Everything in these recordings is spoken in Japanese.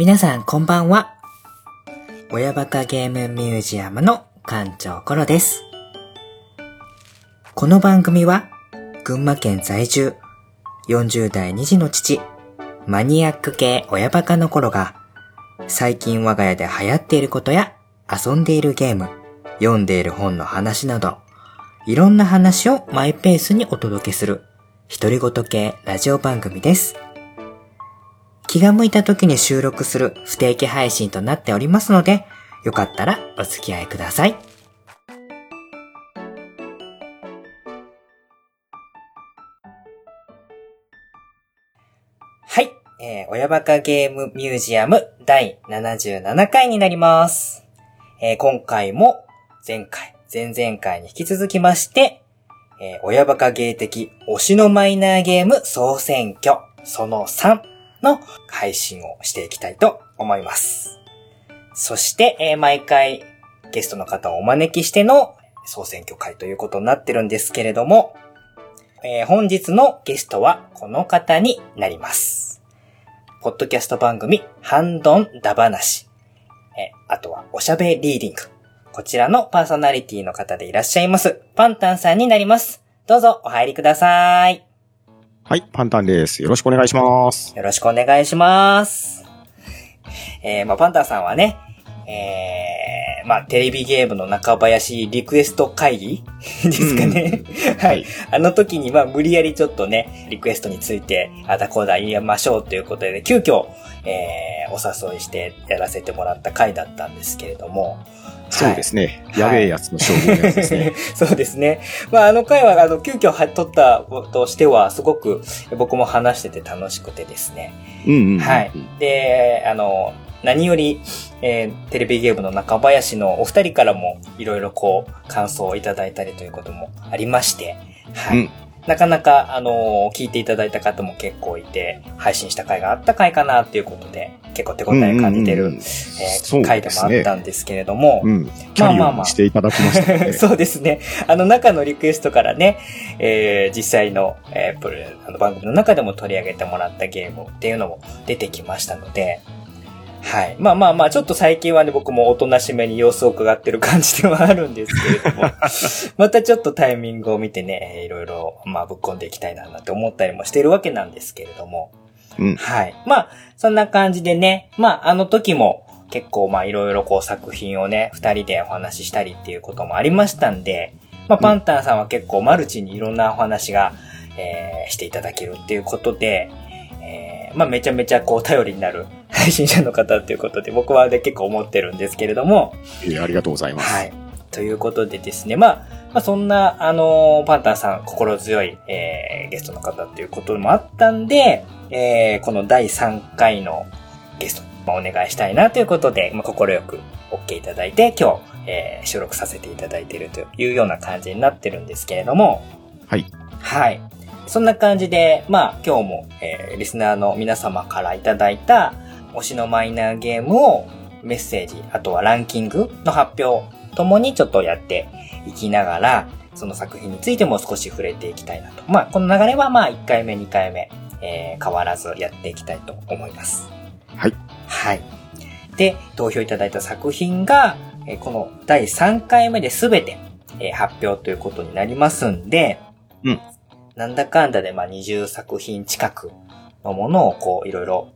皆さんこんばんは。親バカゲームミュージアムの館長コロです。この番組は、群馬県在住、40代2児の父、マニアック系親バカの頃が、最近我が家で流行っていることや、遊んでいるゲーム、読んでいる本の話など、いろんな話をマイペースにお届けする、独り言系ラジオ番組です。気が向いた時に収録する不定期配信となっておりますので、よかったらお付き合いください。はい。えー、親バカゲームミュージアム第77回になります。えー今回も前回、前々回に引き続きまして、えー親バカゲー的推しのマイナーゲーム総選挙その3の配信をしていきたいと思います。そして、えー毎回ゲストの方をお招きしての総選挙会ということになってるんですけれども、えー本日のゲストはこの方になります。ポッドキャスト番組、ハンドンダ話。えーあとは、おしゃべりーディング。こちらのパーソナリティの方でいらっしゃいます、パンタンさんになります。どうぞお入りください。はい、パンタンです。よろしくお願いします。よろしくお願いします。えー、まあ、パンタンさんはね、えー、まあ、テレビゲームの中林リクエスト会議？ですかね。はい。あの時に、まあ、無理やりちょっとね、リクエストについて、あだこうだ言いましょうということで、急遽、えー、お誘いしてやらせてもらった回だったんですけれども。そうですね。はいやべえやつの勝負のやつですね。そうですね。まあ、あの回は、あの、急遽は撮ったとしては、すごく僕も話してて楽しくてですね。うんうんうん。はい。で、あの、何より、えーテレビゲームの中林のお二人からもいろいろこう感想をいただいたりということもありまして、はい。うんなかなか、あの聞いていただいた方も結構いて、配信した回があった回かなっていうことで、結構手応え感じてる、うんうんうんえ回でもあったんですけれども、うん。キャリオにしていただきましたね。そうですね。あの中のリクエストからね、えー実際の、えープレあの番組の中でも取り上げてもらったゲームっていうのも出てきましたので、はい。まあまあまあ、ちょっと最近はね、僕もおとなしめに様子を伺ってる感じではあるんですけれども、またちょっとタイミングを見てね、えーいろいろ、まあ、ぶっ込んでいきたいななんて思ったりもしているわけなんですけれども、うん。はい。まあ、そんな感じでね、まあ、あの時も結構まあいろいろこう作品をね、二人でお話ししたりっていうこともありましたんで、まあ、パンタンさんは結構マルチにいろんなお話が、えーしていただけるっていうことで、えーまあめちゃめちゃこう頼りになる 配信者の方っていうことで僕はね結構思ってるんですけれども、えーありがとうございます。はい。ということでですね、まあ、まあ、そんな、あのーパンタンさん、心強い、えーゲストの方っていうこともあったんで、えーこの第3回のゲスト、まあ、お願いしたいなということで、まあ、心よく OK いただいて、今日、えー収録させていただいているというような感じになってるんですけれども、はい。はい。そんな感じで、まあ今日も、えーリスナーの皆様からいただいた推しのマイナーゲームをメッセージ、あとはランキングの発表ともにちょっとやっていきながら、その作品についても少し触れていきたいなと。まあこの流れはまあ1回目、2回目、えー変わらずやっていきたいと思います。はい。はい。で、投票いただいた作品が、えーこの第3回目で全て、えー発表ということになりますんで、うん。なんだかんだで、まあ、20作品近くのものを、こう、いろいろ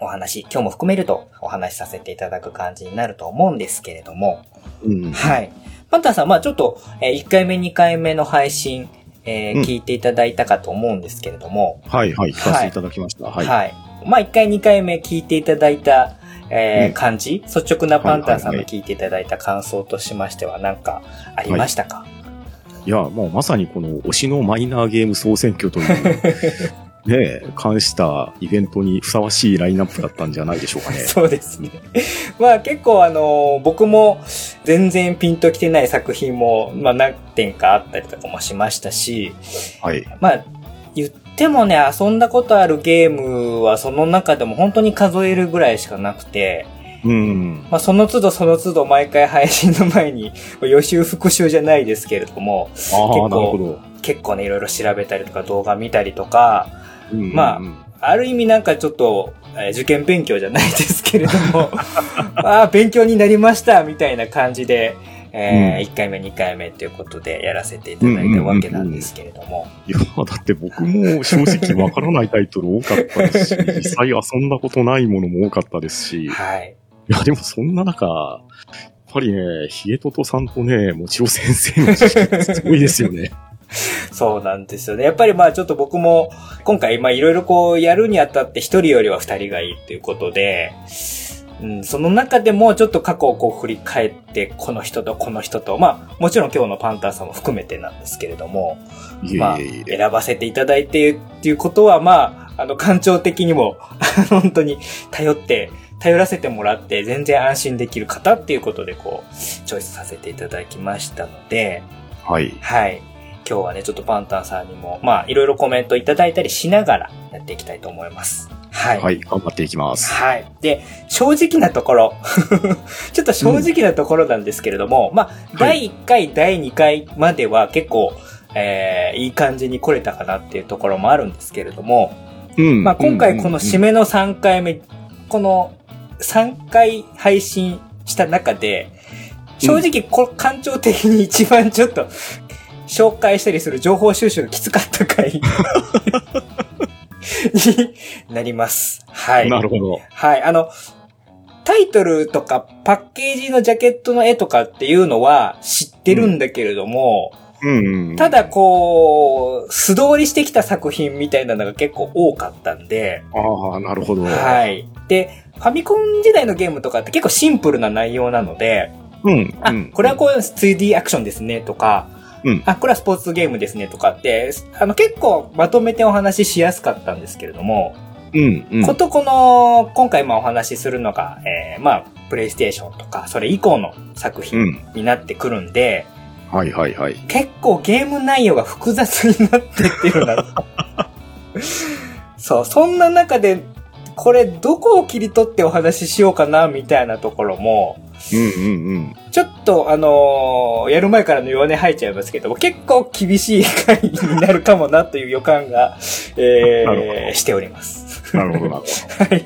お話、今日も含めるとお話しさせていただく感じになると思うんですけれども、うん。はい。パンタンさん、まあちょっと、えー1回目、2回目の配信、えーうん聞いていただいたかと思うんですけれども、はい、はい。聞かせていただきました。はい。はい。まあ、1回、2回目聞いていただいた、えーうん感じ、率直なパンタンさんのはいはいはい聞いていただいた感想としましては何かありましたか、いや、もうまさにこの推しのマイナーゲーム総選挙という、ねえ、関したイベントにふさわしいラインナップだったんじゃないでしょうかね。そうですね。まあ結構あの、僕も全然ピンときてない作品も、まあ何点かあったりとかもしましたし、はい。まあ言ってもね、遊んだことあるゲームはその中でも本当に数えるぐらいしかなくて、うん。まあその都度その都度毎回配信の前に予習復習じゃないですけれども、ああ、構なるほど。結構ね、いろいろ調べたりとか動画見たりとか、うんまあうんある意味なんかちょっとえー受験勉強じゃないですけれども、ああ、勉強になりました、みたいな感じで、えうん1回目、2回目ということでやらせていただいたわけなんですけれども。いや、だって僕も正直わからないタイトル多かったですし、実際遊んだことないものも多かったですし、いはい。や、でもそんな中、やっぱりね、ヒエトトさんとね、もちろ先生の知識すごいですよね。そうなんですよね。やっぱりまあちょっと僕も今回まあいろいろこうやるにあたって一人よりは二人がいいということで、うん、その中でもちょっと過去をこう振り返って、この人とこの人と、まあもちろん今日のパンタンさんも含めてなんですけれども、いえまあいえいえ。選ばせていただいてっていうことはまあ、あの感情的にも 本当に頼って、頼らせてもらって全然安心できる方っていうことでこう、チョイスさせていただきましたので、はい。はい。今日はね、ちょっとパンタンさんにも、まあ、いろいろコメントいただいたりしながらやっていきたいと思います。はい。はい、頑張っていきます。はい。で、正直なところ、ちょっと正直なところなんですけれども、まあ、第1回、第2回までは結構、えー、いい感じに来れたかなっていうところもあるんですけれども、うん。まあ、今回この締め、めの3回目、この3回配信した中で、正直こ、感情的に一番ちょっと、紹介したりする情報収集がきつかった回 になります。はい。なるほど。はい。あの、タイトルとかパッケージのジャケットの絵とかっていうのは知ってるんだけれども、うん、うん。ただこう、素通りしてきた作品みたいなのが結構多かったんで、ああ、なるほど。はい。で、ファミコン時代のゲームとかって結構シンプルな内容なので、うん。あ、うんこれはこう 2D アクションですねとか、うんあ、これはスポーツゲームですねとかって、あの結構まとめてお話ししやすかったんですけれども、うん、うん。ことこの、今回まあお話しするのが、えー、まあ、プレイステーションとか、それ以降の作う品ん。になってくるんで、はい、はい、はい。結構ゲーム内容が複雑になってってるなと。そう、そんな中で、これどこを切り取ってお話ししようかな、みたいなところも、うん、うん、うん。ちょっとあのーやる前からの弱音吐いちゃいますけども、結構厳しい回になるかもなという予感が、えー、しております。なるほど、なるほ はい。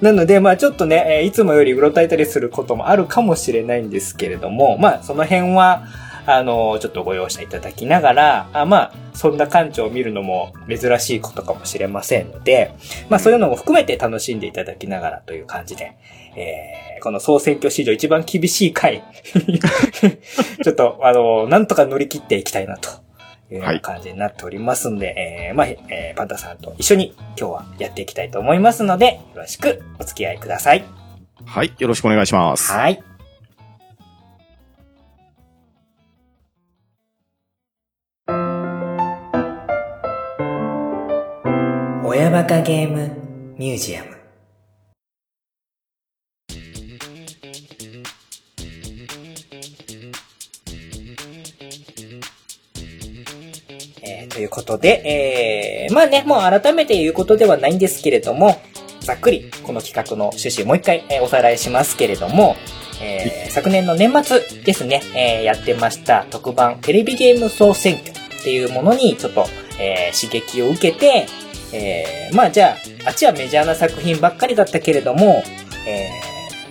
なので、まあちょっとね、えーいつもよりうろたえたりすることもあるかもしれないんですけれども、まあその辺は、あの、ちょっとご容赦いただきながら、あまあ、そんな館長を見るのも珍しいことかもしれませんので、まあそういうのも含めて楽しんでいただきながらという感じで、えー、この総選挙史上一番厳しい回、ちょっと、あの、なんとか乗り切っていきたいなと。いう感じになっておりますんで、えー、まあ、えー、パンダさんと一緒に今日はやっていきたいと思いますので、よろしくお付き合いください。はい、よろしくお願いします。はい。親バカゲームミュージアム。ということで、えー、まあね、もう改めて言うことではないんですけれども、ざっくりこの企画の趣旨もう一回、えーおさらいしますけれども、えー昨年の年末ですね、えーやってました特番テレビゲーム総選挙っていうものにちょっと、えー刺激を受けて、えーまあじゃあ、あっちはメジャーな作品ばっかりだったけれども、え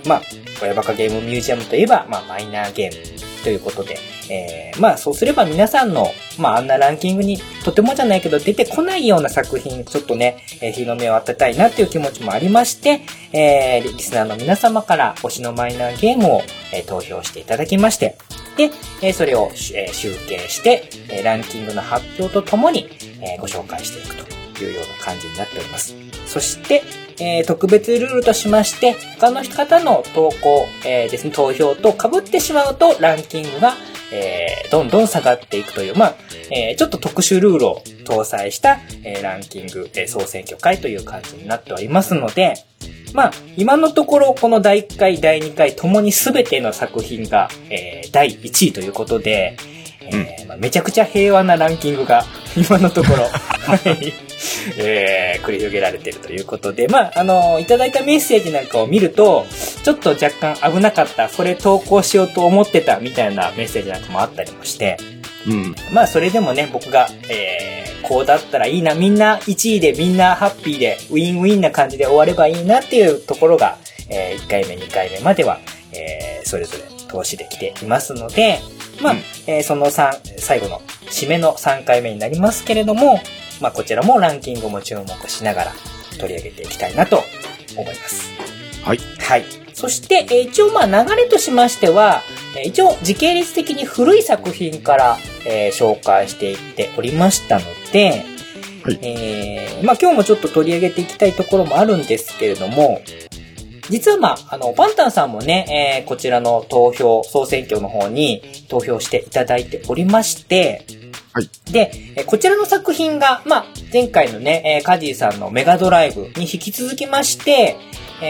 ーまあ、親バカゲームミュージアムといえば、まあマイナーゲームということで、えーまあそうすれば皆さんの、まああんなランキングにとてもじゃないけど出てこないような作品、ちょっとね、えー日の目を当てたいなっていう気持ちもありまして、えーリスナーの皆様から推しのマイナーゲームを、えー投票していただきまして、で、えーそれを、えー集計して、えーランキングの発表とともに、えーご紹介していくというような感じになっております。そして、えー特別ルールとしまして、他の方の投稿、えーですね、投票と被ってしまうとランキングが、えーどんどん下がっていくという、まあ、えーちょっと特殊ルールを搭載した、えーランキング、えー総選挙会という感じになっておりますので、まあ、今のところ、この第1回、第2回ともに全ての作品が、えー第1位ということで、えーまあ、めちゃくちゃ平和なランキングが、今のところ、はい、えー繰り広げられているということで、まあ、あの、いただいたメッセージなんかを見ると、ちょっと若干危なかった、それ投稿しようと思ってた、みたいなメッセージなんかもあったりもして、うん。まあ、それでもね、僕が、えーこうだったらいいな、みんな1位でみんなハッピーで、ウィンウィンな感じで終わればいいなっていうところが、えー、1回目、2回目までは、えー、それぞれ投資できていますので、まあ、うん、えー、その3、最後の締めの3回目になりますけれども、まあ、こちらもランキングも注目しながら取り上げていきたいなと思います。はい。はい。そして、えー、一応まあ流れとしましては、えー、一応時系列的に古い作品から、えー、紹介していっておりましたので、はい、えー、まあ今日もちょっと取り上げていきたいところもあるんですけれども、実はまあ、あの、パンタンさんもね、えー、こちらの投票、総選挙の方に投票していただいておりまして、はい。で、こちらの作品が、まあ、前回のね、カジーさんのメガドライブに引き続きまして、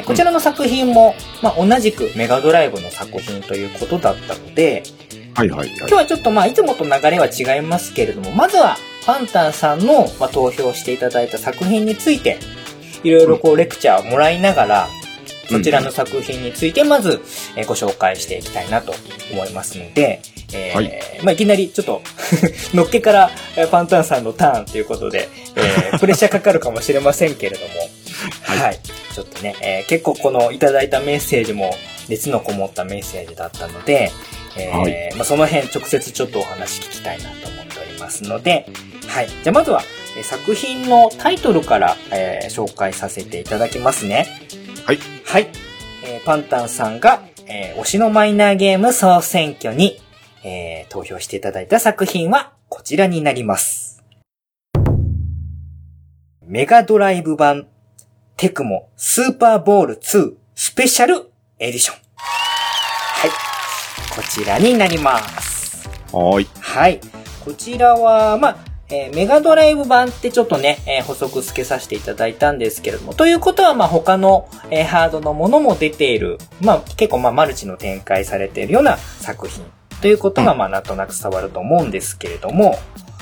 こちらの作品も、まあ、同じくメガドライブの作品ということだったので、はいはい、はい、今日はちょっとまあ、いつもと流れは違いますけれども、まずは、パンタンさんの、まあ、投票していただいた作品について、いろいろこう、レクチャーをもらいながら、そちらの作品についてまず、えー、ご紹介していきたいなと思いますので、えー、はい、まあ、いきなりちょっと のっけから、えパンタンさんのターンということで、えー、プレッシャーかかるかもしれませんけれども、はい、はい。ちょっとね、えー、結構このいただいたメッセージも熱のこもったメッセージだったので、えー、はい、まあ、その辺直接ちょっとお話聞きたいなと思っておりますので、はい。じゃあまずは、え作品のタイトルから、えー、紹介させていただきますね。はい。はい。えー、パンタンさんが、えー、推しのマイナーゲーム総選挙に、えー、投票していただいた作品はこちらになります。メガドライブ版テクモスーパーボール2スペシャルエディション。はい。こちらになります。はい。はい。こちらは、まあ、えー、メガドライブ版ってちょっとね、えー、補足付けさせていただいたんですけれども、ということは、まあ、他の、えー、ハードのものも出ている、まあ、結構、まあ、マルチの展開されているような作品ということが、まあ、なんとなく伝わると思うんですけれども、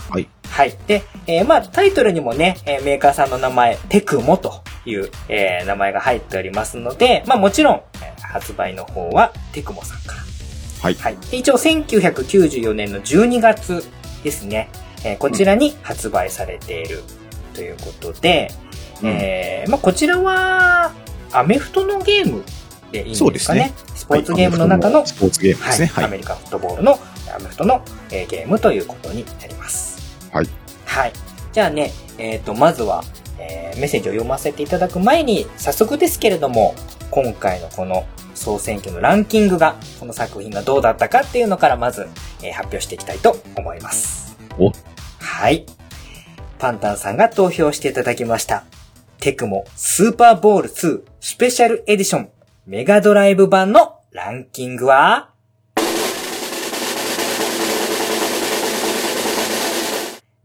はい。はい。で、えー、まあ、タイトルにもね、えー、メーカーさんの名前、テクモという、えー、名前が入っておりますので、まあ、もちろん、えー、発売の方はテクモさんから。はい。はい。で一応、1994年の12月ですね。えー、こちらに発売されているということで、うん、えー、まあ、こちらは、アメフトのゲームでいいんですかね。ねスポーツゲームの中の、はい、スポーツゲームですね、はい。アメリカンフットボールのアメフトの、えー、ゲームということになります。はい。はい。じゃあね、えっ、ー、と、まずは、えー、メッセージを読ませていただく前に、早速ですけれども、今回のこの総選挙のランキングが、この作品がどうだったかっていうのからまず、えー、発表していきたいと思います。おはい。パンタンさんが投票していただきました。テクモスーパーボール2スペシャルエディションメガドライブ版のランキングは？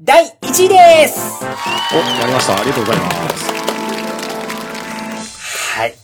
第1位ですお、やりました。ありがとうございます。はい。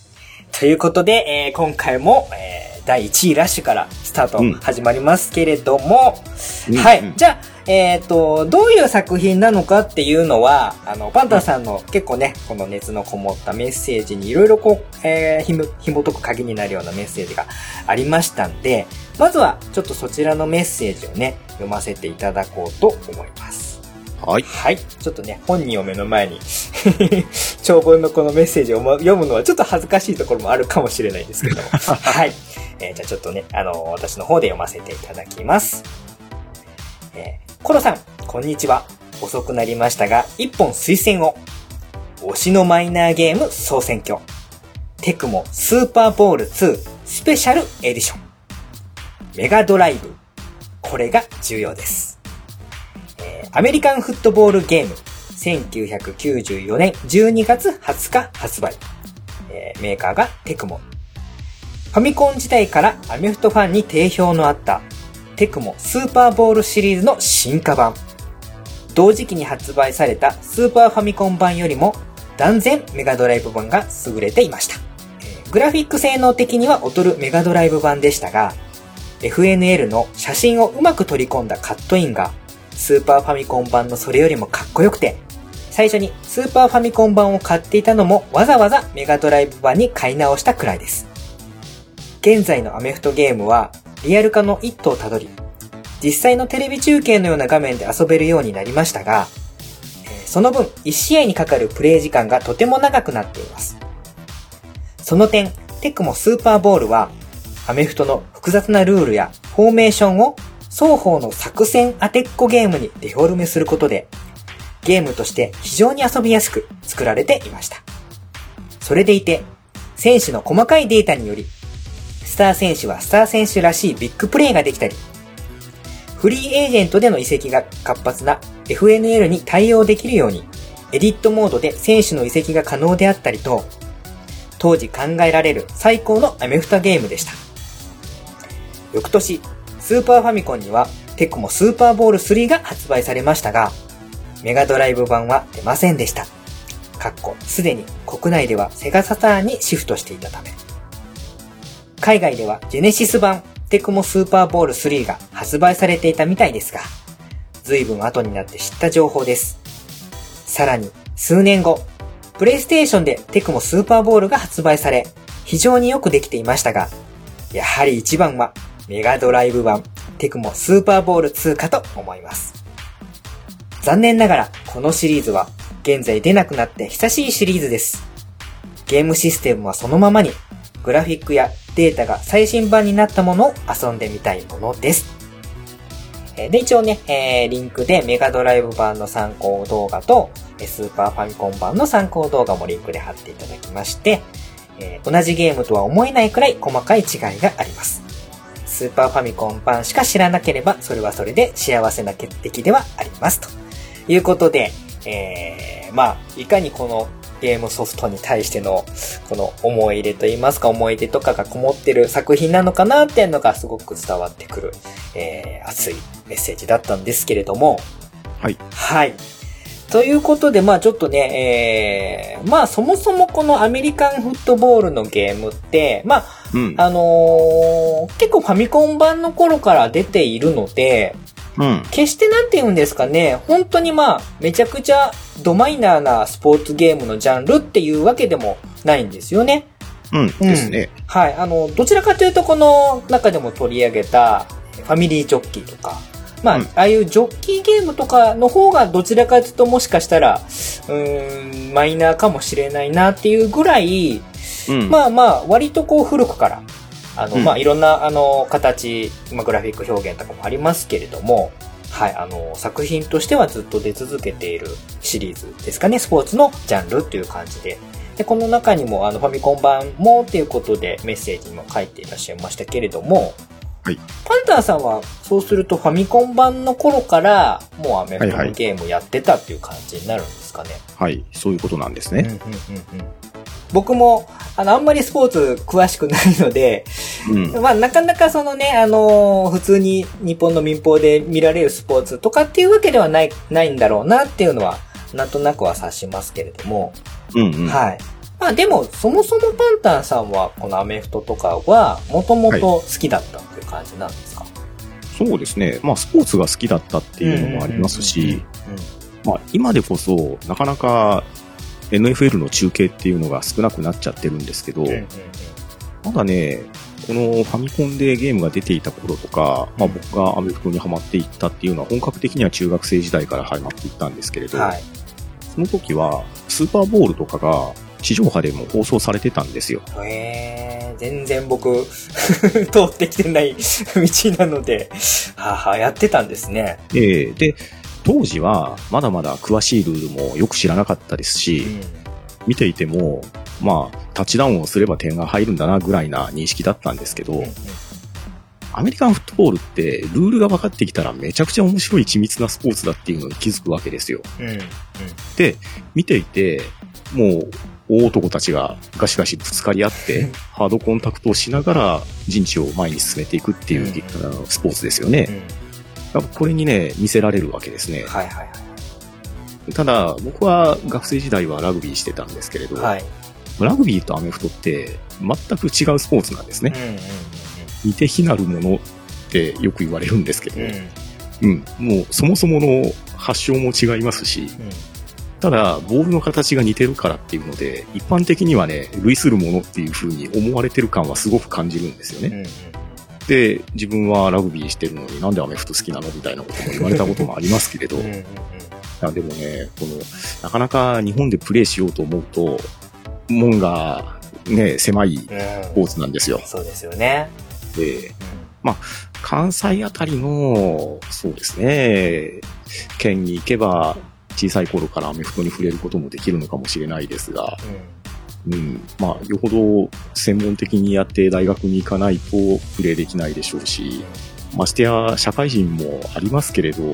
ということで、えー、今回も、えー、第1位ラッシュからスタート始まりますけれども、うん、はい。うん、じゃあ、えっ、ー、と、どういう作品なのかっていうのは、あの、パンタさんの結構ね、この熱のこもったメッセージにいろいろこう、えー、ひも、紐解く鍵になるようなメッセージがありましたんで、まずはちょっとそちらのメッセージをね、読ませていただこうと思います。はい。はい。ちょっとね、本人を目の前に 長文のこのメッセージを読むのはちょっと恥ずかしいところもあるかもしれないですけども。はい。えー、じゃあちょっとね、あの、私の方で読ませていただきます。えーコロさん、こんにちは。遅くなりましたが、一本推薦を。推しのマイナーゲーム総選挙。テクモスーパーボール2スペシャルエディション。メガドライブ。これが重要です。えー、アメリカンフットボールゲーム。1994年12月20日発売。えー、メーカーがテクモ。ファミコン時代からアメフトファンに定評のあったテクモスーパーボールシリーズの進化版。同時期に発売されたスーパーファミコン版よりも断然メガドライブ版が優れていました。グラフィック性能的には劣るメガドライブ版でしたが、FNL の写真をうまく取り込んだカットインが、スーパーファミコン版のそれよりもかっこよくて、最初にスーパーファミコン版を買っていたのもわざわざメガドライブ版に買い直したくらいです。現在のアメフトゲームはリアル化の一途をたどり、実際のテレビ中継のような画面で遊べるようになりましたが、その分、1試合にかかるプレイ時間がとても長くなっています。その点、テクモスーパーボールは、アメフトの複雑なルールやフォーメーションを双方の作戦当てっこゲームにデフォルメすることで、ゲームとして非常に遊びやすく作られていました。それでいて、選手の細かいデータにより、スター選手はスター選手らしいビッグプレーができたり、フリーエージェントでの移籍が活発な FNL に対応できるように、エディットモードで選手の移籍が可能であったりと、当時考えられる最高のアメフトゲームでした。翌年、スーパーファミコンにはテクモスーパーボール3が発売されましたが、メガドライブ版は出ませんでした。かっこ、すでに国内ではセガサターンにシフトしていたため。海外ではジェネシス版テクモスーパーボール3が発売されていたみたいですが、随分後になって知った情報です。さらに、数年後、プレイステーションでテクモスーパーボールが発売され、非常によくできていましたが、やはり一番はメガドライブ版テクモスーパーボール2かと思います。残念ながら、このシリーズは現在出なくなって久しいシリーズです。ゲームシステムはそのままに、グラフィックやデータが最新版になったものを遊んでみたいものです。で、一応ね、えーリンクでメガドライブ版の参考動画と、スーパーファミコン版の参考動画もリンクで貼っていただきまして、えー同じゲームとは思えないくらい細かい違いがあります。スーパーファミコン版しか知らなければ、それはそれで幸せな決定ではあります。ということで、えー、まあ、いかにこのゲームソフトに対しての、この思い入れと言いますか、思い出とかがこもってる作品なのかなっていうのがすごく伝わってくる、えー、熱いメッセージだったんですけれども、はい。はい。ということで、まあちょっとね、えー、まあそもそもこのアメリカンフットボールのゲームって、まあ、うん。あのー結構ファミコン版の頃から出ているので、うん。決してなんて言うんですかね、本当にまあ、めちゃくちゃドマイナーなスポーツゲームのジャンルっていうわけでもないんですよね。うん。ですね。はい。あの、どちらかというとこの中でも取り上げたファミリージョッキーとか、まあ、うんああいうジョッキーゲームとかの方がどちらかというともしかしたら、うーん、マイナーかもしれないなっていうぐらい、うん。まあまあ、割とこう古くから、あの、うんまあいろんな、あの、形、まあグラフィック表現とかもありますけれども、はい、あの、作品としてはずっと出続けているシリーズですかね、スポーツのジャンルっていう感じで。で、この中にも、あの、ファミコン版もっていうことでメッセージにも書いていらっしゃいましたけれども、はい。パンタンさんは、そうするとファミコン版の頃から、もうアメフトはいはいのゲームやってたっていう感じになるんですかね。はい。そういうことなんですね。うんうんうんうん僕も、あの、あんまりスポーツ詳しくないので、うん。まあ、なかなかそのね、あのー普通に日本の民放で見られるスポーツとかっていうわけではない、ないんだろうなっていうのは、なんとなくは察しますけれども、うんうん。はい。まあでも、そもそもパンタンさんは、このアメフトとかは、もともと好きだったっていう感じなんですか、そうですね。まあ、スポーツが好きだったっていうのもありますし、まあ、今でこそ、なかなか NFL の中継っていうのが少なくなっちゃってるんですけど、まだね、このファミコンでゲームが出ていた頃とか、まあ僕がアメフトにハマっていったっていうのは本格的には中学生時代からハマっていったんですけれど、はい。その時はスーパーボールとかが地上波でも放送されてたんですよ。へー、全然僕、通ってきてない道なので、はあはあ、やってたんですね。ええで、当時はまだまだ詳しいルールもよく知らなかったですし、うん。見ていても、まあ、タッチダウンをすれば点が入るんだなぐらいな認識だったんですけど、アメリカンフットボールってルールが分かってきたらめちゃくちゃ面白い緻密なスポーツだっていうのに気づくわけですよ。うんうん。で、見ていて、もう、大男たちがガシガシぶつかり合って、ハードコンタクトをしながら陣地を前に進めていくっていう、スポーツですよね。これにね、見せられるわけですね。はいはいただ、僕は学生時代はラグビーしてたんですけれど、はい。はい。ラグビーとアメフトって全く違うスポーツなんですね。うんうん似て非なるものってよく言われるんですけど、うんうん。うん、もうそもそもの発祥も違いますし、うんただ、ボールの形が似てるからっていうので、一般的にはね、類するものっていう風に思われてる感はすごく感じるんですよね。うんうんで、自分はラグビーしてるのになんでアメフト好きなのみたいなことも言われたこともありますけれど。うん、うんうん。やでもね、この、なかなか日本でプレイしようと思うと、門がね、狭いスポーツなんですよ。そうですよね。で、まあ、関西あたりの、そうですね、県に行けば、小さい頃からアメフトに触れることもできるのかもしれないですが、うん、まあ、よほど専門的にやって大学に行かないとプレイできないでしょうし、ましてや社会人もありますけれど、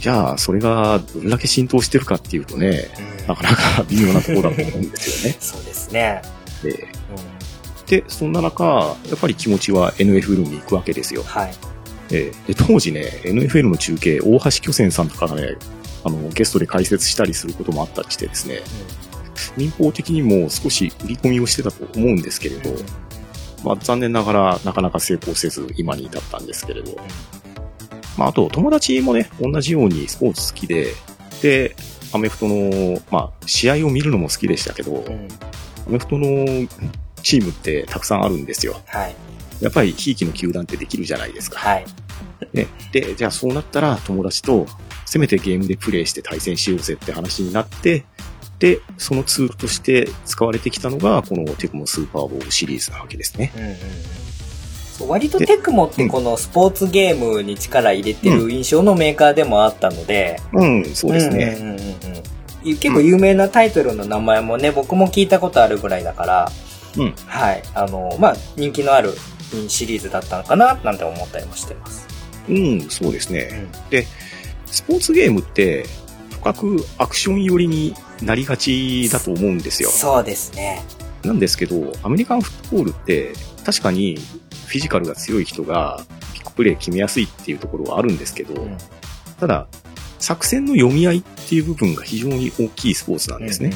じゃあ、それがどれだけ浸透してるかっていうとね、うん、なかなか微妙なところだと思うんですよね。そうですね。で、うん、で、そんな中、やっぱり気持ちは NFL に行くわけですよ。はい。で、当時ね、NFL の中継、大橋巨泉さんとかがね、あの、ゲストで解説したりすることもあったりしてですね、うん、民放的にも少し売り込みをしてたと思うんですけれど、まあ、残念ながらなかなか成功せず今に至ったんですけれど、まあ、あと友達もね、同じようにスポーツ好きで、で、アメフトの、まあ、試合を見るのも好きでしたけど、うん、アメフトのチームってたくさんあるんですよ。はい。やっぱり、ひいきの球団ってできるじゃないですか。はい。ね、で、じゃあそうなったら友達と、せめてゲームでプレイして対戦しようぜって話になって、で、そのツールとして使われてきたのが、このテクモスーパーボールシリーズなわけですね。うんうん割とテクモってこのスポーツゲームに力入れてる印象のメーカーでもあったので。うん、うん、そうですね、うんうんうん結構有名なタイトルの名前もね、僕も聞いたことあるぐらいだから、うん。はい。あの、まあ、人気のあるシリーズだったのかな、なんて思ったりもしてます。うん、そうですね。うん、で、スポーツゲームって、深くアクション寄りになりがちだと思うんですよ。そうですね。なんですけど、アメリカンフットボールって、確かにフィジカルが強い人がビッグプレー決めやすいっていうところはあるんですけど、うん、ただ、作戦の読み合いっていう部分が非常に大きいスポーツなんですね。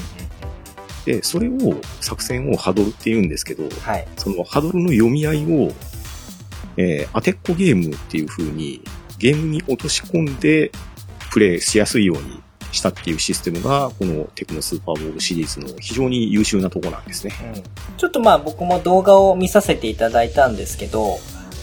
で、それを作戦をハドルって言うんですけど、はい、そのハドルの読み合いを、えー、当てっこゲームっていう風にゲームに落とし込んでプレイしやすいようにしたっていうシステムが、このテクノスーパーボールシリーズの非常に優秀なとこなんですね。うん、ちょっとまあ僕も動画を見させていただいたんですけど、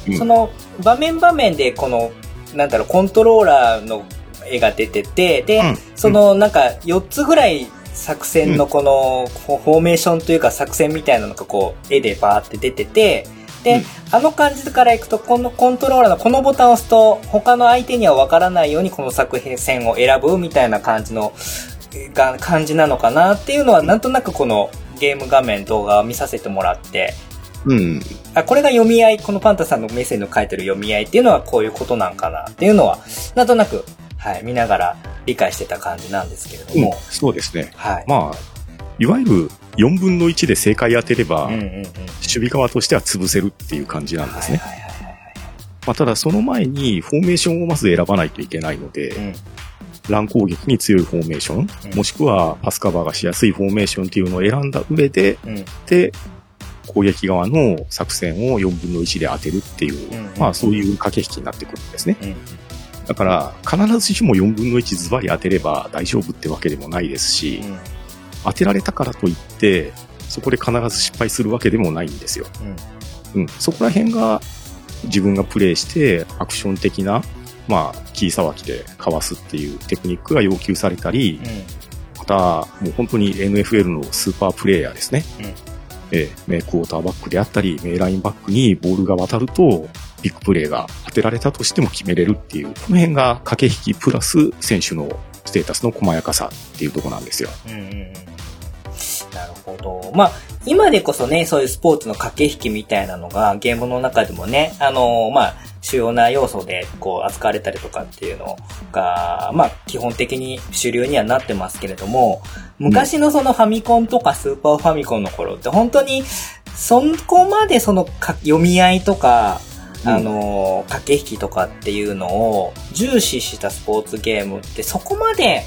うん、その場面場面でこの、なんだろう、コントローラーの絵が出てて、で、うん、そのなんか4つぐらい作戦のこのフォーメーションというか作戦みたいなのがこう絵でバーって出てて、で、うん、あの感じからいくと、このコントローラーのこのボタンを押すと、他の相手にはわからないようにこの作品線を選ぶみたいな感じの、が、感じなのかなっていうのは、なんとなくこのゲーム画面動画を見させてもらって、うん。あ、これが読み合い、このパンタさんのメッセージの書いてる読み合いっていうのはこういうことなんかなっていうのは、なんとなく、はい、見ながら理解してた感じなんですけれども。うん、そうですね。はい。まあ、いわゆる4分の1で正解当てれば、守備側としては潰せるっていう感じなんですね。まあ、ただその前にフォーメーションをまず選ばないといけないので、うん、乱攻撃に強いフォーメーション、うん、もしくはパスカバーがしやすいフォーメーションっていうのを選んだ上で、うん、で、攻撃側の作戦を4分の1で当てるっていう、うん。うん、まあそういう駆け引きになってくるんですね。うん。だから、必ずしも4分の1ズバリ当てれば大丈夫ってわけでもないですし、当てられたからといって、そこで必ず失敗するわけでもないんですよ。うん。うん、そこら辺が自分がプレイしてアクション的な、まあ、キーさばきでかわすっていうテクニックが要求されたり、うん、また、もう本当に NFL のスーパープレイヤーですね。うん、えー、メイクウォーターバックであったり、メイラインバックにボールが渡ると、ビッグプレイが当てられたとしても決めれるっていう、この辺が駆け引きプラス選手のステータスの細やかさっていうとこなんですよ。うんうんうん、なるほど。まあ、今でこそね、そういうスポーツの駆け引きみたいなのがゲームの中でもね、あのー、まあ、主要な要素でこう扱われたりとかっていうのが、まあ、基本的に主流にはなってますけれども、昔のそのファミコンとかスーパーファミコンの頃って本当に、そこまでその読み合いとか、あの、駆け引きとかっていうのを重視したスポーツゲームってそこまで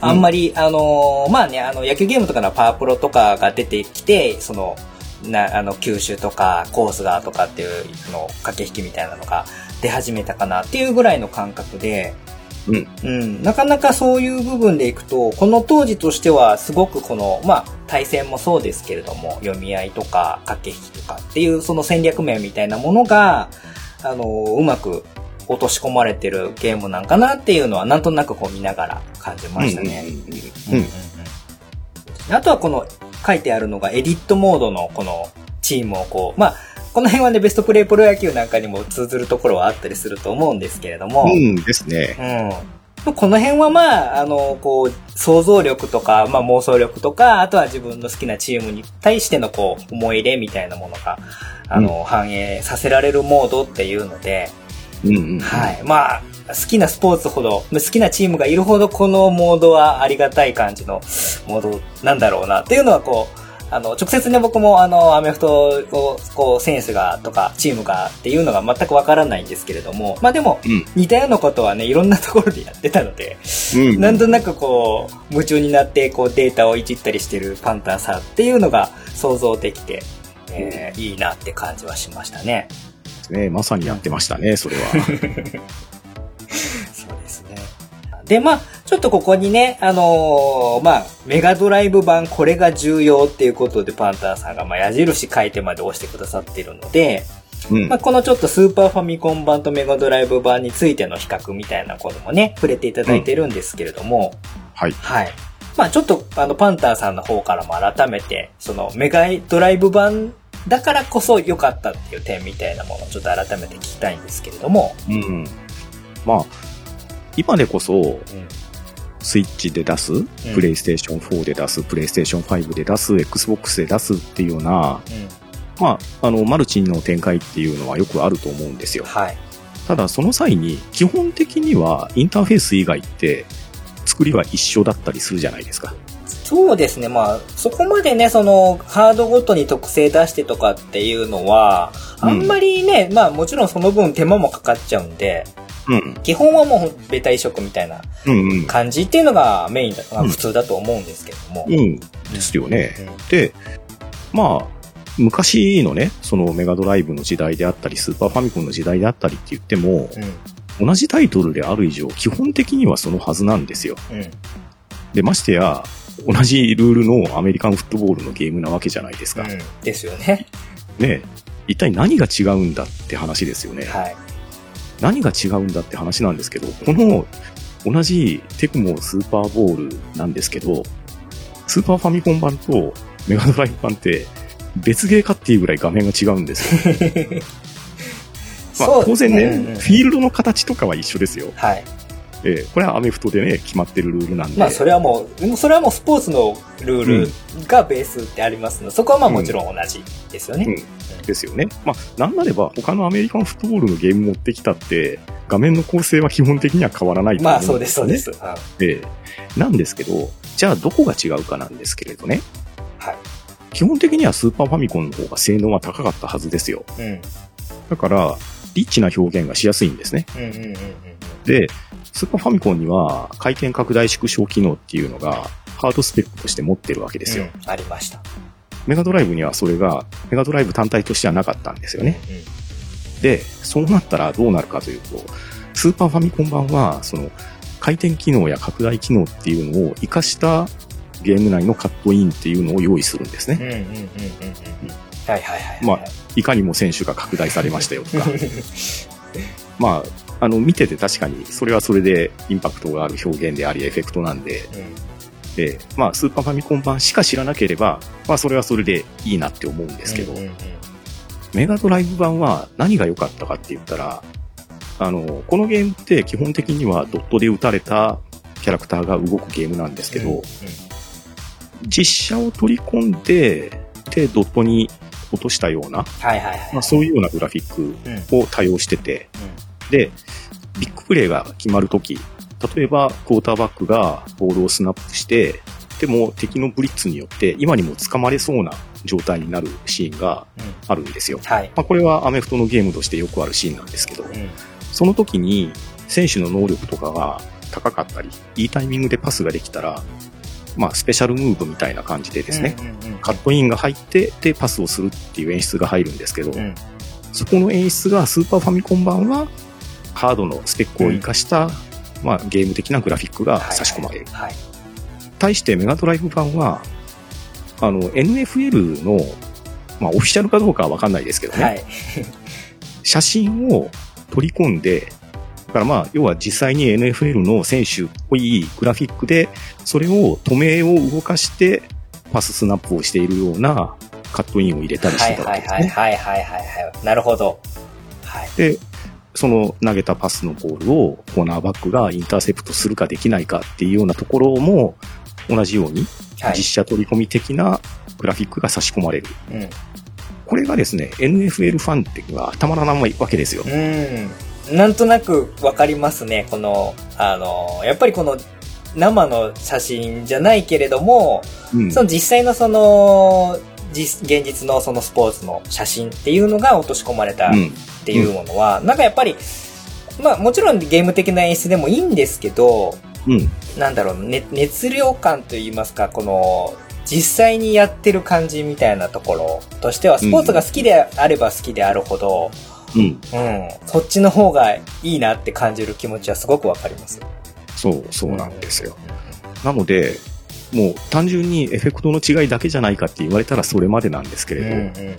あんまり、うん、あの、まあね、あの、野球ゲームとかのパワープロとかが出てきて、その、な、あの、球種とかコースがとかっていうの駆け引きみたいなのが出始めたかなっていうぐらいの感覚で、うん。うん。なかなかそういう部分でいくと、この当時としてはすごくこの、まあ、対戦もそうですけれども、読み合いとか駆け引きとかっていうその戦略面みたいなものが、あの、うまく落とし込まれてるゲームなんかなっていうのはなんとなくこう見ながら感じましたね。あとはこの書いてあるのがエディットモードのこのチームをこう、まあ、この辺はね、ベストプレイプロ野球なんかにも通ずるところはあったりすると思うんですけれども。うんですね。うん。この辺はまあ、あの、こう、想像力とか、まあ妄想力とか、あとは自分の好きなチームに対してのこう、思い入れみたいなものが、あの、うん、反映させられるモードっていうので、うんうん、はい。まあ、好きなスポーツほど、好きなチームがいるほどこのモードはありがたい感じのモードなんだろうなっていうのはこう、あの、直接ね、僕もあの、アメフトを、こう、選手が、とか、チームがっていうのが全くわからないんですけれども、まあでも、似たようなことはね、いろんなところでやってたので、うん、なんとなくこう、夢中になって、こう、データをいじったりしてるパンタンさんっていうのが想像できて、えー、いいなって感じはしましたね。ね、まさにやってましたね、それは。で、まあ、ちょっとここにね、あのー、まあ、メガドライブ版これが重要っていうことでパンタンさんが、まあ、矢印書いてまで押してくださっているので、うん、まあ、このちょっとスーパーファミコン版とメガドライブ版についての比較みたいなこともね、触れていただいてるんですけれども、うん、はい。はい。まあちょっとあのパンタンさんの方からも改めて、そのメガドライブ版だからこそ良かったっていう点みたいなものをちょっと改めて聞きたいんですけれども。うん。まあ、今でこそ、うん、スイッチで出す、プレイステーション4で出す、プレイステーション5で出す、Xbox で出すっていうような、まあ、あの、マルチの展開っていうのはよくあると思うんですよ。はい。ただ、その際に、基本的にはインターフェース以外って、作りは一緒だったりするじゃないですか。そうですね。まあ、そこまでね、その、ハードごとに特性出してとかっていうのは、あんまりね、うん、まあもちろんその分手間もかかっちゃうんで、うん、基本はもうベタ移植みたいな感じっていうのがメインだ、うん、普通だと思うんですけども。うん、ですよね。で、まあ、昔のね、そのメガドライブの時代であったり、スーパーファミコンの時代であったりって言っても、同じタイトルである以上、基本的にはそのはずなんですよ。で、ましてや、同じルールのアメリカンフットボールのゲームなわけじゃないですか。ですよね。ね一体何が違うんだって話ですよね。はい。何が違うんだって話なんですけど、この同じテクモスーパーボールなんですけど、スーパーファミコン版とメガドライブ版って別ゲーかっていうぐらい画面が違うんですよ。まあ、当然ね、うんうん、フィールドの形とかは一緒ですよ。はい。えー、これはアメフトでね、決まってるルールなんで。まあ、それはもう、それはもうスポーツのルールがベースってありますので、うん、そこはまあもちろん同じですよね。うん、ですよね。まあ、なんなれば、他のアメリカンフットボールのゲーム持ってきたって、画面の構成は基本的には変わらないと思うんですよ、ね。まあ、そうです、そうです。ええー、なんですけど、じゃあどこが違うかなんですけれどね。はい。基本的にはスーパーファミコンの方が性能は高かったはずですよ。うん。だから、リッチな表現がしやすいんですね。うんうんうんうん、で、スーパーファミコンには回転拡大縮小機能っていうのがハードスペックとして持ってるわけですよ。うん、ありました。メガドライブにはそれが、メガドライブ単体としてはなかったんですよね。うん、で、そうなったらどうなるかというと、スーパーファミコン版は、その、回転機能や拡大機能っていうのを活かしたゲーム内のカットインっていうのを用意するんですね。はいはいはい。まあ、いかにも選手が拡大されましたよとか。まあ、あの、見てて確かに、それはそれでインパクトがある表現であり、エフェクトなんで、うん、で、まあ、スーパーファミコン版しか知らなければ、まあ、それはそれでいいなって思うんですけど、うんうんうん、メガドライブ版は何が良かったかって言ったら、あの、このゲームって基本的にはドットで打たれたキャラクターが動くゲームなんですけど、うんうん、実写を取り込んで、で、ドットに落としたような、はいはいはい、まあ、そういうようなグラフィックを多用してて、うんで、ビッグプレーが決まるとき、例えば、クォーターバックがボールをスナップして、でも敵のブリッツによって今にも掴まれそうな状態になるシーンがあるんですよ。うんはい、まあ、これはアメフトのゲームとしてよくあるシーンなんですけど、うん、その時に選手の能力とかが高かったり、いいタイミングでパスができたら、まあ、スペシャルムーブみたいな感じでですね、カットインが入って、で、パスをするっていう演出が入るんですけど、うん、そこの演出がスーパーファミコン版はハードのスペックを生かした、うん、まあ、ゲーム的なグラフィックが差し込まれる。はいはいはい、対してメガドライブ版は、あの、NFL の、まあ、オフィシャルかどうかはわかんないですけどね。はい、写真を取り込んで、だからまあ、要は実際に NFL の選手っぽいグラフィックで、それを止めを動かして、パススナップをしているようなカットインを入れたりしてたわけですね。はいはいはいはいはい。なるほど。はい。で、その投げたパスのボールをコーナーバックがインターセプトするかできないかっていうようなところも同じように実写取り込み的なグラフィックが差し込まれる。うん、これがですね、NFL ファン的にはたまらないわけですよ。うん。なんとなくわかりますね。この、あの、やっぱりこの生の写真じゃないけれども、うん、その実際のその、実、現実のそのスポーツの写真っていうのが落とし込まれたっていうものは、うん、なんかやっぱり、まあもちろんゲーム的な演出でもいいんですけど、うん、なんだろう、ね、熱量感といいますか、この、実際にやってる感じみたいなところとしては、スポーツが好きであれば好きであるほど、うん。うん。そっちの方がいいなって感じる気持ちはすごくわかります。そう、そうなんですよ。うん、なので、もう単純にエフェクトの違いだけじゃないかって言われたらそれまでなんですけれど、うんうんうん、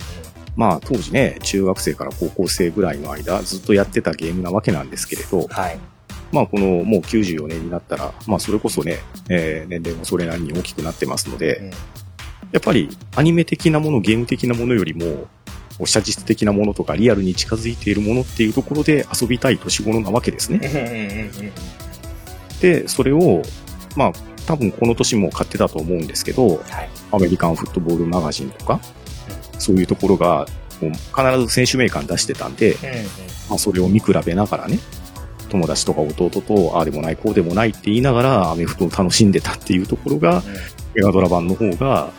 まあ当時ね、中学生から高校生ぐらいの間ずっとやってたゲームなわけなんですけれど、はい、まあこのもう94年になったら、まあそれこそね、えー、年齢もそれなりに大きくなってますので、うん、やっぱりアニメ的なもの、ゲーム的なものよりも、写実的なものとかリアルに近づいているものっていうところで遊びたい年頃なわけですね。で、それを、まあ、多分この年も買ってたと思うんですけど、はい、アメリカンフットボールマガジンとか、うん、そういうところが、必ず選手名鑑出してたんで、うんうん、まあ、それを見比べながらね、友達とか弟と、ああでもない、こうでもないって言いながら、アメフトを楽しんでたっていうところが、うん、メガドラ版の方が、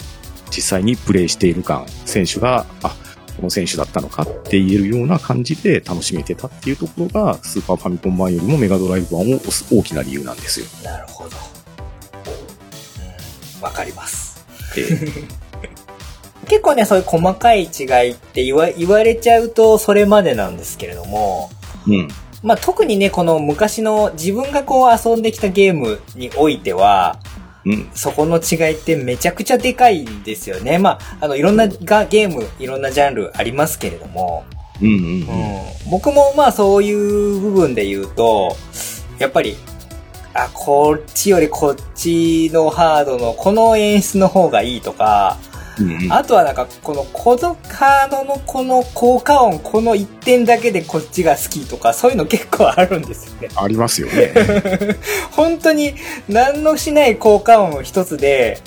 実際にプレイしている感、選手が、あ、この選手だったのかって言えるような感じで楽しめてたっていうところが、スーパーファミコン版よりもメガドライブ版を押す大きな理由なんですよ。なるほど。わ、かります。結構ね、そういう細かい違いって言わ言われちゃうとそれまでなんですけれども、うん。まあ、特にね、この昔の自分がこう遊んできたゲームにおいては、うん、そこの違いってめちゃくちゃでかいんですよね。まあ、あの、いろんながゲーム、いろんなジャンルありますけれども、うんうんうんうん、僕もまあそういう部分で言うと、やっぱり、あ、こっちよりこっちのハードのこの演出の方がいいとか、あとはなんか、この、このカードのこの効果音、この1点だけでこっちが好きとか、そういうの結構あるんですよね。ありますよね。本当に、何のしない効果音一つで、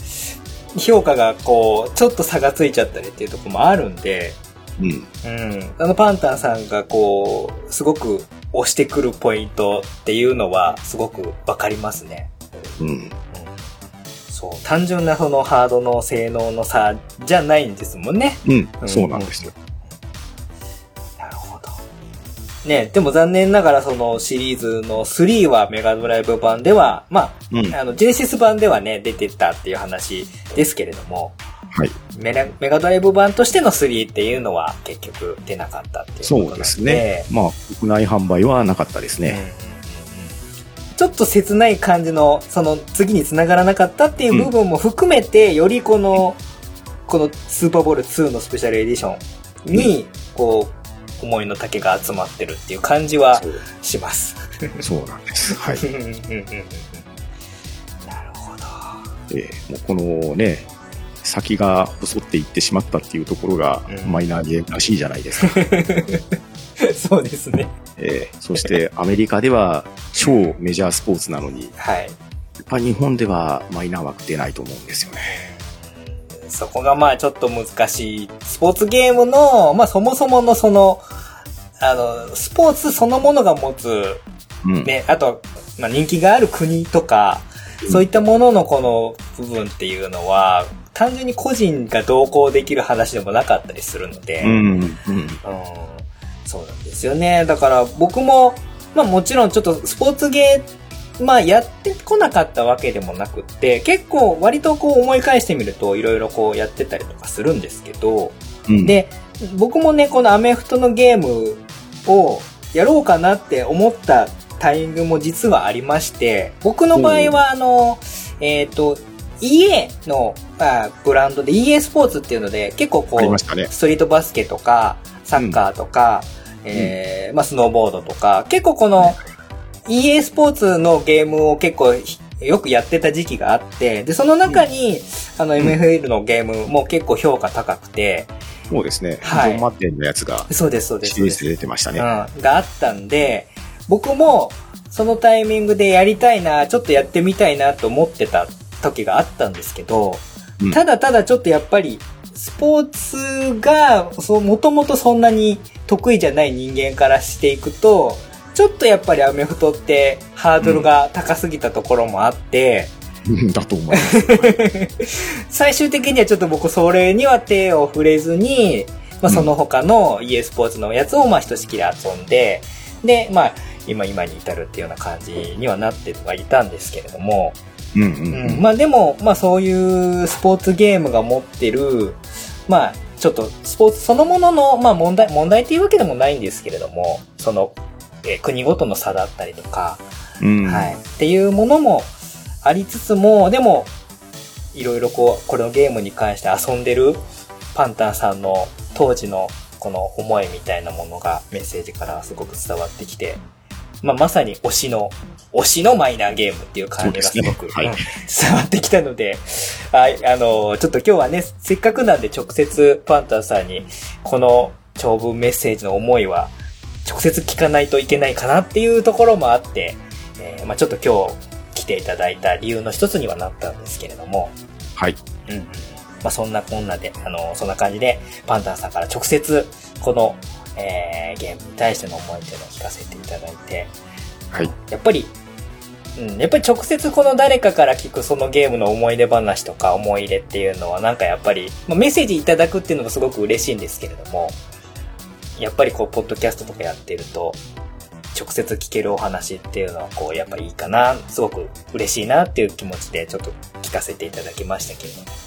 評価がこう、ちょっと差がついちゃったりっていうところもあるんで、うん。うん。あのパンタンさんがこう、すごく押してくるポイントっていうのは、すごくわかりますね。うん。そう、単純なそのハードの性能の差じゃないんですもんね。うん、うん、そうなんですよ。なるほど。ね、でも残念ながらそのシリーズの3はメガドライブ版では、まあ、うん、あの、ジェネシス版ではね、出てたっていう話ですけれども、はい。メガメガドライブ版としての3っていうのは結局出なかったっていうことそうですね。まあ、国内販売はなかったですね。うんちょっと切ない感じの、その次に繋がらなかったっていう部分も含めて、うん、よりこの、このスーパーボール2のスペシャルエディションに、こう、思いの丈が集まってるっていう感じはします。そうなんです。はい。なるほど。えー、もうこのね、先が細っていってしまったっていうところが、マイナーゲームらしいじゃないですか。そうですね。えー、そしてアメリカでは超メジャースポーツなのに、はい。やっぱ日本ではマイナー枠出ないと思うんですよね。そこがまあちょっと難しい。スポーツゲームの、まあそもそものその、あの、スポーツそのものが持つ、うん、ね、あと、まあ人気がある国とか、そういったもののこの部分っていうのは、単純に個人が同行できる話でもなかったりするので、うん、うん、うんそうなんですよね。だから僕も、まあもちろんちょっとスポーツゲー、まあやってこなかったわけでもなくって、結構割とこう思い返してみるといろいろこうやってたりとかするんですけど、うん、で、僕もね、このアメフトのゲームをやろうかなって思ったタイミングも実はありまして、僕の場合はあの、えっ、ー、と、EA のあブランドで EA スポーツっていうので結構こう、ね、ストリートバスケとかサッカーとか、うん、えー、まあ、スノーボードとか、結構この、EA スポーツのゲームを結構よくやってた時期があって、で、その中に、うん、あの MFL のゲームも結構評価高くて、そうですね。はい。満点のやつが。そうです、そうです。シリーズで出てましたね。うん。があったんで、僕も、そのタイミングでやりたいな、ちょっとやってみたいなと思ってた時があったんですけど、うん、ただただちょっとやっぱり、スポーツが、そう、もともとそんなに得意じゃない人間からしていくと、ちょっとやっぱりアメフトってハードルが高すぎたところもあって、うん、だと思います。最終的にはちょっと僕それには手を触れずに、まあその他の EA スポーツのやつをまあひとしきり遊んで、で、まあ今今に至るっていうような感じにはなってはいたんですけれども、うんうん、うん、まあでも、まあそういうスポーツゲームが持ってる、まあちょっとスポーツそのものの、まあ問題、問題っていうわけでもないんですけれども、その、えー、国ごとの差だったりとか、うん、はい。っていうものもありつつも、でも、いろいろこう、これのゲームに関して遊んでるパンタンさんの当時のこの思いみたいなものがメッセージからすごく伝わってきて、まあ、まさに推しの、推しのマイナーゲームっていう感じがすごく、ねはい、伝わってきたので、はい、あの、ちょっと今日はね、せっかくなんで直接パンタンさんに、この長文メッセージの思いは、直接聞かないといけないかなっていうところもあって、えー、まあちょっと今日来ていただいた理由の一つにはなったんですけれども、はい。うん。まあそんなこんなで、あの、そんな感じで、パンタンさんから直接、このえー、ゲームに対しての思いっていうのを聞かせていただいて、はい。やっぱり、うん、やっぱり直接この誰かから聞くそのゲームの思い出話とか思い入れっていうのはなんかやっぱり、まあ、メッセージいただくっていうのもすごく嬉しいんですけれども、やっぱりこう、ポッドキャストとかやってると、直接聞けるお話っていうのはこう、やっぱいいかな、すごく嬉しいなっていう気持ちでちょっと聞かせていただきましたけれども。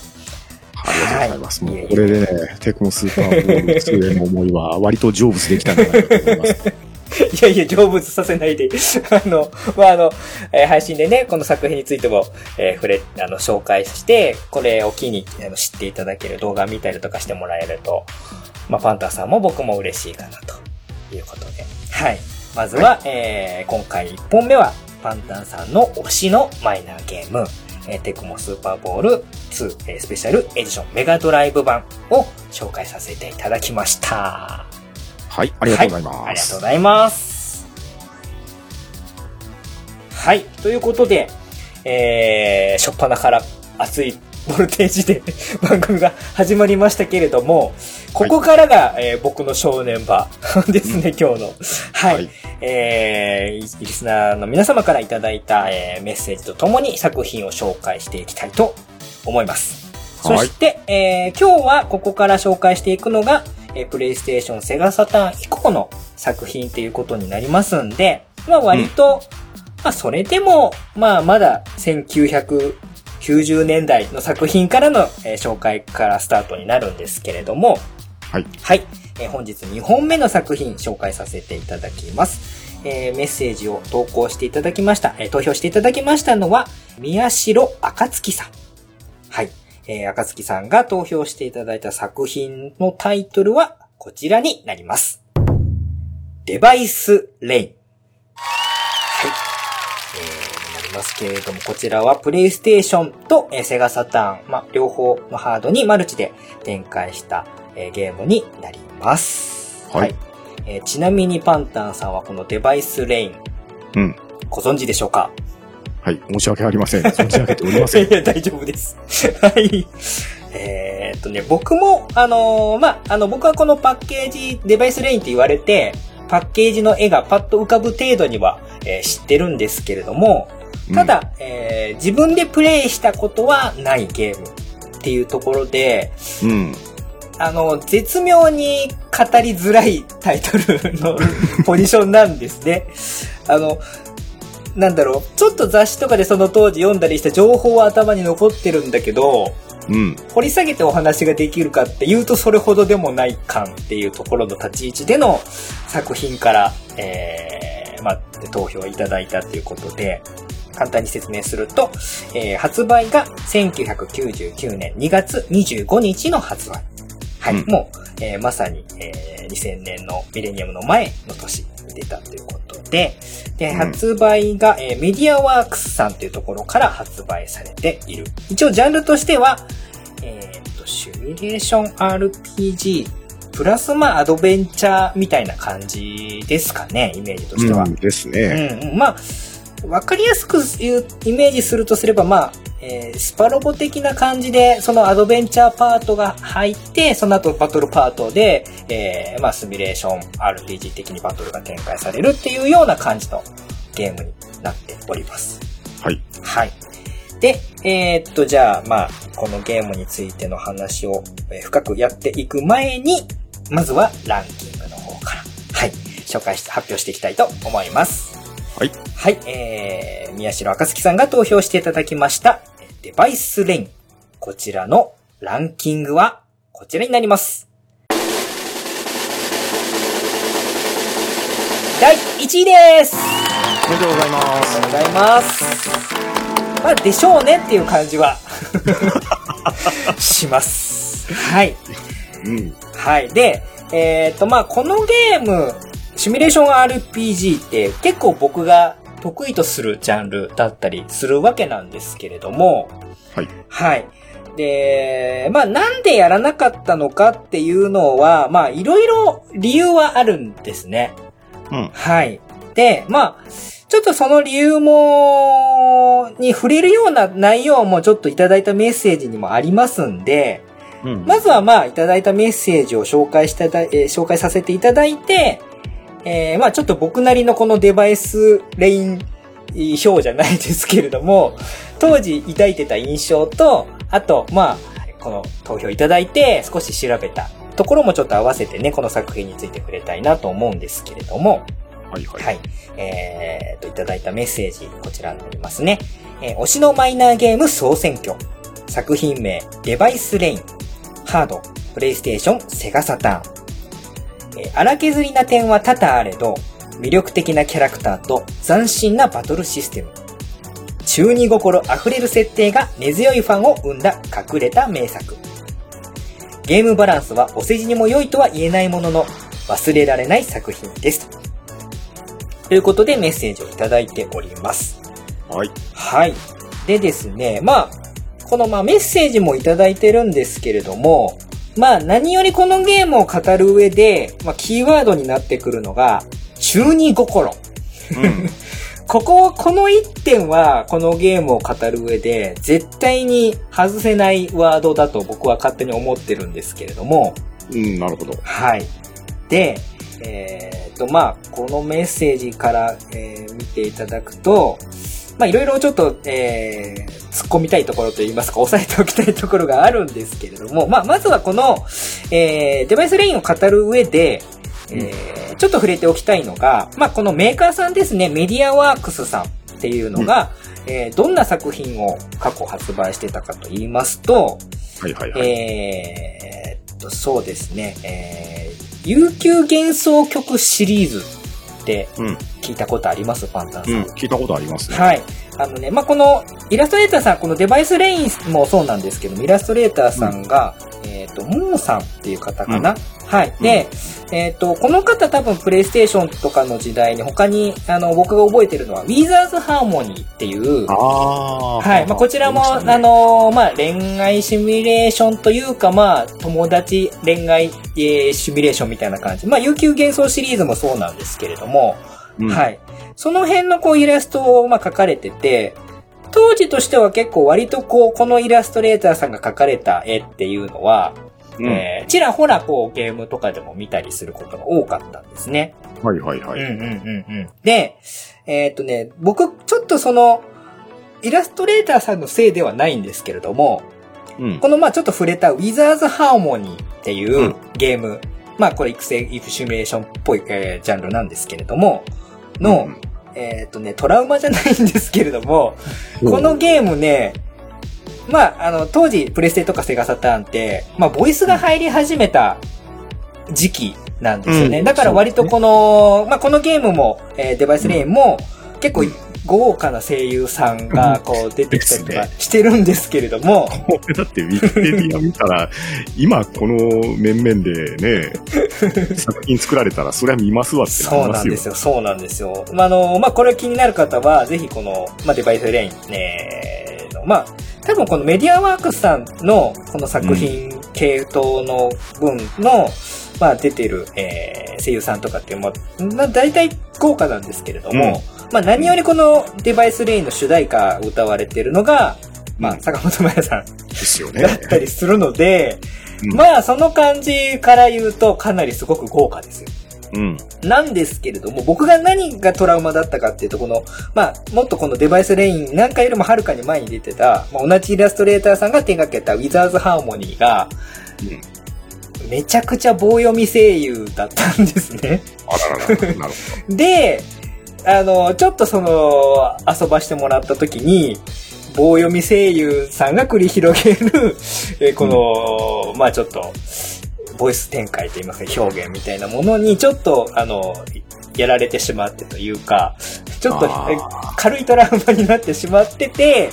ありがとうございます。はい、もうこれでね、テクモスーパーボール2への思いは割と成仏できたんじゃないかと思います。いやいや、成仏させないで。あの、まあ、あの、えー、配信でね、この作品についても、えー、触れ、あの、紹介して、これを機にあの知っていただける動画見たりとかしてもらえると、まあ、パンタさんも僕も嬉しいかな、ということで。はい。まずは、はい、えー、今回1本目は、パンタンさんの推しのマイナーゲーム、えテクモスーパーボール2、えスペシャルエディションメガドライブ版を紹介させていただきました。はい、ありがとうございます。はい、ありがとうございます。はい、ということで、えー、しょっぱなから熱いボルテージで 番組が始まりましたけれども、ここからが、はい、えー、僕の正念場 ですね、今日の。はい。はい、えー、リスナーの皆様からいただいた、えー、メッセージとともに作品を紹介していきたいと思います。そして、えー、今日はここから紹介していくのが、えー、プレイステーション、セガサターン以降の作品っていうことになりますんで、まあ割と、うん、まあそれでも、まあまだ1900 90年代の作品からの、えー、紹介からスタートになるんですけれども、はい。はい。えー、本日2本目の作品紹介させていただきます。えー、メッセージを投稿していただきました、えー、投票していただきましたのは、宮代暁さん。はい。えー、暁さんが投票していただいた作品のタイトルはこちらになります。デバイスレイン。ますけれども、こちらはプレイステーションと、えー、セガサターン、まあ、両方のハードにマルチで展開した、えー、ゲームになります。はい。はい、えー、ちなみにパンタンさんはこのデバイスレイン、うん。ご存知でしょうか？はい、申し訳ありません。存じ上げておりません。いや、大丈夫です。はい。えー、っとね、僕も、あのー、まあ、あの、僕はこのパッケージ、デバイスレインって言われて、パッケージの絵がパッと浮かぶ程度には、えー、知ってるんですけれども、ただ、うん、えー、自分でプレイしたことはないゲームっていうところで、うん、あの、絶妙に語りづらいタイトルの ポジションなんですね。あの、なんだろう、ちょっと雑誌とかでその当時読んだりした情報は頭に残ってるんだけど、うん、掘り下げてお話ができるかっていうとそれほどでもない感っていうところの立ち位置での作品から、えー、まあ、投票いただいたっていうことで、簡単に説明すると、えー、発売が1999年2月25日の発売。はい。うん、もう、えー、まさに、えー、2000年のミレニアムの前の年に出たということて、で、発売が、えー、メディアワークスさんというところから発売されている。一応ジャンルとしては、えっ、と、シミュレーション RPG、プラスまあアドベンチャーみたいな感じですかね、イメージとしては。うん、ですね。うん、まあ、わかりやすく言う、イメージするとすれば、まあ、えー、スパロボ的な感じで、そのアドベンチャーパートが入って、その後バトルパートで、えー、まあ、シミュレーション RPG 的にバトルが展開されるっていうような感じのゲームになっております。はい。はい。で、えー、っと、じゃあ、まあ、このゲームについての話を、え深くやっていく前に、まずはランキングの方から、はい、紹介して、発表していきたいと思います。はい。はい、えー、宮代赤月さんが投票していただきました、デバイスレイン。こちらのランキングは、こちらになります。第1位ですおめでとうございます。おめでとうございます。まあ、でしょうねっていう感じは します。はい。うん。はい。で、えっ、ー、と、まあ、このゲーム、シミュレーション RPG って結構僕が得意とするジャンルだったりするわけなんですけれども、はい。はい。で、まあなんでやらなかったのかっていうのは、まあいろいろ理由はあるんですね。うん。はい。で、まあ、ちょっとその理由も、に触れるような内容もちょっといただいたメッセージにもありますんで、うん、まずはまあいただいたメッセージを紹介しただ、えー、紹介させていただいて、えー、まあちょっと僕なりのこのデバイスレイン表じゃないですけれども、当時抱いてた印象と、あと、まあ、この投票いただいて少し調べたところもちょっと合わせてね、この作品について触れたいなと思うんですけれども、はいはい。はい。えー、と、いただいたメッセージ、こちらになりますね。えー、推しのマイナーゲーム総選挙。作品名、デバイスレイン。ハード、プレイステーション、セガサターン。えー、荒削りな点は多々あれど、魅力的なキャラクターと斬新なバトルシステム。中二心溢れる設定が根強いファンを生んだ隠れた名作。ゲームバランスはお世辞にも良いとは言えないものの、忘れられない作品です。ということでメッセージをいただいております。はい。はい。でですね、まあ、このまあメッセージもいただいてるんですけれども、まあ何よりこのゲームを語る上で、まあキーワードになってくるのが、中二心。うん、ここ、この一点は、このゲームを語る上で、絶対に外せないワードだと僕は勝手に思ってるんですけれども。うん、なるほど。はい。で、えー、っと、まあ、このメッセージから、えー、見ていただくと、まあ、いろいろちょっと、えー、突っ込みたいところといいますか、押さえておきたいところがあるんですけれども、まあ、まずはこの、えー、デバイスレインを語る上で、えー、ちょっと触れておきたいのが、まあ、このメーカーさんですね、メディアワークスさんっていうのが、うん、えー、どんな作品を過去発売してたかと言いますと、はいはいはい。えー、っと、そうですね、えー、悠久幻想曲シリーズって聞いたことあります、うん、パンタンさん,、うん。聞いたことありますね。はい。あのね、まあ、このイラストレーターさん、このデバイスレインもそうなんですけどイラストレーターさんが、うん、えっ、と、モーさんっていう方かな、はい。で、えっ、ー、と、この方多分プレイステーションとかの時代に他に、あの、僕が覚えてるのは、ウィザーズハーモニーっていう、はい。まあ、こちらも、あ、ね、あの、まあ、恋愛シミュレーションというか、まあ、友達恋愛、えー、シミュレーションみたいな感じ。まあ、悠久幻想シリーズもそうなんですけれども、うん、はい。その辺のこうイラストを、まあ、描かれてて、当時としては結構割とこう、このイラストレーターさんが描かれた絵っていうのは、うん、えー、ちらほらこうゲームとかでも見たりすることが多かったんですね。はいはいはい。うんうんうんうん。で、えー、っとね、僕ちょっとその、イラストレーターさんのせいではないんですけれども、うん、このまあちょっと触れたウィザーズハーモニーっていうゲーム、うん、まあこれ育成、イフシミュレーションっぽい、えー、ジャンルなんですけれども、の、うん、えっとね、トラウマじゃないんですけれども、このゲームね、まあ、あの、当時、プレステとかセガサターンって、まあ、ボイスが入り始めた時期なんですよね。うん、だから割とこの、ね、まあ、このゲームも、えー、デバイスレインも、結構、豪華な声優さんがこう出てきたりとかしてるんですけれども。これだってウィキペディア見たら、今この面々でね、作品作られたらそれは見ますわって。そうなんですよ、そうなんですよ。まあ、あの、まあ、これ気になる方は、ぜひこの、まあ、デバイスレイン、ね、の、まあ、多分このメディアワークスさんのこの作品系統の分の、うん、まあ出てる、えー、声優さんとかっていうのも、まあ大体豪華なんですけれども、うんまあ何よりこのデバイスレインの主題歌を歌われてるのが、まあ坂本真也さんですよね。だったりするので、うん、まあその感じから言うとかなりすごく豪華ですよ。うん。なんですけれども、僕が何がトラウマだったかっていうと、この、まあ、もっとこのデバイスレインなんかよりもはるかに前に出てた、まあ、同じイラストレーターさんが手掛けたウィザーズハーモニーが、うん、めちゃくちゃ棒読み声優だったんですね。あららら、なるほど。で、あの、ちょっとその、遊ばしてもらった時に、棒読み声優さんが繰り広げる、えこの、うん、まあちょっと、ボイス展開と言いますか、表現みたいなものにちょっと、あの、やられてしまってというか、ちょっと軽いトラウマになってしまってて、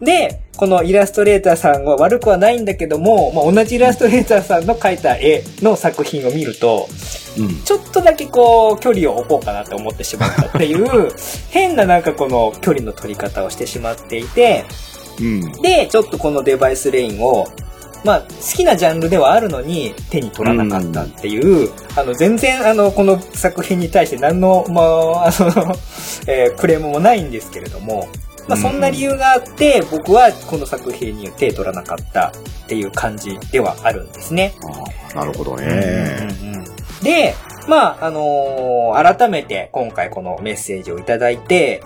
で、このイラストレーターさんは悪くはないんだけども、まあ、同じイラストレーターさんの描いた絵の作品を見ると、うん、ちょっとだけこう、距離を置こうかなって思ってしまったっていう、変ななんかこの距離の取り方をしてしまっていて、うん、で、ちょっとこのデバイスレインを、まあ、好きなジャンルではあるのに手に取らなかったっていう、うん、あの、全然あの、この作品に対して何の、まあ、あの、えー、クレームもないんですけれども、まあ、そんな理由があって、僕はこの作品に手取らなかったっていう感じではあるんですね。なるほどね、うんうんうん。で、まあ、あのー、改めて今回このメッセージをいただいて、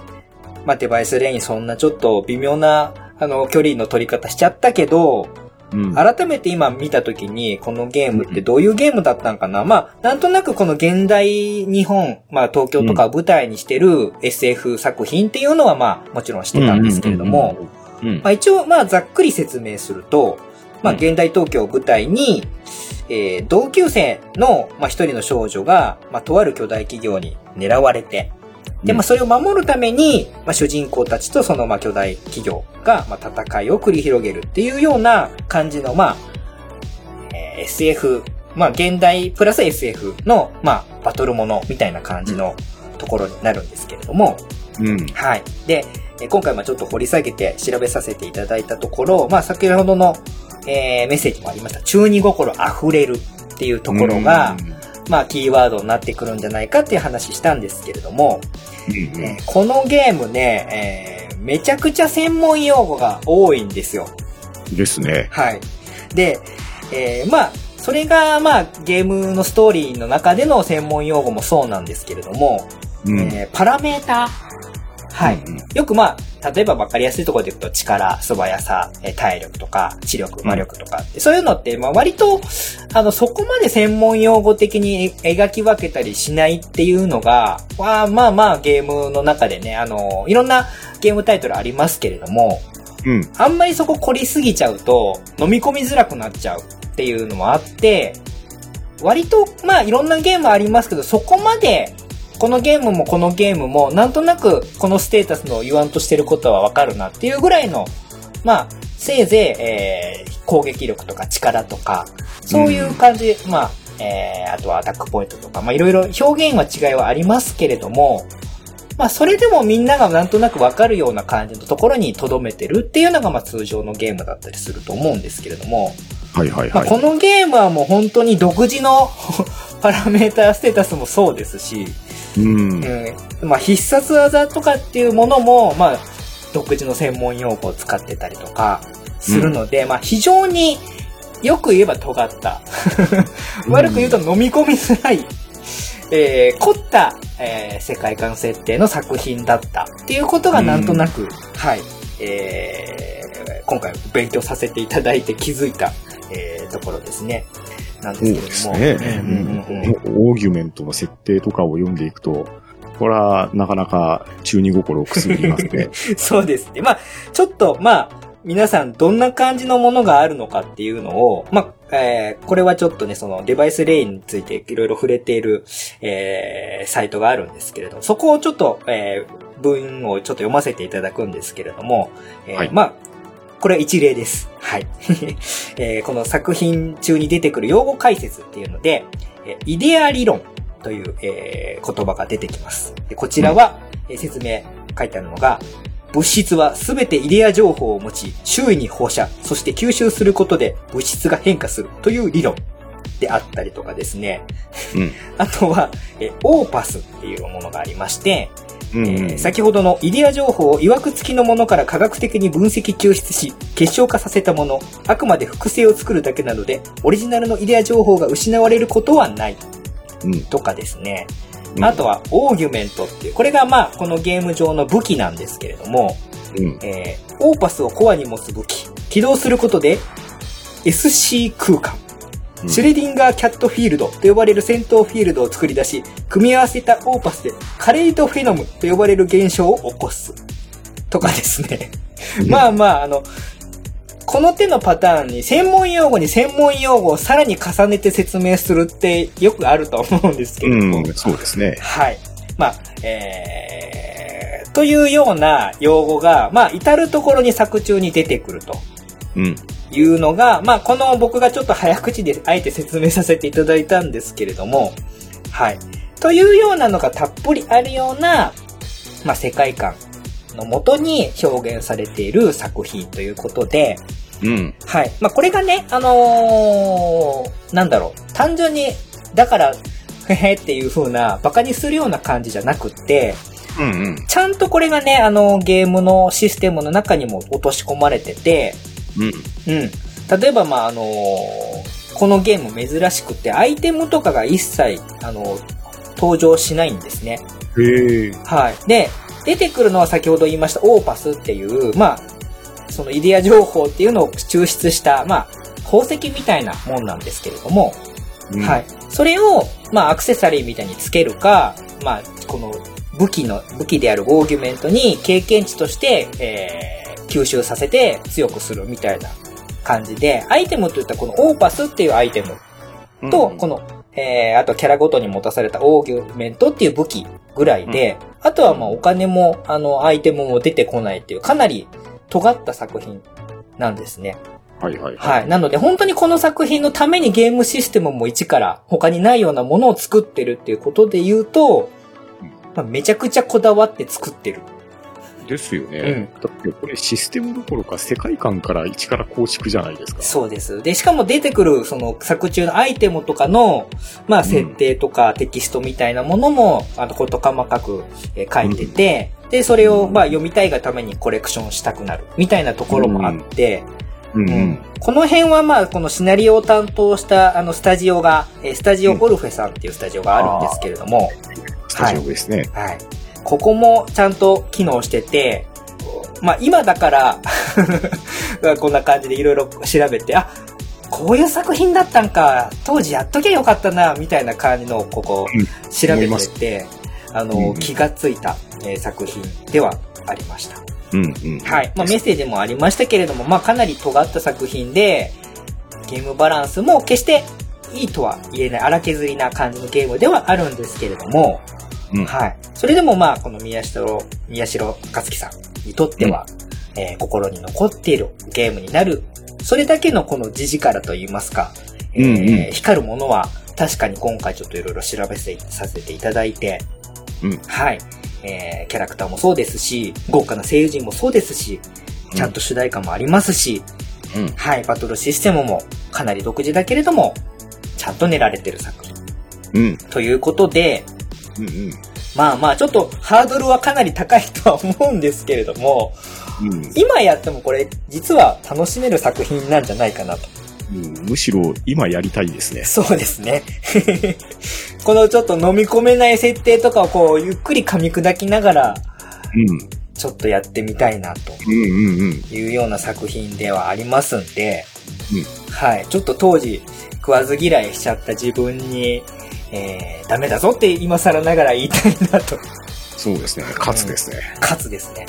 まあ、デバイスレインそんなちょっと微妙な、あの、距離の取り方しちゃったけど、改めて今見たときに、このゲームってどういうゲームだったんかな、うん、まあ、なんとなくこの現代日本、まあ東京とか舞台にしてる SF 作品っていうのはまあもちろんしてたんですけれども、まあ一応まあざっくり説明すると、まあ現代東京を舞台に、えー、同級生の、まあ、一人の少女が、まあ、とある巨大企業に狙われて、で、まあ、それを守るために、まあ、主人公たちとその、まあ、巨大企業が、まあ、戦いを繰り広げるっていうような感じの、まあ、えー、SF、まあ、現代プラス SF の、まあ、バトルものみたいな感じのところになるんですけれども、うん。はい。で、今回もちょっと掘り下げて調べさせていただいたところ、まあ、先ほどの、えー、メッセージもありました、中二心溢れるっていうところが、まあ、キーワードになってくるんじゃないかっていう話したんですけれども、うんえー、このゲームね、えー、めちゃくちゃ専門用語が多いんですよ。ですね。はい。で、えー、まあ、それが、まあ、ゲームのストーリーの中での専門用語もそうなんですけれども、うん、えー、パラメータはい。よくまあ、例えば分かりやすいところで言うと力、素早さ、体力とか、知力、魔力とかうん、そういうのって、まあ割と、あの、そこまで専門用語的に描き分けたりしないっていうのが、まあまあまあゲームの中でね、あの、いろんなゲームタイトルありますけれども、うん。あんまりそこ凝りすぎちゃうと、飲み込みづらくなっちゃうっていうのもあって、割と、まあいろんなゲームありますけど、そこまでこのゲームもこのゲームも、なんとなくこのステータスの言わんとしてることはわかるなっていうぐらいの、まあ、せいぜい、えー、攻撃力とか力とか、そういう感じ、うん、まあ、えー、あとはアタックポイントとか、まあいろいろ表現は違いはありますけれども、まあそれでもみんながなんとなくわかるような感じのところに留めてるっていうのがまあ通常のゲームだったりすると思うんですけれども、はいはいはい。まあ、このゲームはもう本当に独自の パラメーターステータスもそうですし、うん、まあ必殺技とかっていうものも、まあ、独自の専門用語を使ってたりとかするので、うん、まあ非常によく言えば尖った。悪く言うと飲み込みづらい、えー、凝った、えー、世界観設定の作品だったっていうことがなんとなく、うん、はい、えー、今回勉強させていただいて気づいた、えー、ところですね。なんですけども。そうですね。オーギュメントの設定とかを読んでいくと、これはなかなか中二心をくすぐりますね。そうですね。まあ、ちょっと、まあ、皆さんどんな感じのものがあるのかっていうのを、まあ、えー、これはちょっとね、そのデバイスレインについていろいろ触れている、えー、サイトがあるんですけれど、そこをちょっと、えー、文をちょっと読ませていただくんですけれども、えーはいまあ、これは一例です。はい。えーこの作品中に出てくる用語解説っていうので、えーイデア理論という、えー言葉が出てきます。でこちらは、えー説明書いてあるのが、物質はすべてイデア情報を持ち、周囲に放射、そして吸収することで物質が変化するという理論であったりとかですね。うん。あとは、えーオーパスっていうものがありまして、うん、うんえー先ほどのイデア情報を曰く付きのものから科学的に分析抽出し、結晶化させたもの、あくまで複製を作るだけなので、オリジナルのイデア情報が失われることはないうん。とかですね。うんあとは、オーギュメントっていう、これがまあ、このゲーム上の武器なんですけれども、うん。えーオーパスをコアに持つ武器。起動することで、SC 空間。シュレディンガーキャットフィールドと呼ばれる戦闘フィールドを作り出し、組み合わせたオーパスでカレイトフェノムと呼ばれる現象を起こす。とかですね。まあまあ、あの、この手のパターンに専門用語に専門用語をさらに重ねて説明するってよくあると思うんですけれども。うん、そうですね。はい。まあ、えー、というような用語が、まあ、至るところに作中に出てくると。うん。いうのが、まあ、この僕がちょっと早口であえて説明させていただいたんですけれども、はい。というようなのがたっぷりあるような、まあ、世界観のもとに表現されている作品ということで、うん。はい。まあ、これがね、あのーなんだろう、単純に、だから、へへっていう風な、馬鹿にするような感じじゃなくって、うんうん。ちゃんとこれがね、あの、ゲームのシステムの中にも落とし込まれてて、うん。うん。例えば、まあ、あのーこのゲーム珍しくて、アイテムとかが一切、あの登場しないんですね。へえ。はい。で、出てくるのは先ほど言いましたオーパスっていう、まあ、そのイデア情報っていうのを抽出した、まあ、宝石みたいなもんなんですけれども、うんはい。。それを、まあ、アクセサリーみたいにつけるか、まあ、この武器の、武器であるオーギュメントに経験値として、えー、吸収させて強くするみたいな感じで、アイテムといったらこのオーパスっていうアイテムと、この、えー、あとキャラごとに持たされたオーギュメントっていう武器ぐらいで、あとはまあお金も、あの、アイテムも出てこないっていう、かなり尖った作品なんですね。はいはいはい。なので本当にこの作品のためにゲームシステムも一から他にないようなものを作ってるっていうことで言うと、まあ、めちゃくちゃこだわって作ってる。ですよね。うんだってこれシステムどころか世界観から一から構築じゃないですか。そうです。で、しかも出てくるその作中のアイテムとかの、まあ設定とかテキストみたいなものも、あの、こと細かくえー書いてて、で、それをまあ読みたいがためにコレクションしたくなるみたいなところもあって、うんううんん。この辺はまあ、このシナリオを担当したあのスタジオが、えースタジオゴルフェさんっていうスタジオがあるんですけれども、スタジオですね。はい。ここもちゃんと機能してて、まあ今だから、こんな感じでいろいろ調べて、あ、こういう作品だったんか、当時やっときゃよかったな、みたいな感じの、ここうん、調べてて、あの、うん気がついた、えー作品ではありました。うんうん。はい。まあメッセージもありましたけれども、まあかなり尖った作品で、ゲームバランスも決していいとは言えない荒削りな感じのゲームではあるんですけれども、うんはい。それでもまあ、この宮代、宮代勝樹さんにとっては、えー心に残っているゲームになる。それだけのこの字力といいますか、えーうんうん光るものは確かに今回ちょっといろいろ調べせさせていただいて、うんはい。えーキャラクターもそうですし、豪華な声優陣もそうですし、ちゃんと主題歌もありますし、うん。はい、バトルシステムもかなり独自だけれども、ちゃんと練られてる作品。うん。ということで、うんうん。まあまあ、ちょっとハードルはかなり高いとは思うんですけれども、うん今やってもこれ、実は楽しめる作品なんじゃないかなと。うん。むしろ今やりたいですね。そうですね。このちょっと飲み込めない設定とかをこう、ゆっくり噛み砕きながら、うん。ちょっとやってみたいなと。いうような作品ではありますんで、うんはい。ちょっと当時、食わず嫌いしちゃった自分に、えー、ダメだぞって今更ながら言いたいなと。そうですね。勝つですね。かつですね。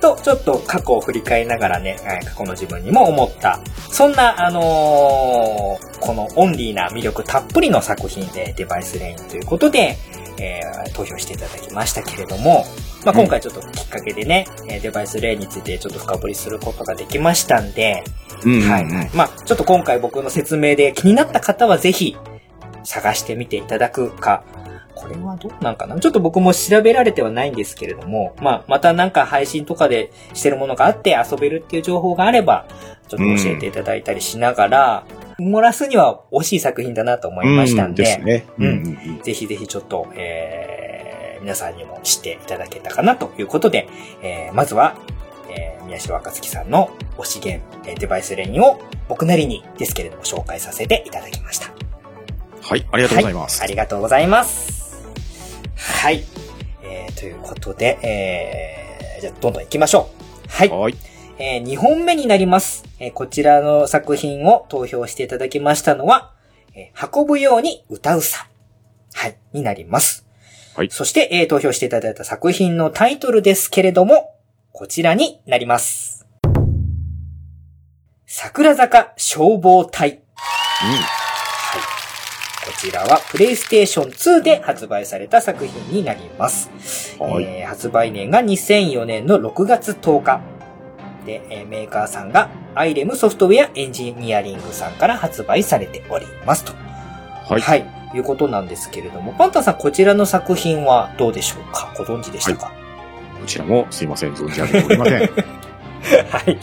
と、ちょっと過去を振り返りながらね、はい過去の自分にも思った、そんな、あのー、このオンリーな魅力たっぷりの作品でデバイスレインということで、えー、投票していただきましたけれども、まあ、今回ちょっときっかけでね、うん、デバイスレインについてちょっと深掘りすることができましたんで、うんはいはい。まあ、ちょっと今回僕の説明で気になった方はぜひ探してみていただくか、これはどうなんかな？ちょっと僕も調べられてはないんですけれども、まあ、またなんか配信とかでしてるものがあって遊べるっていう情報があれば、ちょっと教えていただいたりしながら、うん、漏らすには惜しい作品だなと思いましたんで、うん、でね。うん。ぜひぜひちょっと、えー、皆さんにも知っていただけたかなということで、えー、まずは、えー、宮代若月さんの推しゲーム、デバイスレインを僕なりにですけれども紹介させていただきました。はい、ありがとうございます。はい、ありがとうございます。はい。えー、ということで、えー、じゃあ、どんどん行きましょう。はい。はい。えー、2本目になります。えー、こちらの作品を投票していただきましたのは、えー、運ぶように歌うさ。はい、になります。はい。そして、えー、投票していただいた作品のタイトルですけれども、こちらになります。桜坂消防隊。うん。こちらはプレイステーション2で発売された作品になります。はい、えー、発売年が2004年の6月10日。で、えー、メーカーさんがアイレムソフトウェアエンジニアリングさんから発売されておりますと。はい。はい。いうことなんですけれども、パンタンさんこちらの作品はどうでしょうか？ご存知でしたか、はい、こちらもすいません、存じ上げておりません。はい。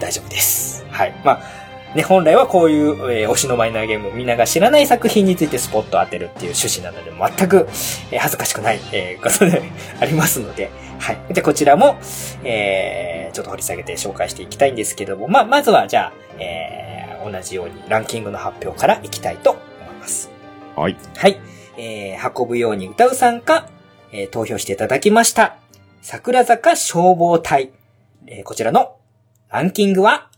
大丈夫です。はい。まあね、本来はこういう、えー、推しのマイナーゲーム、みんなが知らない作品についてスポットを当てるっていう趣旨なので、全く、えー、恥ずかしくない、えー、ことでありますので、はい。で、こちらも、えー、ちょっと掘り下げて紹介していきたいんですけども、まあ、まずは、じゃあ、えー、同じようにランキングの発表からいきたいと思います。はい。はい。えー、運ぶように歌うさんか、えー、投票していただきました。桜坂消防隊。えー、こちらのランキングは、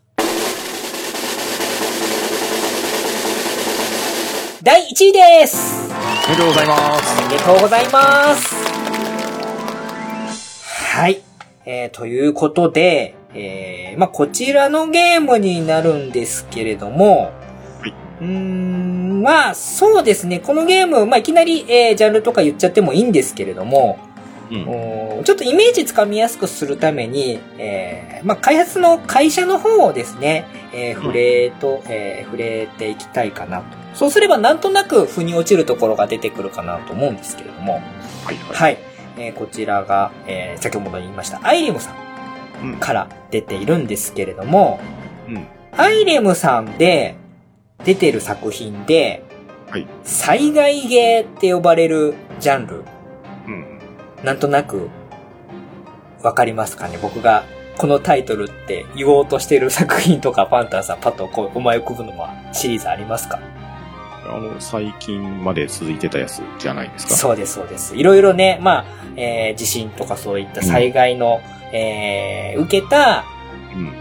第1位ですおめでとうございますおめでとうございますはい。えー、ということで、えー、まあ、こちらのゲームになるんですけれども、はい。うーん、まあ、そうですね。このゲーム、まあ、いきなり、えー、ジャンルとか言っちゃってもいいんですけれども、うん、ちょっとイメージつかみやすくするために、えー、まあ、開発の会社の方をですね、えー、触れと、えー、触れていきたいかなと。そうすればなんとなく腑に落ちるところが出てくるかなと思うんですけれども。はい、はい。はい。えー、こちらが、えー、先ほど言いました、アイレムさんから出ているんですけれども、うん。アイレムさんで出てる作品で、はい。災害ゲーって呼ばれるジャンルなんとなく、わかりますかね？僕がこのタイトルって言おうとしてる作品とかパンタンさんパッとこう思い浮かぶのはシリーズありますか？あの、最近まで続いてたやつじゃないですか？そうです、そうです。いろいろね、まあ、えー、地震とかそういった災害の、うん、えー、受けた、うん、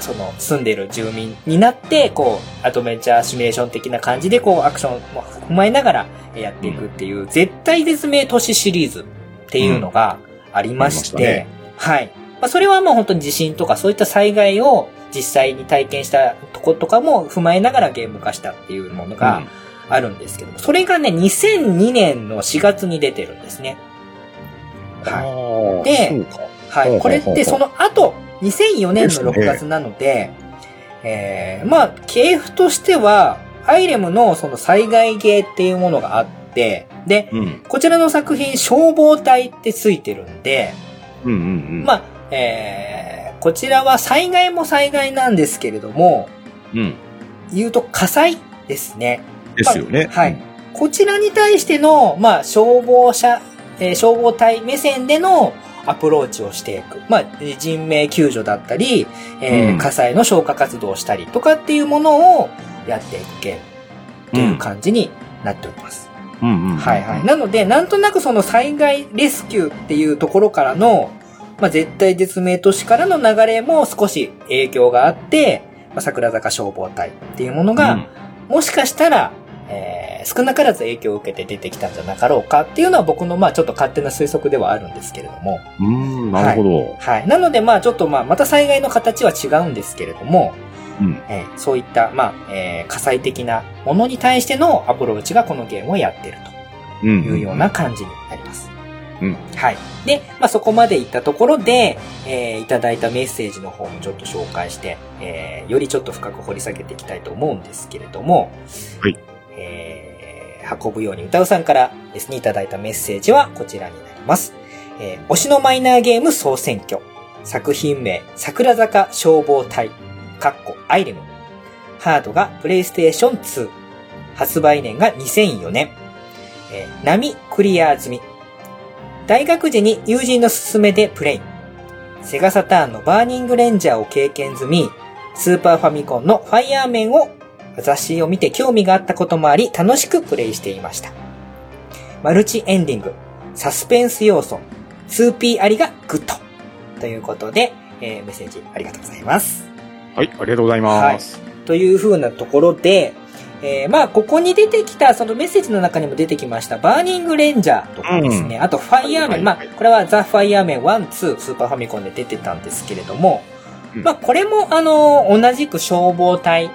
その、住んでる住民になって、こう、アドベンチャーシミュレーション的な感じで、こう、アクションも踏まえながらやっていくっていう、うん、絶対絶命都市シリーズっていうのがありまして、うん。ね、はい。まあ、それはもう本当に地震とかそういった災害を実際に体験したとことかも踏まえながらゲーム化したっていうものがあるんですけども、それがね、2002年の4月に出てるんですね。はい。で、はい。これってその後、2004年の6月なので、えー、まあ、系譜としては、アイレムのその災害ゲーっていうものがあって、で、うん、こちらの作品消防隊ってついてるんで、うんうんうん、まあ、えー、こちらは災害も災害なんですけれども、うん、言うと火災ですね。ですよね。まあ、はい。こちらに対しての、まあ、消防車、えー、消防隊目線でのアプローチをしていく。まあ、人命救助だったり、えー、うん、火災の消火活動をしたりとかっていうものをやっていくゲームっていう感じになっております。はいはい。なので、なんとなくその災害レスキューっていうところからの、まあ、絶対絶命都市からの流れも少し影響があって、まあ、桜坂消防隊っていうものが、うん、もしかしたら、えー、少なからず影響を受けて出てきたんじゃなかろうかっていうのは僕のまあちょっと勝手な推測ではあるんですけれども。うん、なるほど。はい。はい、なのでまあちょっとまあまた災害の形は違うんですけれども、うんえーそういった、まあ、えー火災的なものに対してのアプローチがこのゲームをやってるとうん。いうような感じになります。うんはい。で、まあ、そこまでいったところで、えーいただいたメッセージの方もちょっと紹介して、えーよりちょっと深く掘り下げていきたいと思うんですけれども、はい。えー運ぶように歌うさんからですね、いただいたメッセージはこちらになります。えー推しのマイナーゲーム総選挙。作品名、桜坂消防隊。かっこアイレム。ハードがプレイステーション2。発売年が2004年。えー波クリア済み。大学時に友人の勧めでプレイ。セガサターンのバーニングレンジャーを経験済み、スーパーファミコンのファイヤーメンを雑誌を見て興味があったこともあり楽しくプレイしていました。マルチエンディング、サスペンス要素、2P ありがグッド。ということで、えーメッセージありがとうございます。はい、ありがとうございます。という風なところで、えーまあ、ここに出てきた、そのメッセージの中にも出てきました、バーニングレンジャーとかですね、あと、ファイヤーメン、まあこれはザ・ファイヤーメン1、2、スーパーファミコンで出てたんですけれども、うんまあ、これも、あの同じく消防隊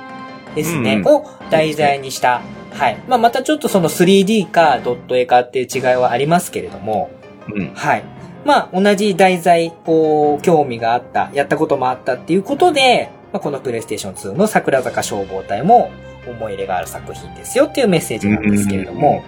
ですね、うんうんを題材にした、はい。まあ、またちょっとその 3D かドット絵かっていう違いはありますけれども、うん。はい。まあ、同じ題材を興味があった、やったこともあったっていうことで、まあ、このプレイステーション2の桜坂消防隊も思い入れがある作品ですよっていうメッセージなんですけれども、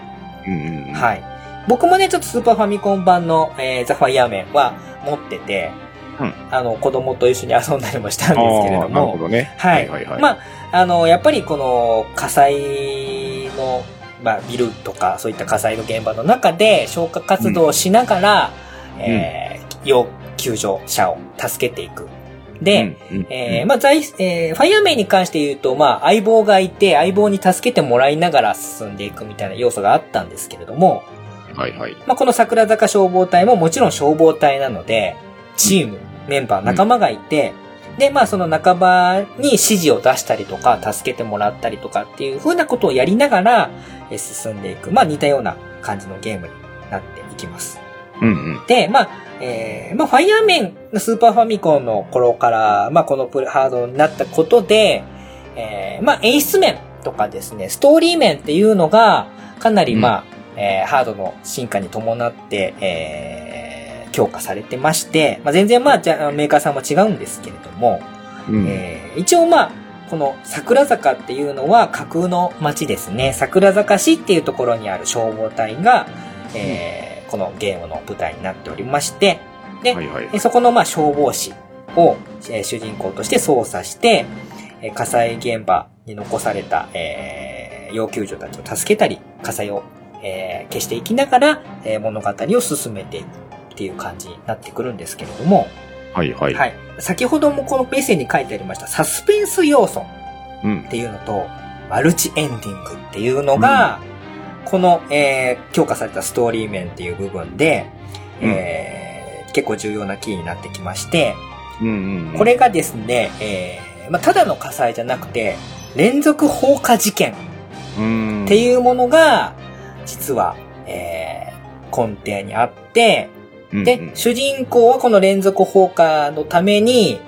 うんうん。はい。僕もね、ちょっとスーパーファミコン版の、えー、ザ・ファイヤーメンは持ってて、うんあの、子供と一緒に遊んだりもしたんですけれどああ、なるほも、どね。はい。はいはい。まあ、あの、やっぱりこの火災の、まあ、ビルとか、そういった火災の現場の中で消火活動をしながら、えー要救助者を助けていく。で、うん、うんえーまあ、在、えーファイアーメンに関して言うと、まあ、相棒がいて、相棒に助けてもらいながら進んでいくみたいな要素があったんですけれども、はいはい。まあ、この桜坂消防隊ももちろん消防隊なので、チーム、メンバー、仲間がいて、で、まあその仲間に指示を出したりとか、助けてもらったりとかっていう風なことをやりながら、えー進んでいく、まあ似たような感じのゲームになっていきます。うんうん。で、まあ、えー、まあ、ファイアーメンのスーパーファミコンの頃から、まあ、このプレハードになったことで、えー、まあ、演出面とかですね、ストーリー面っていうのが、かなり、まあ、えー、ハードの進化に伴って、えー、強化されてまして、まあ、全然まあ、じゃあメーカーさんも違うんですけれども、うんえー一応まあ、この桜坂っていうのは架空の街ですね。桜坂市っていうところにある消防隊が、えーこのゲームの舞台になっておりまして、で、はいはい。えそこのまあ消防士を、えー主人公として操作して、えー火災現場に残された、えー要救助たちを助けたり、火災を、えー消していきながら、えー物語を進めていくっていう感じになってくるんですけれども、はいはい。はい。先ほどもこのページに書いてありましたサスペンス要素うんっ。ていうのと、マルチエンディングっていうのが、この、えー強化されたストーリー面っていう部分で、うんえー結構重要なキーになってきまして、うんうん。これがですね、えーまあ、ただの火災じゃなくて、連続放火事件うん。っていうものが、実は、えー根底にあって、うん、で、うん主人公はこの連続放火のために、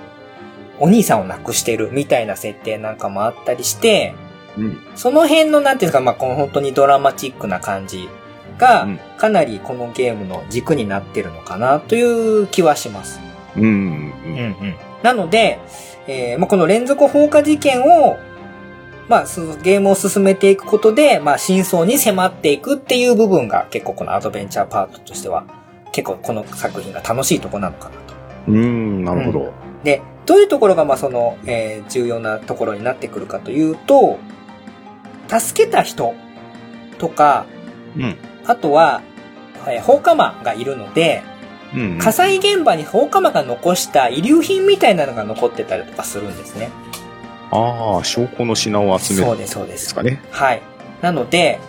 お兄さんを亡くしてるみたいな設定なんかもあったりして、うん。その辺のなんていうんですか、まあ、この本当にドラマチックな感じがうん、かなりこのゲームの軸になってるのかなという気はします。うん。うん。うんなので、えーまあ、この連続放火事件を、まあ、そのゲームを進めていくことで、まあ、真相に迫っていくっていう部分が結構このアドベンチャーパートとしては、結構この作品が楽しいとこなのかなと。うん。なるほど。で、どういうところが、まあ、その、えー重要なところになってくるかというと、助けた人とか、うん。あとは、えー放火魔がいるので、うん。火災現場に放火魔が残した遺留品みたいなのが残ってたりとかするんですね。ああ、証拠の品を集めるんそうです、そうで。ですすかね。はい。なので、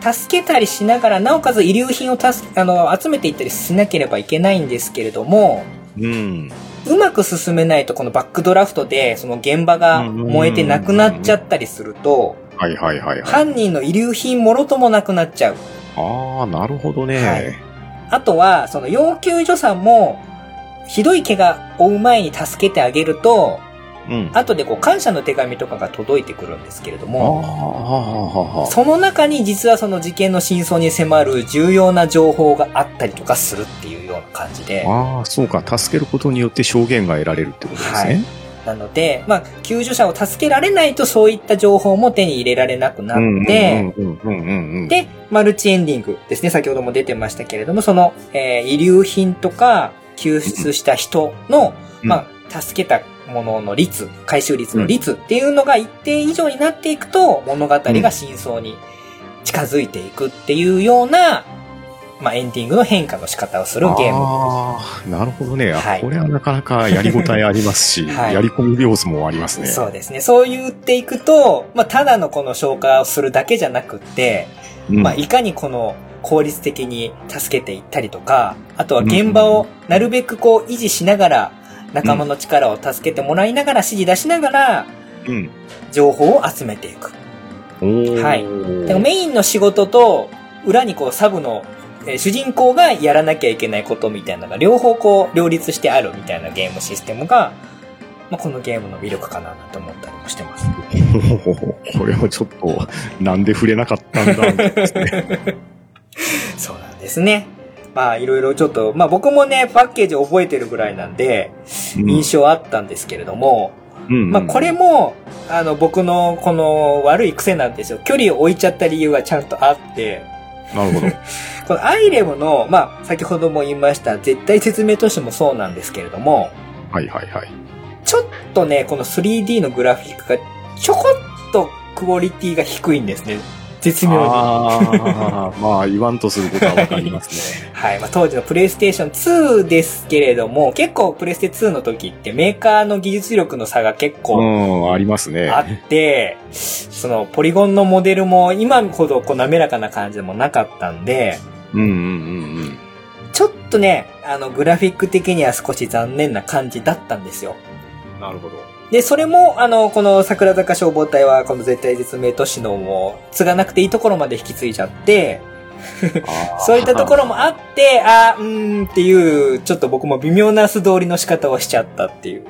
助けたりしながら、なおかつ遺留品をたすあの集めていったりしなければいけないんですけれども、うん。うまく進めないとこのバックドラフトで、その現場が燃えてなくなっちゃったりすると、はいはいはいはい。犯人の遺留品もろともなくなっちゃう。ああ、なるほどね。はいあとは、その要救助さんも、ひどい怪我を負う前に助けてあげると、うん、後でこう感謝の手紙とかが届いてくるんですけれども、その中に実はその事件の真相に迫る重要な情報があったりとかするっていうような感じで。ああ、そうか。助けることによって証言が得られるってことですね。はいなので、まあ、救助者を助けられないとそういった情報も手に入れられなくなって、で、マルチエンディングですね。先ほども出てましたけれども、その、えー、遺留品とか、救出した人の、うん、まあ、助けたものの率、回収率の率っていうのが一定以上になっていくと、物語が真相に近づいていくっていうような、まあ、エンディングの変化の仕方をするゲーム。ああ、なるほどね。はい、これはなかなかやりごたえありますし、はい、やり込み要素もありますね。そうですね。そう言っていくと、まあ、ただのこの消化をするだけじゃなくって、うん、まあ、いかにこの効率的に助けていったりとか、あとは現場をなるべくこう維持しながら、仲間の力を助けてもらいながら、指示出しながら、情報を集めていく。はい。メインの仕事と、裏にこうサブのえ主人公がやらなきゃいけないことみたいなのが両方こう両立してあるみたいなゲームシステムが、まあ、このゲームの魅力かなと思ったりもしてます。これもちょっと、なんで触れなかったんだ、ね、そうなんですね。まあいろいろちょっと、まあ僕もね、パッケージ覚えてるぐらいなんで、印象あったんですけれども、うん、まあこれも、あの僕のこの悪い癖なんですよ。距離を置いちゃった理由がちゃんとあって、なるほど。このアイレムの、まあ、先ほども言いました、絶対説明としてもそうなんですけれども、はいはいはい。ちょっとね、この 3D のグラフィックがちょこっとクオリティが低いんですね。絶妙に。あまあ、言わんとすることはわかりますね。はい。まあ、当時のプレイステーション2ですけれども、結構プレステ2の時ってメーカーの技術力の差が結構、うん、ありますね。あって、その、ポリゴンのモデルも今ほどこう滑らかな感じでもなかったんで、うんうんうんうん。ちょっとね、あの、グラフィック的には少し残念な感じだったんですよ。なるほど。で、それも、あの、この桜坂消防隊は、この絶対絶命都市のも、継がなくていいところまで引き継いじゃって、そういったところもあって、あうーんっていう、ちょっと僕も微妙な素通りの仕方をしちゃったっていう。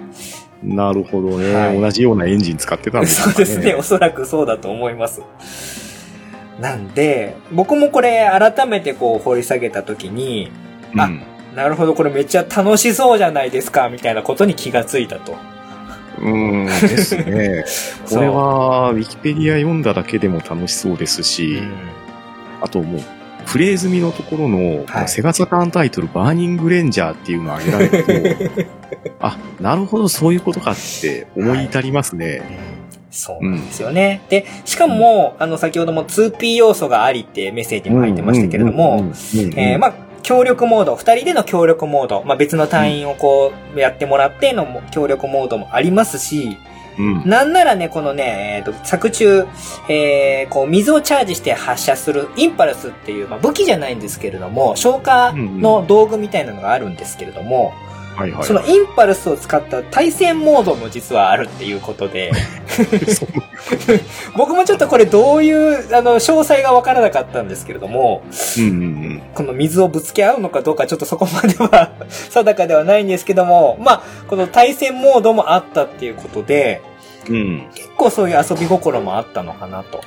なるほどね、はい、同じようなエンジン使ってたんですね。そうですね。おそらくそうだと思います。なんで、僕もこれ改めてこう掘り下げたときに、うん、あ、なるほど、これめっちゃ楽しそうじゃないですか、みたいなことに気がついたと。うん、ですね。これは、ウィキペディア読んだだけでも楽しそうですし、うん、あともう、プレイ済みのところの、はい、セガサターンタイトル、バーニングレンジャーっていうのを挙げられると、あ、なるほど、そういうことかって思い至りますね。はいそうなんですよね。うん、で、しかも、あの、先ほども 2P 要素がありってメッセージにも入ってましたけれども、えまあ、協力モード、二人での協力モード、まあ、別の隊員をこう、やってもらっての協力モードもありますし、うん、なんならね、このね、えっ、ー、と、作中、えー、こう、水をチャージして発射するインパルスっていう、まあ、武器じゃないんですけれども、消火の道具みたいなのがあるんですけれども、はいはい、そのインパルスを使った対戦モードも実はあるっていうことで 僕もちょっとこれどういうあの詳細がわからなかったんですけれども、うんうんうん、この水をぶつけ合うのかどうかちょっとそこまでは 定かではないんですけども、まあ、この対戦モードもあったっていうことで、うん、結構そういう遊び心もあったのかなと。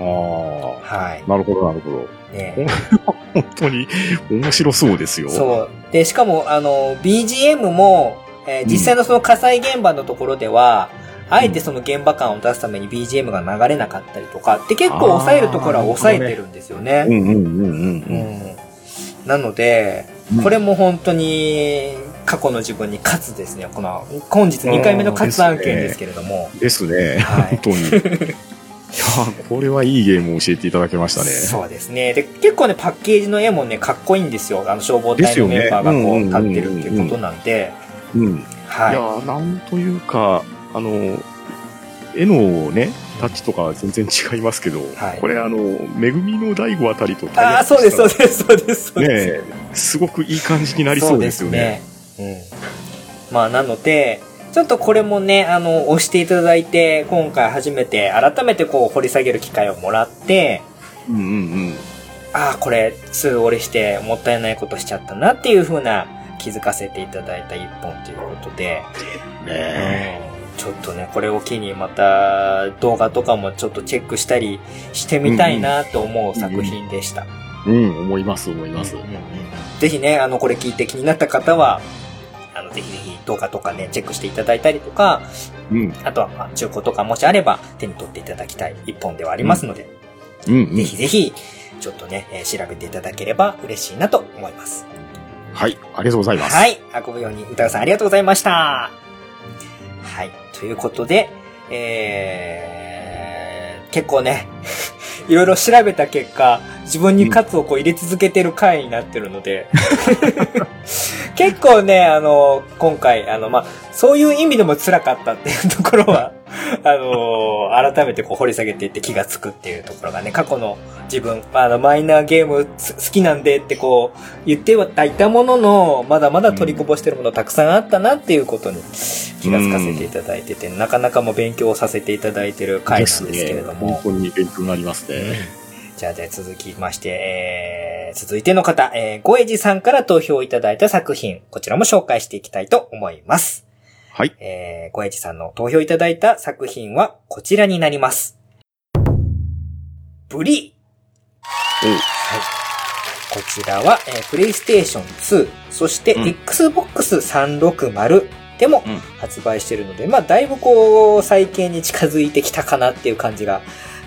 ああ。はい。なるほど、なるほど。ね、本当に面白そうですよ。そう。で、しかも、あの、BGM も、えー、実際のその火災現場のところでは、うん、あえてその現場感を出すために BGM が流れなかったりとかって結構抑えるところは抑えてるんですよね。うんうんうんうん。なので、これも本当に過去の自分に勝つですね。この、本日2回目の勝つ案件ですけれども。ですね。ですねはい、本当に。いやこれはいいゲームを教えていただけましたね。そうですね。で、結構ね、パッケージの絵もね、かっこいいんですよ。あの、消防隊のメンバーがこう、立ってるっていうことなんで。うん。はい。いやなんというか、あの、絵のね、タッチとか全然違いますけど、はい、これあの、めぐみの大悟あたりとああ、そうです、そうです、そうです、そうです。ねすごくいい感じになりそうですよね。ねうん。まあ、なので、ちょっとこれもね、あの、押していただいて、今回初めて、改めてこう、掘り下げる機会をもらって、うんうんうん。ああ、これ、すぐ折りして、もったいないことしちゃったなっていう風な、気づかせていただいた一本ということで、ね、うん、ちょっとね、これを機にまた動画とかもちょっとチェックしたりしてみたいなと思う作品でした。うん、うん、思います、思います。うんうんうん、ぜひね、あの、これ聞いて気になった方は、あの、ぜひぜひ動画とかね、チェックしていただいたりとか、うん。あとは、まあ、中古とかもしあれば手に取っていただきたい一本ではありますので、うん、うん、ぜひぜひ、ちょっとね、えー、調べていただければ嬉しいなと思います。はい、ありがとうございます。はい、あこぶように歌うさんありがとうございました。はい、ということで、えー、結構ね、いろいろ調べた結果、自分にカツをこう入れ続けてる回になってるので、結構ね、あの、今回、あの、まあ、そういう意味でも辛かったっていうところは、あのー、改めてこう掘り下げていって気がつくっていうところがね、過去の自分、あの、マイナーゲーム好きなんでってこう、言ってはいたものの、まだまだ取りこぼしてるものたくさんあったなっていうことに気がつかせていただいてて、なかなかも勉強させていただいてる回なんですけれども。ね、本当に勉強になりますね。じゃあ、じゃあ続きまして、えー、続いての方、えー、ごえじさんから投票いただいた作品、こちらも紹介していきたいと思います。はい。えー、ごえじさんの投票いただいた作品はこちらになります。ブリー。はい。こちらは、えー、プレイステーション2、そして、Xbox 360でも発売してるので、うん、まあ、だいぶこう、再建に近づいてきたかなっていう感じが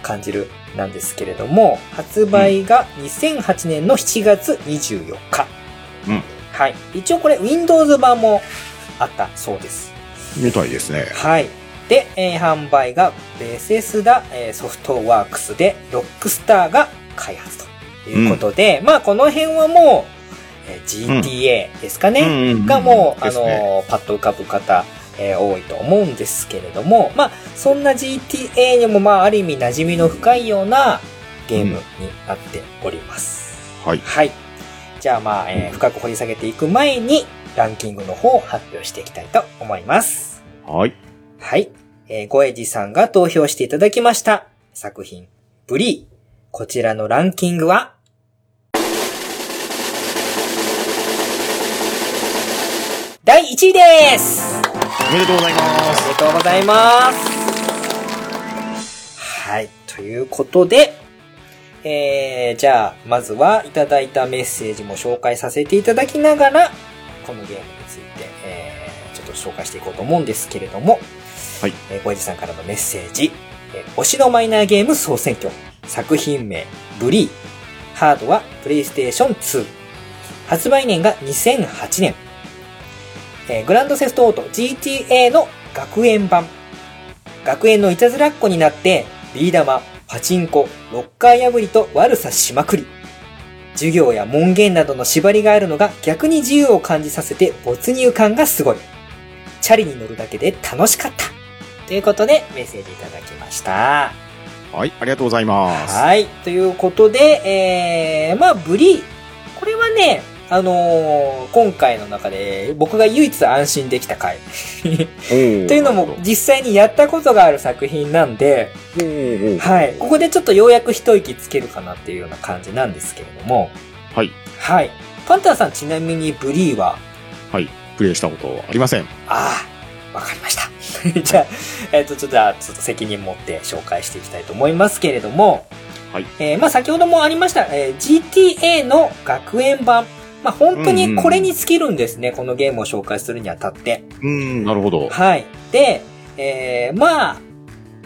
感じるなんですけれども、発売が2008年の7月24日。うん。はい。一応これ Windows 版もあったそうです。みたいですね。はい。で、えー、販売がベセスダ、えー、ソフトワークスでロックスターが開発ということで、うん、まあこの辺はもう、えー、GTA ですかね、うん、がもう、あのー、パッと浮かぶ方、えー、多いと思うんですけれども、まあ、そんな GTA にもまあ、ある意味馴染みの深いようなゲームになっております。うん、はい。はい。じゃあまあ、えー、深く掘り下げていく前に、ランキングの方を発表していきたいと思います。はい。はい。えー、ごえじさんが投票していただきました作品、ブリー。こちらのランキングは、第1位ですおめでとうございます。おめでとうございます。はい。ということで、えー、じゃあ、まずはいただいたメッセージも紹介させていただきながら、このゲームについて、えー、ちょっと紹介していこうと思うんですけれども、はい。えー、小江さんからのメッセージ、えー、推しのマイナーゲーム総選挙、作品名、ブリー、ハードはプレイステーション2、発売年が2008年、えー、グランドセストオート GTA の学園版。学園のいたずらっ子になって、ビー玉、パチンコ、ロッカー破りと悪さしまくり。授業や門限などの縛りがあるのが逆に自由を感じさせて没入感がすごい。チャリに乗るだけで楽しかった。ということでメッセージいただきました。はい、ありがとうございます。はい、ということで、えー、まあ、ブリ、これはね、あのー、今回の中で僕が唯一安心できた回というのも実際にやったことがある作品なんで、はい。ここでちょっとようやく一息つけるかなっていうような感じなんですけれども。はい。はい。パンタンさんちなみにブリーは？はい。プレイしたことありません。ああ、わかりました。じゃあ、えっ、ー、と、ちょっと、ちょっと責任持って紹介していきたいと思いますけれども、はい。えー、まあ先ほどもありました、えー、GTA の学園版まあ、本当にこれに尽きるんですね、うんうん、このゲームを紹介するにあたって。うん、なるほど。はい。で、えー、まあ、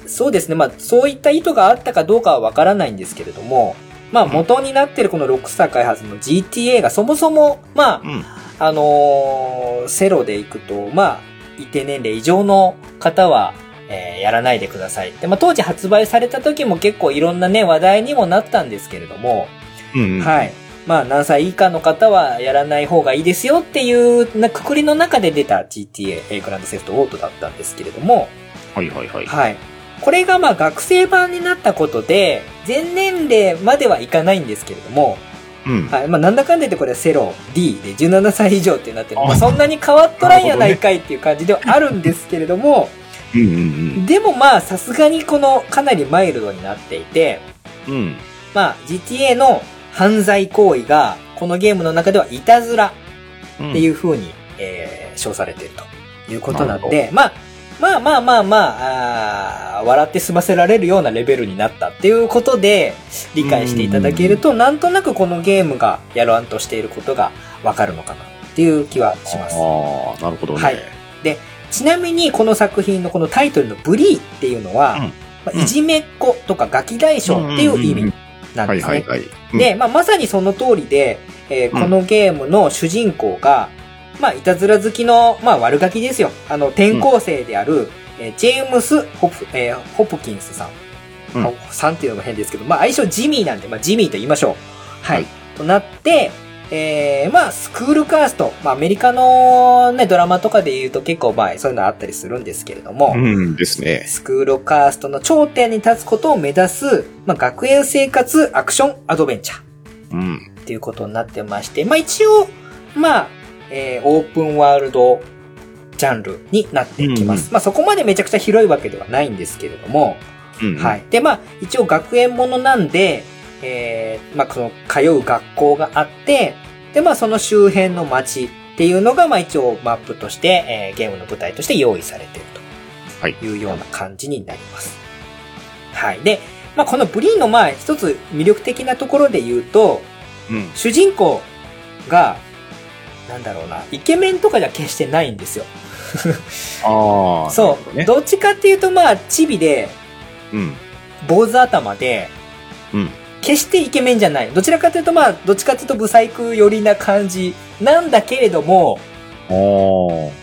そうですね。まあ、そういった意図があったかどうかはわからないんですけれども、まあ、元になってるこのロックスター開発の GTA がそもそも、まあ、うん、あのー、セロで行くと、まあ、一定年齢以上の方は、えー、やらないでください。で、まあ、当時発売された時も結構いろんなね、話題にもなったんですけれども、うんうん、はい。まあ何歳以下の方はやらない方がいいですよっていうなくくりの中で出た GTA グランドセフトオートだったんですけれども。はいはいはい。はい。これがまあ学生版になったことで、全年齢まではいかないんですけれども、うん。はい。まあなんだかんだ言ってこれセロ D で17歳以上ってなってる。まあそんなに変わっとらんやないかいっていう感じではあるんですけれども、うんうんうん、でもまあさすがにこのかなりマイルドになっていて、うん。まあ GTA の犯罪行為が、このゲームの中ではいたずらっていう風に、うん、えー、称されているということなんで、まあ、まあまあまあまあ、あ笑って済ませられるようなレベルになったっていうことで、理解していただけると、なんとなくこのゲームがやろうとしていることがわかるのかなっていう気はします。ああ、なるほどね。はい。で、ちなみにこの作品のこのタイトルのブリーっていうのは、うんまあ、いじめっ子とかガキ大将っていう意味なんですね。はいはいはい。うんで、まあ、まさにその通りで、えーうんこのゲームの主人公が、まあ、いたずら好きの、まあ、悪ガキですよ。あの、転校生である、えージェームス・ホプ、えーホプキンスさん。うんあさんっていうのも変ですけど、まあ、相性ジミーなんで、まあ、ジミーと言いましょう。はい。はいとなって、えー、まあ、スクールカースト。まあ、アメリカのね、ドラマとかで言うと結構、まあ、そういうのあったりするんですけれども、うんですね。スクールカーストの頂点に立つことを目指す、まあ、学園生活アクションアドベンチャー。うん。っていうことになってまして、まあ一応、まあ、えーオープンワールドジャンルになってきます。うんまあそこまでめちゃくちゃ広いわけではないんですけれども、うん。はい。で、まあ一応学園ものなんで、えーまあその通う学校があって、で、まあその周辺の街っていうのが、まあ一応マップとして、えーゲームの舞台として用意されているはいというような感じになります。はい。で、まあこのブリーンのまあ一つ魅力的なところで言うと、うん。主人公が、なんだろうな、イケメンとかじゃ決してないんですよ。ああ。そう、ね。どっちかっていうとまあ、チビで、うん。坊主頭で、うん。決してイケメンじゃない。どちらかというとまあ、どっちかというとブサイク寄りな感じなんだけれども。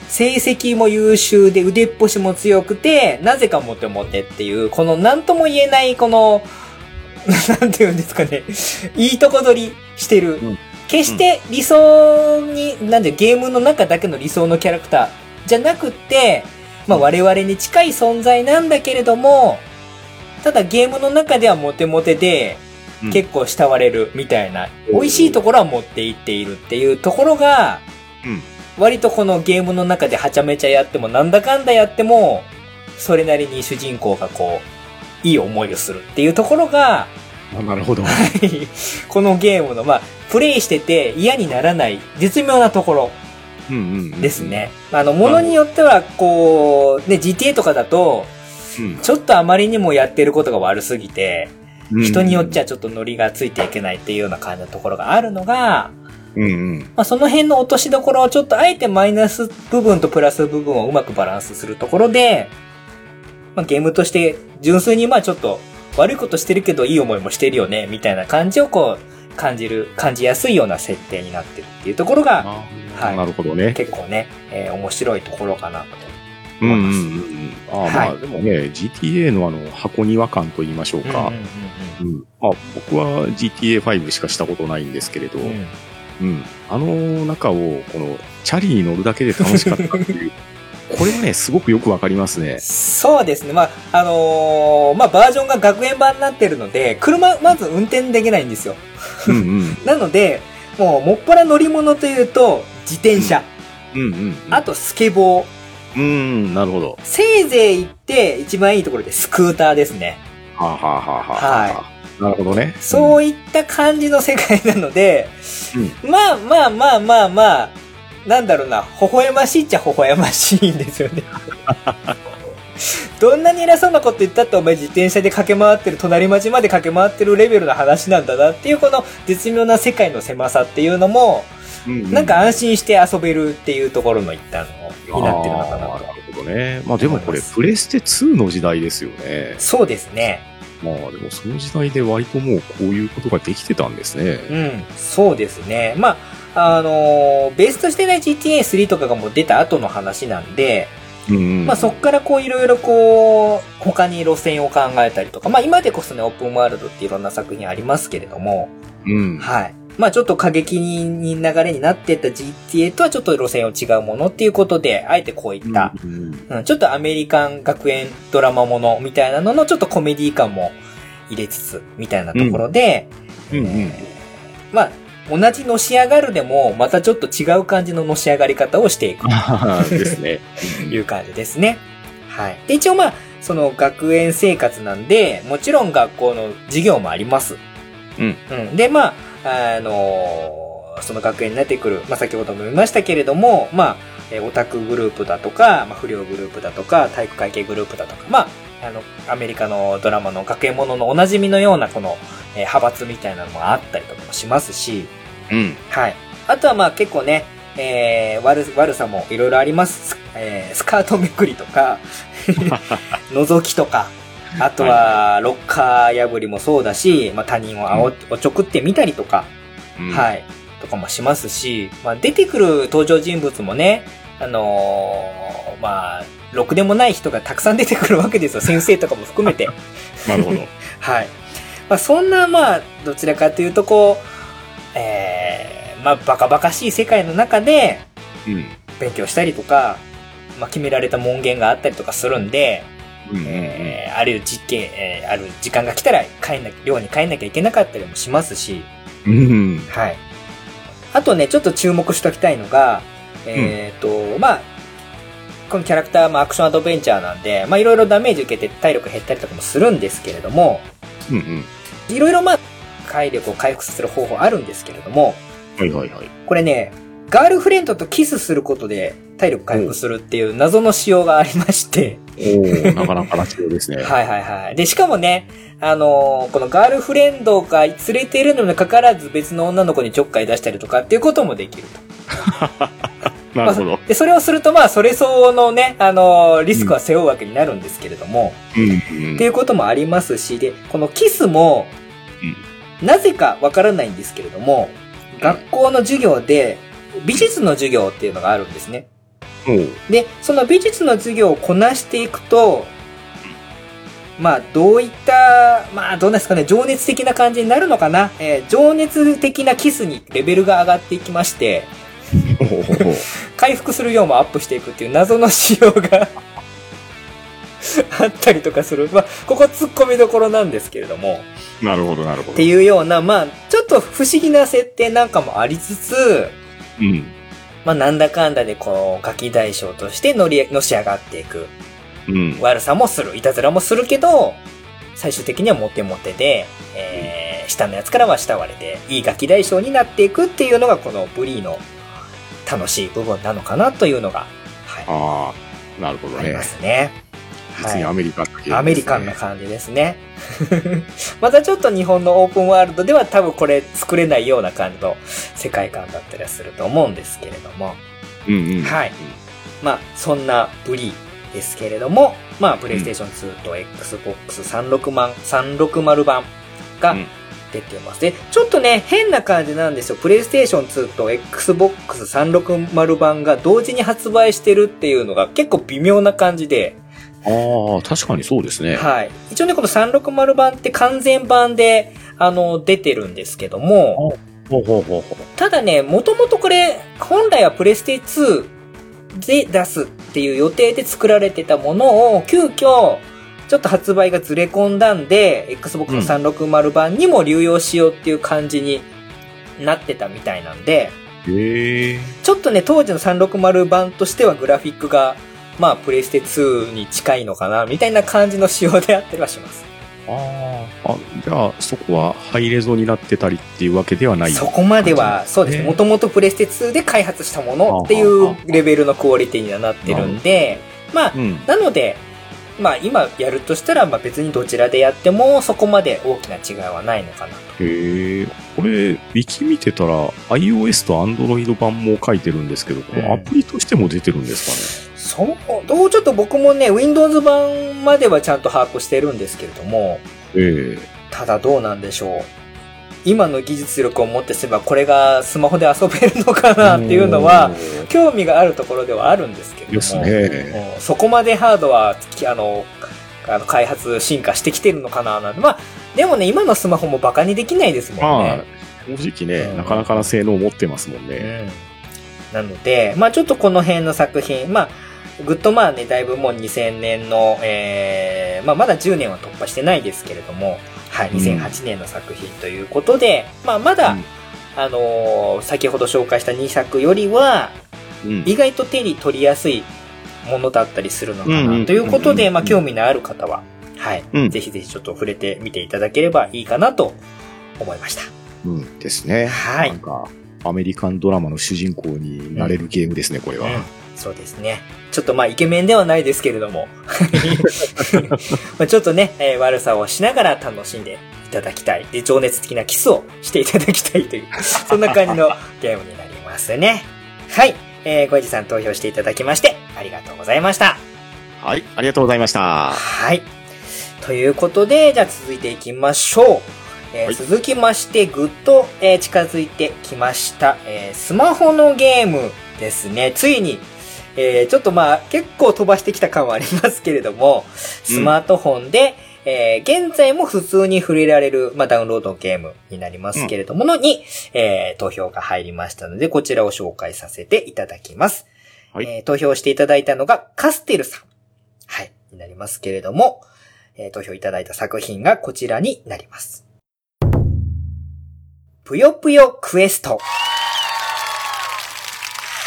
成績も優秀で腕っぽしも強くて、なぜかモテモテっていう、この何とも言えないこの、なんて言うんですかね、いいとこ取りしてる。うん決して理想に、なんでゲームの中だけの理想のキャラクターじゃなくって、まあ我々に近い存在なんだけれども、ただゲームの中ではモテモテで、うん結構慕われるみたいな、うん美味しいところは持っていっているっていうところが、うん。割とこのゲームの中ではちゃめちゃやってもなんだかんだやっても、それなりに主人公がこう、いい思いをするっていうところが、あなるほど。このゲームの、まあ、プレイしてて嫌にならない絶妙なところうんうんうん。です。ね。あの、ものによっては、こう、ね、GTA とかだと、うん。ちょっとあまりにもやってることが悪すぎて、うん人によっちゃちょっとノリがついていけないっていうような感じのところがあるのが、うんうん。まあ、その辺の落としどころをちょっとあえてマイナス部分とプラス部分をうまくバランスするところで、まあ、ゲームとして純粋にまあちょっと悪いことしてるけどいい思いもしてるよね、みたいな感じをこう感じる、感じやすいような設定になってるっていうところがあはいーなるほどね。結構ね、えー面白いところかなと。うんうんうんうん。ああ、まあ、はいでもね、GTA のあの、箱庭感と言いましょうか。うんうん。まあ、僕は GTA5 しかしたことないんですけれど、うんうんうんうん。あの中を、この、チャリに乗るだけで楽しかったっていう、これはね、すごくよくわかりますね。そうですね。まあ、あのーまあ、バージョンが学園版になってるので、車、まず運転できないんですよ。うんうん。なので、もう、もっぱら乗り物というと、自転車、うんうん。あとスケボー、うん、なるほど。せいぜい行って、一番いいところでスクーターですね。はあ、はあはあはあ、はなるほどね。そういった感じの世界なので、まあまあまあまあまあ、なんだろうな、微笑ましいっちゃ微笑ましいんですよね。どんなに偉そうなこと言ったってお前自転車で駆け回ってる、隣町まで駆け回ってるレベルの話なんだなっていうこの絶妙な世界の狭さっていうのも、うん、なんか安心して遊べるっていうところの一端になってるのかなと。どね。まあでもこれ、プレステ2の時代ですよね。そうですね。まあでもその時代で割ともうこういうことができてたんですね。うん、そうですね。まあ、あのーベースとしてね、GTA3 とかがもう出た後の話なんで。まあそっからこういろいろこう、他に路線を考えたりとか、まあ今でこそね、オープンワールドっていろんな作品ありますけれども、うん。はい。まあちょっと過激に流れになってた GTA とはちょっと路線を違うものっていうことで、あえてこういった、うんうん、ちょっとアメリカン学園ドラマものみたいなののちょっとコメディ感も入れつつ、みたいなところで、うんまあ、同じのし上がるでも、またちょっと違う感じののし上がり方をしていく ですね。という感じですね。はい。で、一応まあ、その学園生活なんで、もちろん学校の授業もあります。うん。うん。で、まあ、あのーその学園になってくる、まあ先ほども言いましたけれども、まえーオタクグループだとか、まあ、不良グループだとか、体育会系グループだとか、まあ、あの、アメリカのドラマの学園もののおなじみのようなこの、えー派閥みたいなのもあったりとかもしますし、うん。はい。あとはまあ結構ね、えー、悪、悪さもいろいろあります。スえースカートめくりとか、覗きとか、あとは、ロッカー破りもそうだし、まあ他人をあお、おちょくってみたりとか、うんはい。とかもしますし、まあ出てくる登場人物もね、あのーまあ、ろくでもない人がたくさん出てくるわけですよ。先生とかも含めて。なるほど。はい。まあ、そんな、まあ、どちらかというと、こう、えー、まあ、バカバカしい世界の中でうん。勉強したりとか、まあ、決められた門限があったりとかするんで、うんうんうん。えー、ある実験、えー、ある時間が来たら帰んな、寮に帰んなきゃいけなかったりもしますし、うん。はい。あとね、ちょっと注目しときたいのが、えっ、と、まあ、このキャラクター、まあ、アクションアドベンチャーなんで、まあ、いろいろダメージ受けて体力減ったりとかもするんですけれども、うんうん。いろいろまあ、体力を回復させる方法あるんですけれども、はいはいはい。これね、ガールフレンドとキスすることで体力回復するっていう謎の仕様がありまして、おお なかなかな仕様ですね。はいはいはい。で、しかもね、あのーこのガールフレンドが連れているのにかかわらず別の女の子にちょっかい出したりとかっていうこともできると。なるほど。で、それをするとまあ、それ相応のね、あのーリスクは背負うわけになるんですけれども、うんうんっていうこともありますし、で、このキスも、なぜかわからないんですけれども、学校の授業で美術の授業っていうのがあるんですね。で、その美術の授業をこなしていくと、まあ、どういった、まあ、どうですかね、情熱的な感じになるのかな？えー情熱的なキスにレベルが上がっていきまして、回復する量もアップしていくっていう謎の仕様が あったりとかする。まあ、ここ突っ込みどころなんですけれども、なるほどなるほど。っていうような、まあ、ちょっと不思議な設定なんかもありつつ、うん。まあ、なんだかんだでこう、ガキ大将として乗り、のし上がっていく。うん。悪さもする、いたずらもするけど、最終的にはモテモテで、えー、下のやつからは慕われて、いいガキ大将になっていくっていうのがこのブリーの楽しい部分なのかなというのが、はい、ああ、なるほどねありま。すね。実にアメリカンなゲームですねアメリカンな感じですね。またちょっと日本のオープンワールドでは多分これ作れないような感じの世界観だったりはすると思うんですけれども。うんうん。はいまあ、そんなブリですけれども、まあ、プレイステーション2と Xbox 360版、360版がうん出てます。で、ちょっとね、変な感じなんですよ。プレイステーション2と Xbox 360版が同時に発売してるっていうのが結構微妙な感じで、ああ、確かにそうですね。はい。一応ね、この360版って完全版で、あの、出てるんですけども、ほうほうほうほただね、もともとこれ、本来はプレステ2で出すっていう予定で作られてたものを、急遽、ちょっと発売がずれ込んだんで、Xbox の360版にも流用しようっていう感じになってたみたいなんで、う。へえ。ちょっとね、当時の360版としてはグラフィックが、まあ、プレステ2に近いのかな、みたいな感じの仕様であったりはします。ああ。あ、じゃあ、そこはハイレゾになってたりっていうわけではない。そこまでは、そうですね。ねもともとプレステ2で開発したものっていうレベルのクオリティにはなってるんで、まあ、うん。なので、まあ今やるとしたら、まあ別にどちらでやってもそこまで大きな違いはないのかなと。へえ。これ、ウィキ見てたら、iOS と Android 版も書いてるんですけど、これうんアプリとしても出てるんですそう、どうちょっと僕もね、Windows 版まではちゃんと把握してるんですけれども、かね。えただどうなんでしょう。今の技術力をもってすればこれがスマホで遊べるのかえなっていうのは、興味があるところではあるんですけれども。ですね。うんそこまでハードは、きあの、あの、開発、進化してきてるのかななんて。まあ、でもね、今のスマホもバカにできないですもんまあね。、正直ね、うんなかなかな性能を持ってますもんね。うん。なので、まあちょっとこの辺の作品、まあ、グッドマンね、だいぶもう2000年の、えー、まあまだ10年は突破してないですけれども、はい、うん2008年の作品ということで、まあまだ、うんあのー先ほど紹介した2作よりは、うん。意外と手に取りやすいものだったりするのかうんうんなということで、うんうんまあ興味のある方は、はい、うんぜひぜひちょっと触れてみていただければいいかなと思いました。うんですね。はいなんか、アメリカンドラマの主人公になれるゲームですね、これは。そうですね。ちょっとまあイケメンではないですけれども。まあちょっとね、えー、悪さをしながら楽しんでいただきたい。で、情熱的なキスをしていただきたいという、そんな感じのゲームになりますね。はい。えー、ごじさん投票していただきまして、ありがとうございました。はい、ありがとうございました。はい。ということで、じゃあ続いていきましょう。えーはい、続きまして、ぐっと、えー、近づいてきました、えー、スマホのゲームですね。ついに、えー、ちょっとまあ、結構飛ばしてきた感はありますけれども、スマートフォンで、うん、えー、現在も普通に触れられる、まあ、ダウンロードゲームになりますけれどものに、うん、えー、投票が入りましたので、こちらを紹介させていただきます。はい、えー、投票していただいたのが、カステルさん。はい、になりますけれども、えー、投票いただいた作品がこちらになります。ぷよぷよクエスト。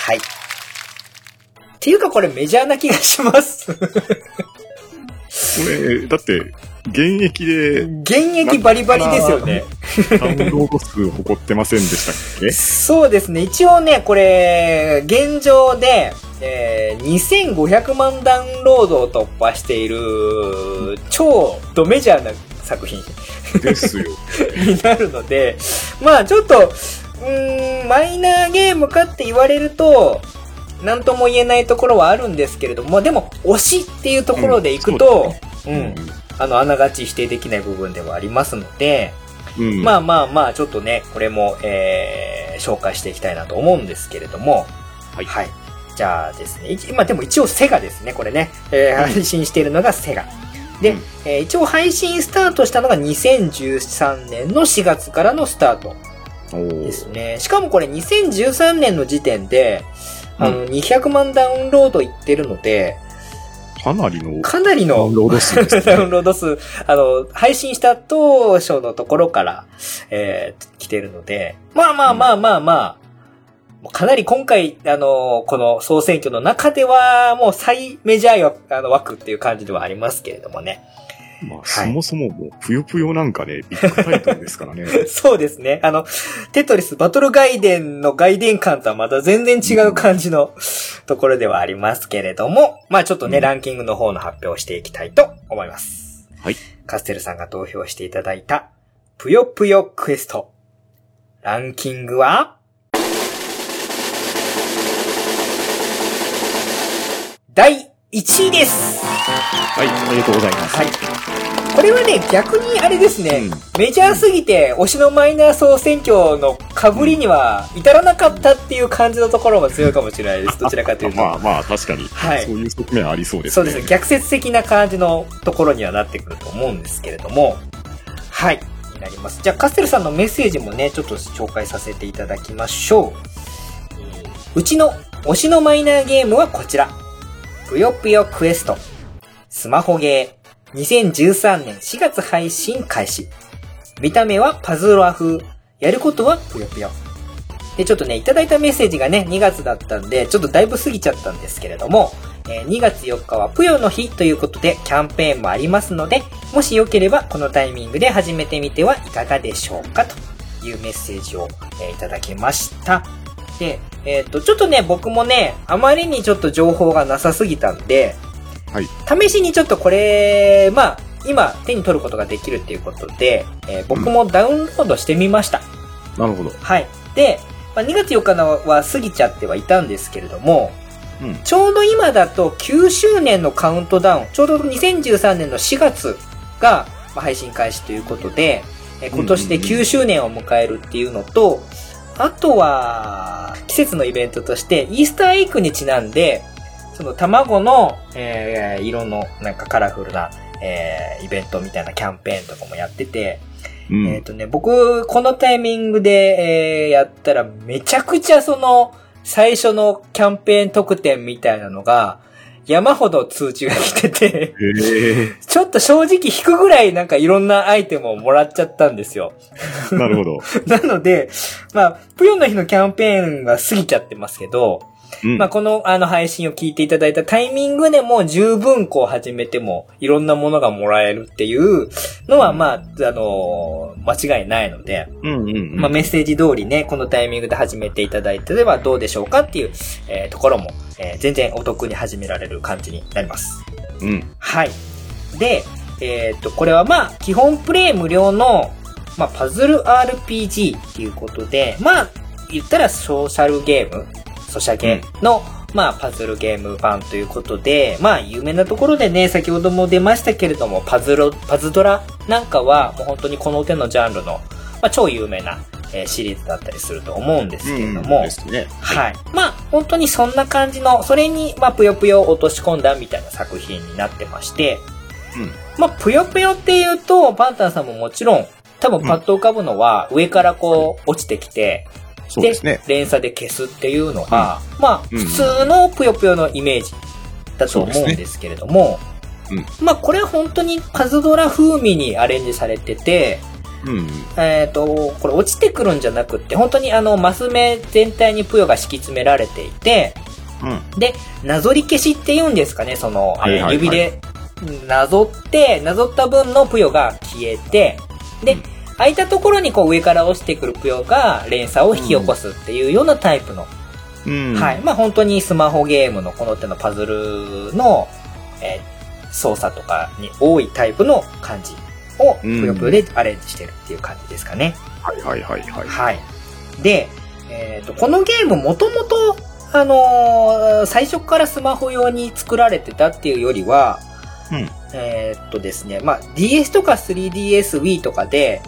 はい。っていうかこれメジャーな気がします。これ、だって、現役で。現役バリバリですよね。ダウンロード数誇ってませんでしたっけ？そうですね。一応ね、これ、現状で、えー、2500万ダウンロードを突破している、超ドメジャーな作品。ですよ。になるので、まあちょっと、うん、マイナーゲームかって言われると、なんとも言えないところはあるんですけれども、でも、推しっていうところでいくと、うん、ねうん、あの、あながち否定できない部分ではありますので、うん、まあまあまあ、ちょっとね、これも、えー、紹介していきたいなと思うんですけれども、はい。はい。じゃあですね、今でも一応セガですね、これね。えー、配信しているのがセガ。で、うん、えー、一応配信スタートしたのが2013年の4月からのスタートですね。しかもこれ2013年の時点で、あの、200万ダウンロードいってるので、かなりの。かなりの。ダウンロード数、ね、ダウンロード数。あの、配信した当初のところから、えー、来てるので、まあまあまあまあまあ、かなり今回、あの、この総選挙の中では、もう最メジャーあの枠っていう感じではありますけれどもね。まあ、そもそももう、ぷよぷよなんかね、ビッグタイトルですからね。そうですね。あの、テトリスバトル外伝の外伝感とはまた全然違う感じのところではありますけれども、まあちょっとね、うん、ランキングの方の発表をしていきたいと思います。はい。カステルさんが投票していただいた、ぷよぷよクエスト。ランキングは、第1位です。はい、おめでとうございます。はい。これはね、逆にあれですね、うん、メジャーすぎて、推しのマイナー総選挙の被りには至らなかったっていう感じのところも強いかもしれないです。どちらかというと。まあまあ、確かに。はい。そういう側面ありそうですね。そうですね。逆説的な感じのところにはなってくると思うんですけれども、はい。になります。じゃあ、カステルさんのメッセージもね、ちょっと紹介させていただきましょう。うちの推しのマイナーゲームはこちら。ぷよぷよクエスト。スマホゲー。2013年4月配信開始。見た目はパズルア風。やることはぷよぷよ。で、ちょっとね、いただいたメッセージがね、2月だったんで、ちょっとだいぶ過ぎちゃったんですけれども、え、2月4日はぷよの日ということで、キャンペーンもありますので、もしよければこのタイミングで始めてみてはいかがでしょうかというメッセージを、え、いただきました。で、えっ、ー、と、ちょっとね、僕もね、あまりにちょっと情報がなさすぎたんで、はい。試しにちょっとこれ、まあ、今手に取ることができるっていうことで、えー、僕もダウンロードしてみました。うん、なるほど。はい。で、まあ、2月4日のは過ぎちゃってはいたんですけれども、うん、ちょうど今だと9周年のカウントダウン、ちょうど2013年の4月が配信開始ということで、今年で9周年を迎えるっていうのと、あとは、季節のイベントとして、イースターエッグにちなんで、その卵の、えー、色のなんかカラフルな、えー、イベントみたいなキャンペーンとかもやってて、うん、えっ、ー、とね、僕、このタイミングで、えー、やったら、めちゃくちゃその、最初のキャンペーン特典みたいなのが、山ほど通知が来ててちょっと正直引くぐらいなんかいろんなアイテムをもらっちゃったんですよ。なるほど。なので、まあ、ぷよの日のキャンペーンが過ぎちゃってますけど、うん、まあ、この、あの、配信を聞いていただいたタイミングでも十分こう始めても、いろんなものがもらえるっていうのは、まあ、あのー、間違いないので、うんうんうん、まあ、メッセージ通りね、このタイミングで始めていただいてればどうでしょうかっていう、えー、ところも、えー、全然お得に始められる感じになります。うん。はい。で、えっ、と、これはまあ、基本プレイ無料の、まあ、パズル RPG っていうことで、まあ、言ったらソーシャルゲームソシャゲの、うん、まあ、パズルゲーム版ということで、まあ、有名なところでね、先ほども出ましたけれども、パズル、パズドラなんかは、もう本当にこの手のジャンルの、まあ、超有名な、えー、シリーズだったりすると思うんですけれども、うんね、はい、はい。まあ、本当にそんな感じの、それに、まあ、ぷよぷよ落とし込んだみたいな作品になってまして、うん、まあ、ぷよぷよっていうと、パンタンさんももちろん、多分パッと浮かぶのは、上からこう、落ちてきて、そうですね。連鎖で消すっていうのが、うん、まあ、普通のぷよぷよのイメージだと思うんですけれども、うん、まあ、これは本当にパズドラ風味にアレンジされてて、うん、えっ、ー、と、これ落ちてくるんじゃなくって、本当にあの、マス目全体にぷよが敷き詰められていて、うん、で、なぞり消しって言うんですかね、その、はいはいはい、指でなぞって、なぞった分のぷよが消えて、で、うん空いたところにこう上から落ちてくるぷよが連鎖を引き起こすっていうようなタイプの、うん、はい。まあ本当にスマホゲームのこの手のパズルの、えー、操作とかに多いタイプの感じをぷよぷよでアレンジしてるっていう感じですかね。はいはいはいはい。はい。で、えっ、ー、と、このゲームもともと、あのー、最初からスマホ用に作られてたっていうよりは、うん、えっとですね、まあ、DS とか 3DS Wii とかで、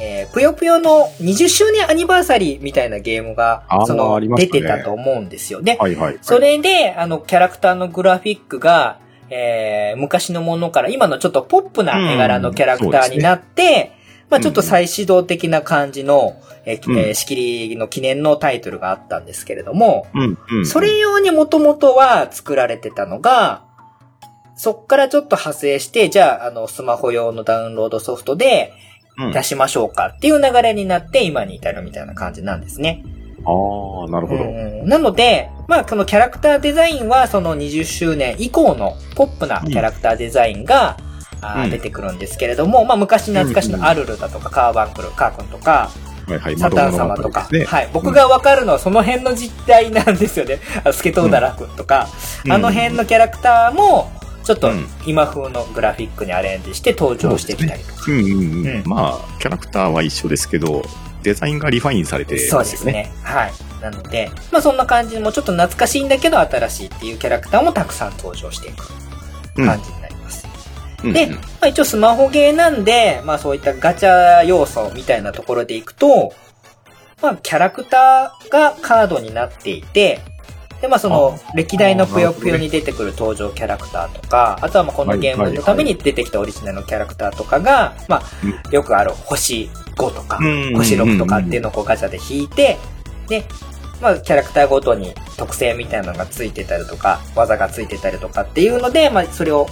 えー、ぷよぷよの20周年アニバーサリーみたいなゲームが、その、ね、出てたと思うんですよ。で、はいはいはい、それで、あの、キャラクターのグラフィックが、えー、昔のものから今のちょっとポップな絵柄のキャラクターになって、ね、まあちょっと再始動的な感じの、えー、うん、えー、仕切りの記念のタイトルがあったんですけれども、うんうん、それ用にもともとは作られてたのが、そっからちょっと派生して、じゃあ、あの、スマホ用のダウンロードソフトで、出しましょうかっていう流れになって今に至るみたいな感じなんですね。ああ、なるほど。なので、まあ、このキャラクターデザインは、その20周年以降のポップなキャラクターデザインが、うん、出てくるんですけれども、まあ、昔懐かしのアルルだとか、カーバンクル、カー君とか、はいはい、サタン様とか、ね、はい。僕がわかるのはその辺の実態なんですよね。スケトウダラ君とか、うん、あの辺のキャラクターも、ちょっと今風のグラフィックにアレンジして登場してきたりとか。うんうんうん。まあ、キャラクターは一緒ですけど、デザインがリファインされてね。そうですね。はい。なので、まあそんな感じもちょっと懐かしいんだけど新しいっていうキャラクターもたくさん登場していく感じになります。うん、で、まあ一応スマホゲーなんで、まあそういったガチャ要素みたいなところでいくと、まあキャラクターがカードになっていて、で、まあその、歴代のぷよぷよに出てくる登場キャラクターとか、あとはまあこのゲームのために出てきたオリジナルのキャラクターとかが、まあ、よくある星5とか、星6とかっていうのをこうガチャで引いて、で、まあ、キャラクターごとに特性みたいなのがついてたりとか、技がついてたりとかっていうので、まあ、それを、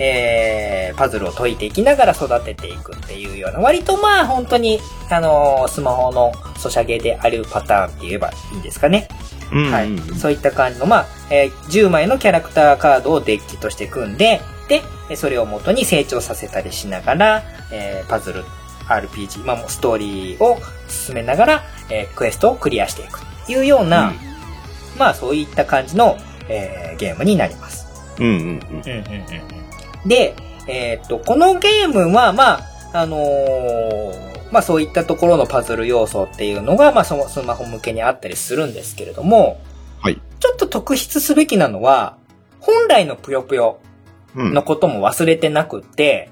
えー、パズルを解いていきながら育てていくっていうような、割とまあ、本当に、あのー、スマホのソシャゲであるパターンって言えばいいんですかね。はい。そういった感じの、まあ、えー、10枚のキャラクターカードをデッキとして組んで、で、それを元に成長させたりしながら、えー、パズル、RPG、まあ、ストーリーを進めながら、えー、クエストをクリアしていくというような、うん、まあ、そういった感じの、えー、ゲームになります。うんうんうん。うんうんうん、で、えー、っと、このゲームは、まあ、あのー、まあそういったところのパズル要素っていうのが、まあそのスマホ向けにあったりするんですけれども、はい。ちょっと特筆すべきなのは、本来のぷよぷよのことも忘れてなくって、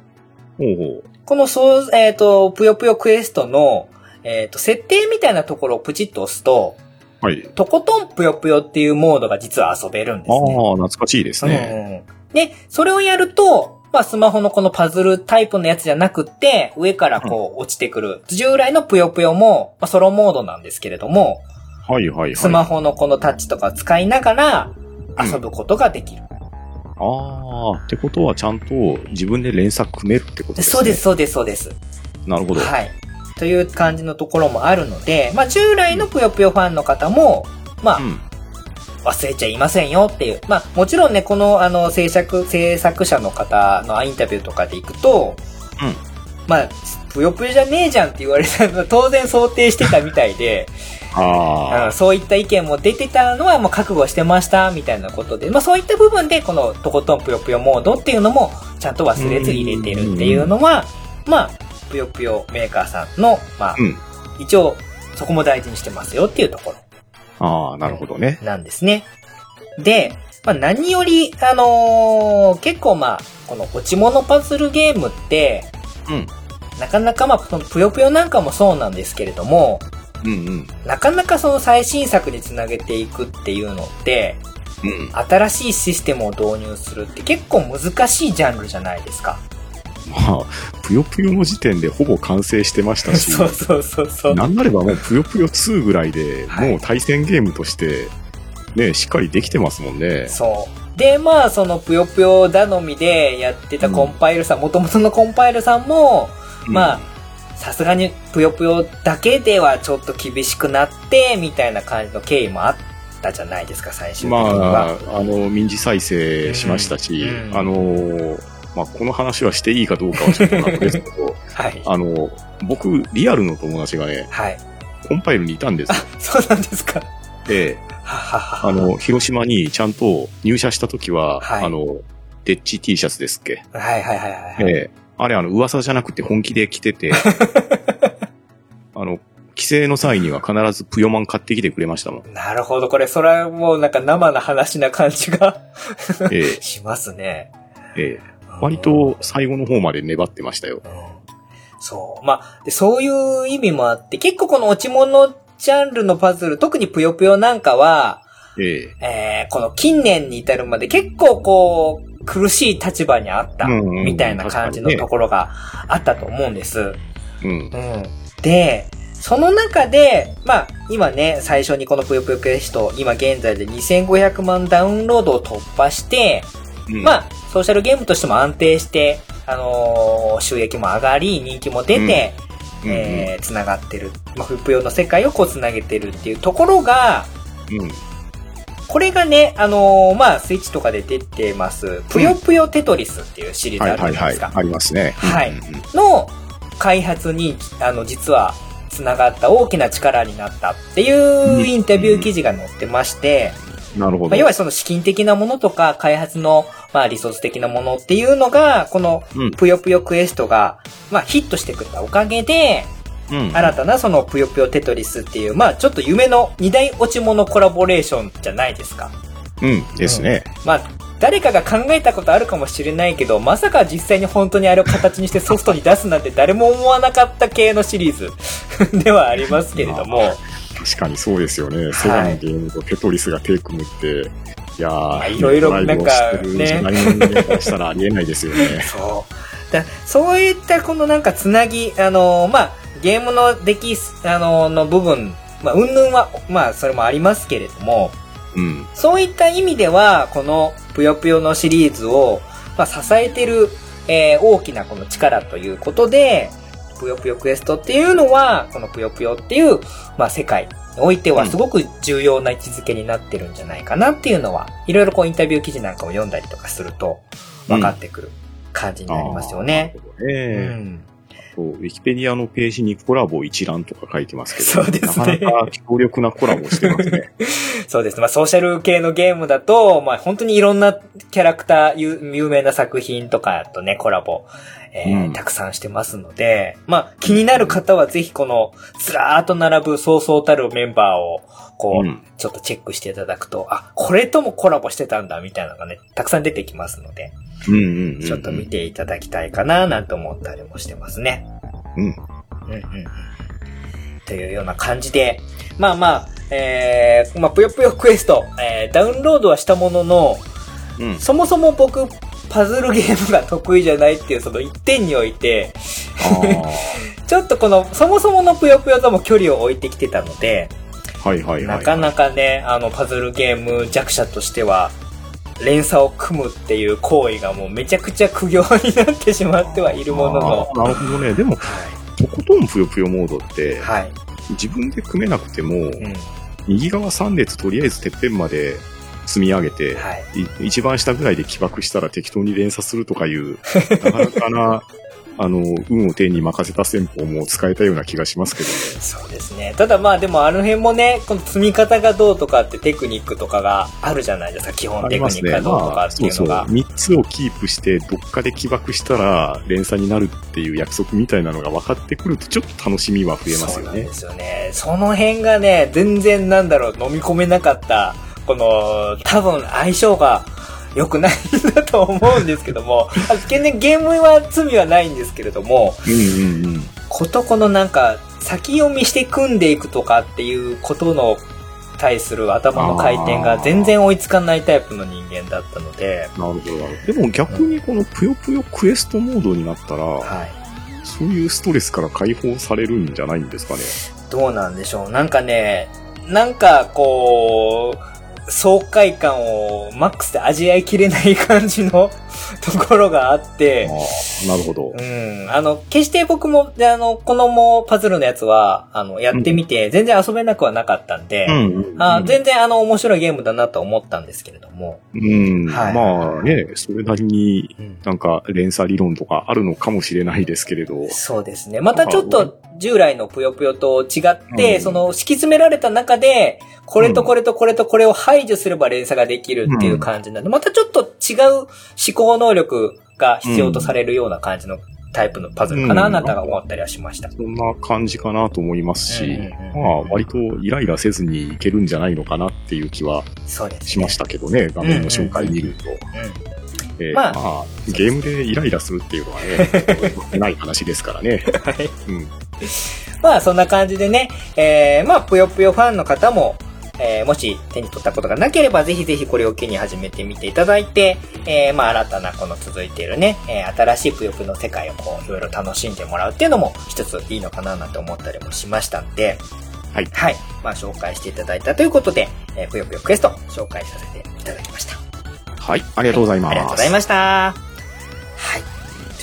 うん、このそう、えっ、ー、と、ぷよぷよクエストの、えっ、ー、と、設定みたいなところをプチッと押すと、はい。とことんぷよぷよっていうモードが実は遊べるんですね。ああ、懐かしいですね。うん、で、それをやると、まあスマホのこのパズルタイプのやつじゃなくって、上からこう落ちてくる、従来のぷよぷよも、まあ、ソロモードなんですけれども、はいはいはい。スマホのこのタッチとか使いながら遊ぶことができる。うん、ああ、ってことはちゃんと自分で連鎖組めるってことですね。そうです、そうです、そうです。なるほど。はい。という感じのところもあるので、まあ従来のぷよぷよファンの方も、まあ、うん忘れちゃいませんよっていう。まあ、もちろんね、この、あの、制作、制作者の方のインタビューとかで行くと、うん。まあ、ぷよぷよじゃねえじゃんって言われたのは当然想定してたみたいで、あそういった意見も出てたのはもう覚悟してましたみたいなことで、まあそういった部分でこのとことんぷよぷよモードっていうのもちゃんと忘れず入れてるっていうのは、まあ、ぷよぷよメーカーさんの、まあ、うん、一応そこも大事にしてますよっていうところ。ああ、なるほどね。なんですね。で、まあ何より、あのー、結構まあ、この落ち物パズルゲームって、うん。なかなかまあ、そのぷよぷよなんかもそうなんですけれども、うんうん。なかなかその最新作につなげていくっていうのって、うん、新しいシステムを導入するって結構難しいジャンルじゃないですか。まあ、ぷよぷよの時点でほぼ完成してましたし、そうそうそうそう。なんなればもうぷよぷよ2ぐらいで、もう対戦ゲームとして、ね、しっかりできてますもんね。そう。で、まあ、そのぷよぷよ頼みでやってたコンパイルさん、もともとのコンパイルさんも、まあ、さすがにぷよぷよだけではちょっと厳しくなって、みたいな感じの経緯もあったじゃないですか、最終的には。まあ、あの、民事再生しましたし、うんうん、あの、まあ、この話はしていいかどうかはちょっとなんですけど、はい、あの、僕、リアルの友達がね、はい、コンパイルにいたんですよ。そうなんですか。で、あの、広島にちゃんと入社した時は、はい、あの、デッチ T シャツですっけ？はいはいはいはい、ええあれあの、噂じゃなくて本気で着てて、あの、帰省の際には必ずプヨマン買ってきてくれましたもん。なるほど。これ、それはもうなんか生な話な感じがええ、しますね。ええ。割と最後の方まで粘ってましたよ。うん、そう。まあ、そういう意味もあって、結構この落ち物ジャンルのパズル、特にぷよぷよなんかは、えええー、この近年に至るまで結構こう、苦しい立場にあった、みたいな感じのところがあったと思うんです。うん。うん。で、その中で、まあ、今ね、最初にこのぷよぷよクエスト、今現在で2500万ダウンロードを突破して、うん、まあ、ソーシャルゲームとしても安定して、あのー、収益も上がり、人気も出て、うん、えー、繋がってる。まあ、ぷよの世界をこう繋げてるっていうところが、うん、これがね、あのー、まあ、スイッチとかで出てます、ぷよぷよテトリスっていうシリーズあるじゃないですか。ありますね。はい。の開発に、あの、実は、繋がった大きな力になったっていうインタビュー記事が載ってまして、なるほど。まあ、要はその資金的なものとか、開発の、まあ、リソース的なものっていうのが、この、ぷよぷよクエストが、まあ、ヒットしてくれたおかげで、うん、新たなそのぷよぷよテトリスっていう、まあちょっと夢の二大落ち物コラボレーションじゃないですか。うん、ですね。うん、まあ誰かが考えたことあるかもしれないけど、まさか実際に本当にあれを形にしてソフトに出すなんて誰も思わなかった系のシリーズ ではありますけれども。確かにそうですよね。セガのゲームとテトリスが手組むって、いやー、いろいろなんかね。したらありえないですよね。そう。だそういったこのなんかつなぎ、あのー、まあ、ゲームの出来、あのー、の部分、まあ、うんぬんは、まあ、それもありますけれども、うん、そういった意味では、このぷよぷよのシリーズを、まあ、支えてる、えー、大きなこの力ということで、ぷよぷよクエストっていうのは、このぷよぷよっていう、まあ、世界においてはすごく重要な位置づけになってるんじゃないかなっていうのは、いろいろこうインタビュー記事なんかを読んだりとかすると、分かってくる感じになりますよね。うん、うんそう、ウィキペディアのページにコラボ一覧とか書いてますけど、そうですね。なかなか強力なコラボしてますね。そうですね。まあ、ソーシャル系のゲームだと、まあ、本当にいろんなキャラクター、有名な作品とかとね、コラボ、えー、うん、たくさんしてますので、まあ、気になる方はぜひこの、ずらーっと並ぶそうそうたるメンバーを、こう、うん、ちょっとチェックしていただくと、あ、これともコラボしてたんだ、みたいなのがね、たくさん出てきますので、うんうんちょっと見ていただきたいかな、なんて思ったりもしてますね。うん。うんうん。というような感じで、まあまあ、えー、まあ、ぷよぷよクエスト、えー、ダウンロードはしたものの、うん、そもそも僕、パズルゲームが得意じゃないっていうその一点において ちょっとこの、そもそものぷよぷよとも距離を置いてきてたので、はいはいはい、はい、なかなかね、あの、パズルゲーム弱者としては、連鎖を組むっていう行為がもうめちゃくちゃ苦行になってしまってはいるものの。なるほどね。でも、はい、とことんぷよぷよモードって、はい、自分で組めなくても、うん、右側3列とりあえずてっぺんまで積み上げて、はい、一番下ぐらいで起爆したら適当に連鎖するとかいう、なかなかな あの、運を天に任せた戦法も使えたような気がしますけどね。そうですね。ただまあでもあの辺もね、この積み方がどうとかってテクニックとかがあるじゃないですか。基本テクニックがどうとかっていうのが。ねまあ、そうそう。3つをキープして、どっかで起爆したら連鎖になるっていう約束みたいなのが分かってくると、ちょっと楽しみは増えますよね。そうですよね。その辺がね、全然なんだろう、飲み込めなかった、この、多分相性が良くないんだと思うんですけども、全然ゲームは罪はないんですけれども、うんうんうん、ことこのなんか、先読みして組んでいくとかっていうことの対する頭の回転が全然追いつかないタイプの人間だったので。なるほど。でも逆にこのぷよぷよクエストモードになったら、はい、そういうストレスから解放されるんじゃないんですかね。どうなんでしょう。なんかね、なんかこう、爽快感をマックスで味わいきれない感じの ところがあって。なるほど。うん。あの、決して僕も、で、あの、このもパズルのやつは、あの、やってみて、全然遊べなくはなかったんで、うん、あ全然あの、面白いゲームだなと思ったんですけれども。うん。はい、まあね、それなりになんか連鎖理論とかあるのかもしれないですけれど。そうですね。またちょっと従来のぷよぷよと違って、うん、その敷き詰められた中で、これとこれとこれとこれを排除すれば連鎖ができるっていう感じなんで、またちょっと違う思考能力が必要とされるような感じのタイプのパズルかな、あなたが思ったりはしました。そんな感じかなと思いますし、まあ割とイライラせずにいけるんじゃないのかなっていう気はしましたけどね、ね画面の紹介見ると。えー、まあ、まあ、ゲームでイライラするっていうのはね、ない話ですからね。はい。うん。まあ、そんな感じでね、えー、まあ、ぷよぷよファンの方も、えー、もし手に取ったことがなければ、ぜひぜひこれを機に始めてみていただいて、えー、まあ、新たなこの続いているね、えー、新しいぷよぷよの世界をこう、いろいろ楽しんでもらうっていうのも一ついいのかななんて思ったりもしましたんで、はい。はい。まあ、紹介していただいたということで、えー、ぷよぷよクエスト紹介させていただきました。はい。ありがとうございます。はい、ありがとうございました。はい。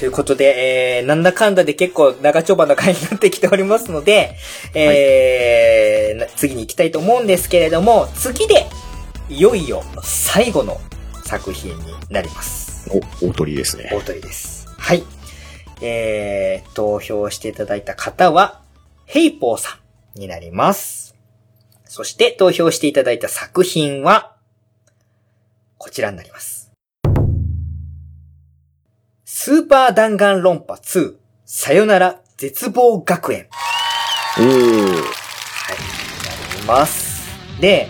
ということで、えー、なんだかんだで結構長丁場の回になってきておりますので、えー、はい、次に行きたいと思うんですけれども、次で、いよいよ最後の作品になります。お、大鳥ですね。大鳥です。はい。えー、投票していただいた方は、ヘイポーさんになります。そして投票していただいた作品は、こちらになります。スーパー弾丸論破2、さよなら絶望学園。おー。はい、なります。で、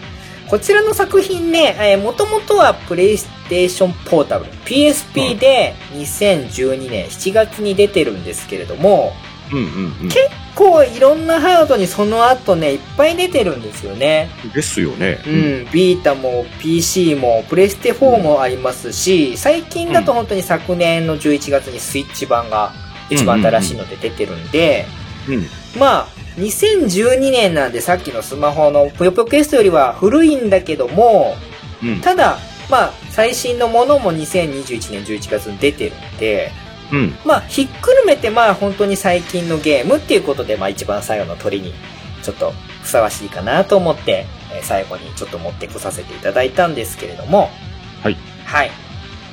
こちらの作品ね、えー、もともとはプレイステーションポータブル、PSP で2012年7月に出てるんですけれども、うんうんうん、結構いろんなハードにその後ね、いっぱい出てるんですよね。ですよね。うん。ビータも PC もプレステ4もありますし、最近だと本当に昨年の11月にスイッチ版が一番新しいので出てるんで、うん、うん、まあ、2012年なんでさっきのスマホのぷよぷよクエストよりは古いんだけども、うん、ただ、まあ、最新のものも2021年11月に出てるんで、うん、まあ、ひっくるめてまあ本当に最近のゲームっていうことで、まあ一番最後の鳥にちょっとふさわしいかなと思って、え最後にちょっと持ってこさせていただいたんですけれども、はい。はい。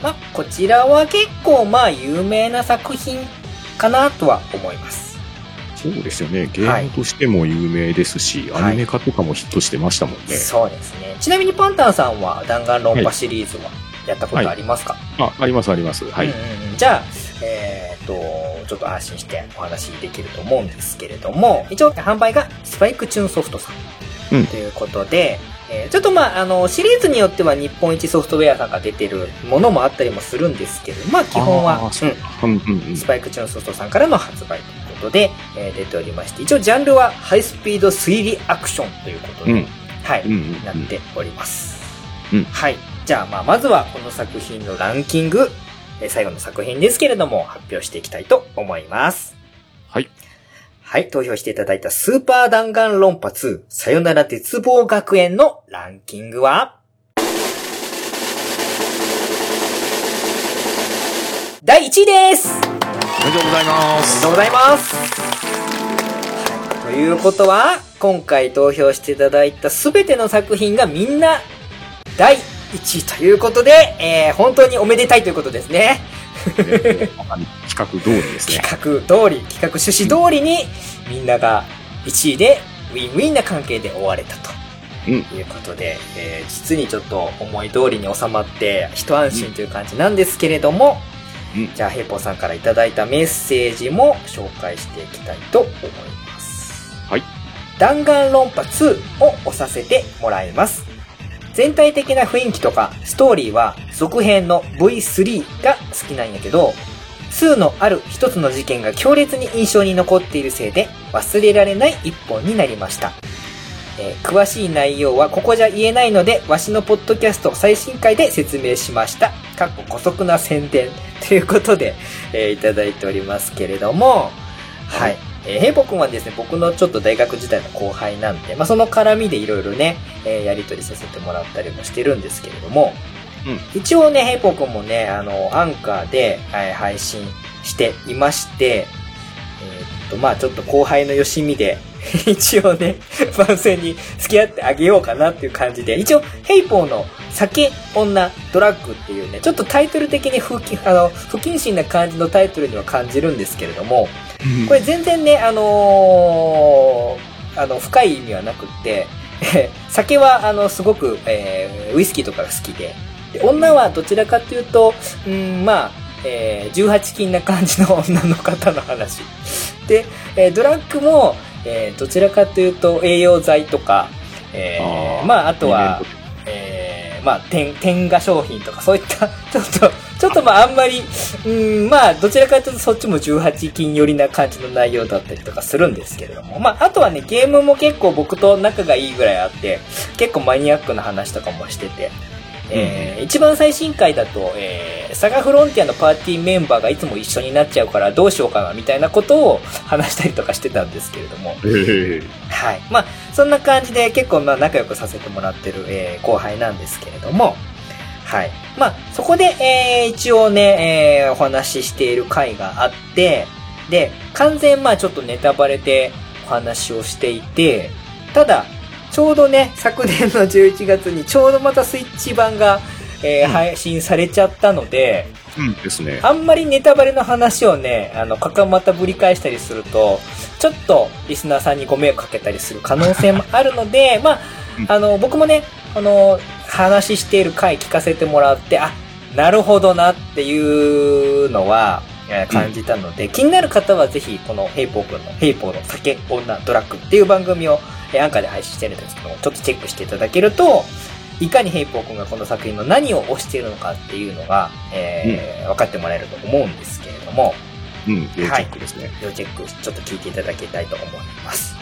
まあ、こちらは結構まあ有名な作品かなとは思います。そうですよね。ゲームとしても有名ですし、はい、アニメ化とかもヒットしてましたもんね、はい。そうですね。ちなみにパンタンさんは弾丸論破シリーズはやったことありますか、はい、あ、ありますあります。はい。うんうん、じゃあ、えー、っと、ちょっと安心してお話できると思うんですけれども、一応販売がスパイクチューンソフトさん。うん、ということで、えー、ちょっとまあ、あの、シリーズによっては日本一ソフトウェアさんが出てるものもあったりもするんですけど、まあ基本は、うん、スパイクチューンソフトさんからの発売ということで、えー、出ておりまして、一応ジャンルはハイスピード推理アクションということで、うん、はい、うんうんうん、なっております。うん、はい。じゃあまあ、まずはこの作品のランキング、え最後の作品ですけれども、発表していきたいと思います。はい。はい、投票していただいたスーパー弾丸論破2、さよなら絶望学園のランキングは、第1位ですおめでとうございます。おめでとうございます。ということは、今回投票していただいたすべての作品がみんな、第1位ということで、えー、本当におめでたいということですね。企画通りですね。企画通り、企画趣旨通りに、みんなが1位で、ウィンウィンな関係で終われたと。うん。いうことで、えー、実にちょっと思い通りに収まって、一安心という感じなんですけれども、うん、じゃあ、ヘイポーさんからいただいたメッセージも紹介していきたいと思います。はい。弾丸論破2を押させてもらいます。全体的な雰囲気とかストーリーは続編の V3 が好きなんやけど、2のある一つの事件が強烈に印象に残っているせいで忘れられない一本になりました。えー、詳しい内容はここじゃ言えないので、わしのポッドキャスト最新回で説明しました。かっこ古速な宣伝ということで、えー、いただいておりますけれども、はい。えー、ヘイポ君はですね、僕のちょっと大学時代の後輩なんで、まあ、その絡みでいろいろね、えー、やりとりさせてもらったりもしてるんですけれども、うん、一応ね、ヘイポ君もね、あの、アンカーで、はい、配信していまして、えー、っと、まあちょっと後輩のよしみで、一応ね、番宣に付き合ってあげようかなっていう感じで、一応、ヘイポーの酒、女、ドラッグっていうね、ちょっとタイトル的に不あの不謹慎な感じのタイトルには感じるんですけれども、これ全然ね、あのー、あの、深い意味はなくって、酒は、あの、すごく、えー、ウイスキーとかが好きで、で女はどちらかというと、うん、まあ、えー、18金な感じの女の方の話。で、えー、ドラッグも、えー、どちらかというと栄養剤とか、えー、あまあ、あとは、えー、まあ、添添加商品とか、そういった、ちょっと、ちょっとまあ、あんまり、うん、まあ、どちらかというとそっちも18金寄りな感じの内容だったりとかするんですけれども、まあ、あとはね、ゲームも結構僕と仲がいいぐらいあって、結構マニアックな話とかもしてて、えー、一番最新回だと、えー、サガフロンティアのパーティーメンバーがいつも一緒になっちゃうからどうしようかなみたいなことを話したりとかしてたんですけれども。えー、はい。まあ、そんな感じで結構まあ仲良くさせてもらってる、えー、後輩なんですけれども、はい。まあ、そこで、えー、一応ね、えー、お話ししている回があって、で、完全まあちょっとネタバレでお話をしていて、ただ、ちょうどね、昨年の11月にちょうどまたスイッチ版が、えー、うん、配信されちゃったので、うんですね。あんまりネタバレの話をね、あの、かかまたぶり返したりすると、ちょっとリスナーさんにご迷惑かけたりする可能性もあるので、まあ、あの、僕もね、あの、話している回聞かせてもらって、あ、なるほどなっていうのは、感じたので、うん、気になる方はぜひ、このヘイポー君の、ヘイポーの酒、女、ドラッグっていう番組をえアンカーで配信してるんですけども、ちょっとチェックしていただけると、いかにヘイポー君がこの作品の何を推しているのかっていうのが、えー、うん、分かってもらえると思うんですけれども、うん、要チェックですね。要チェック、ちょっと聞いていただきたいと思います。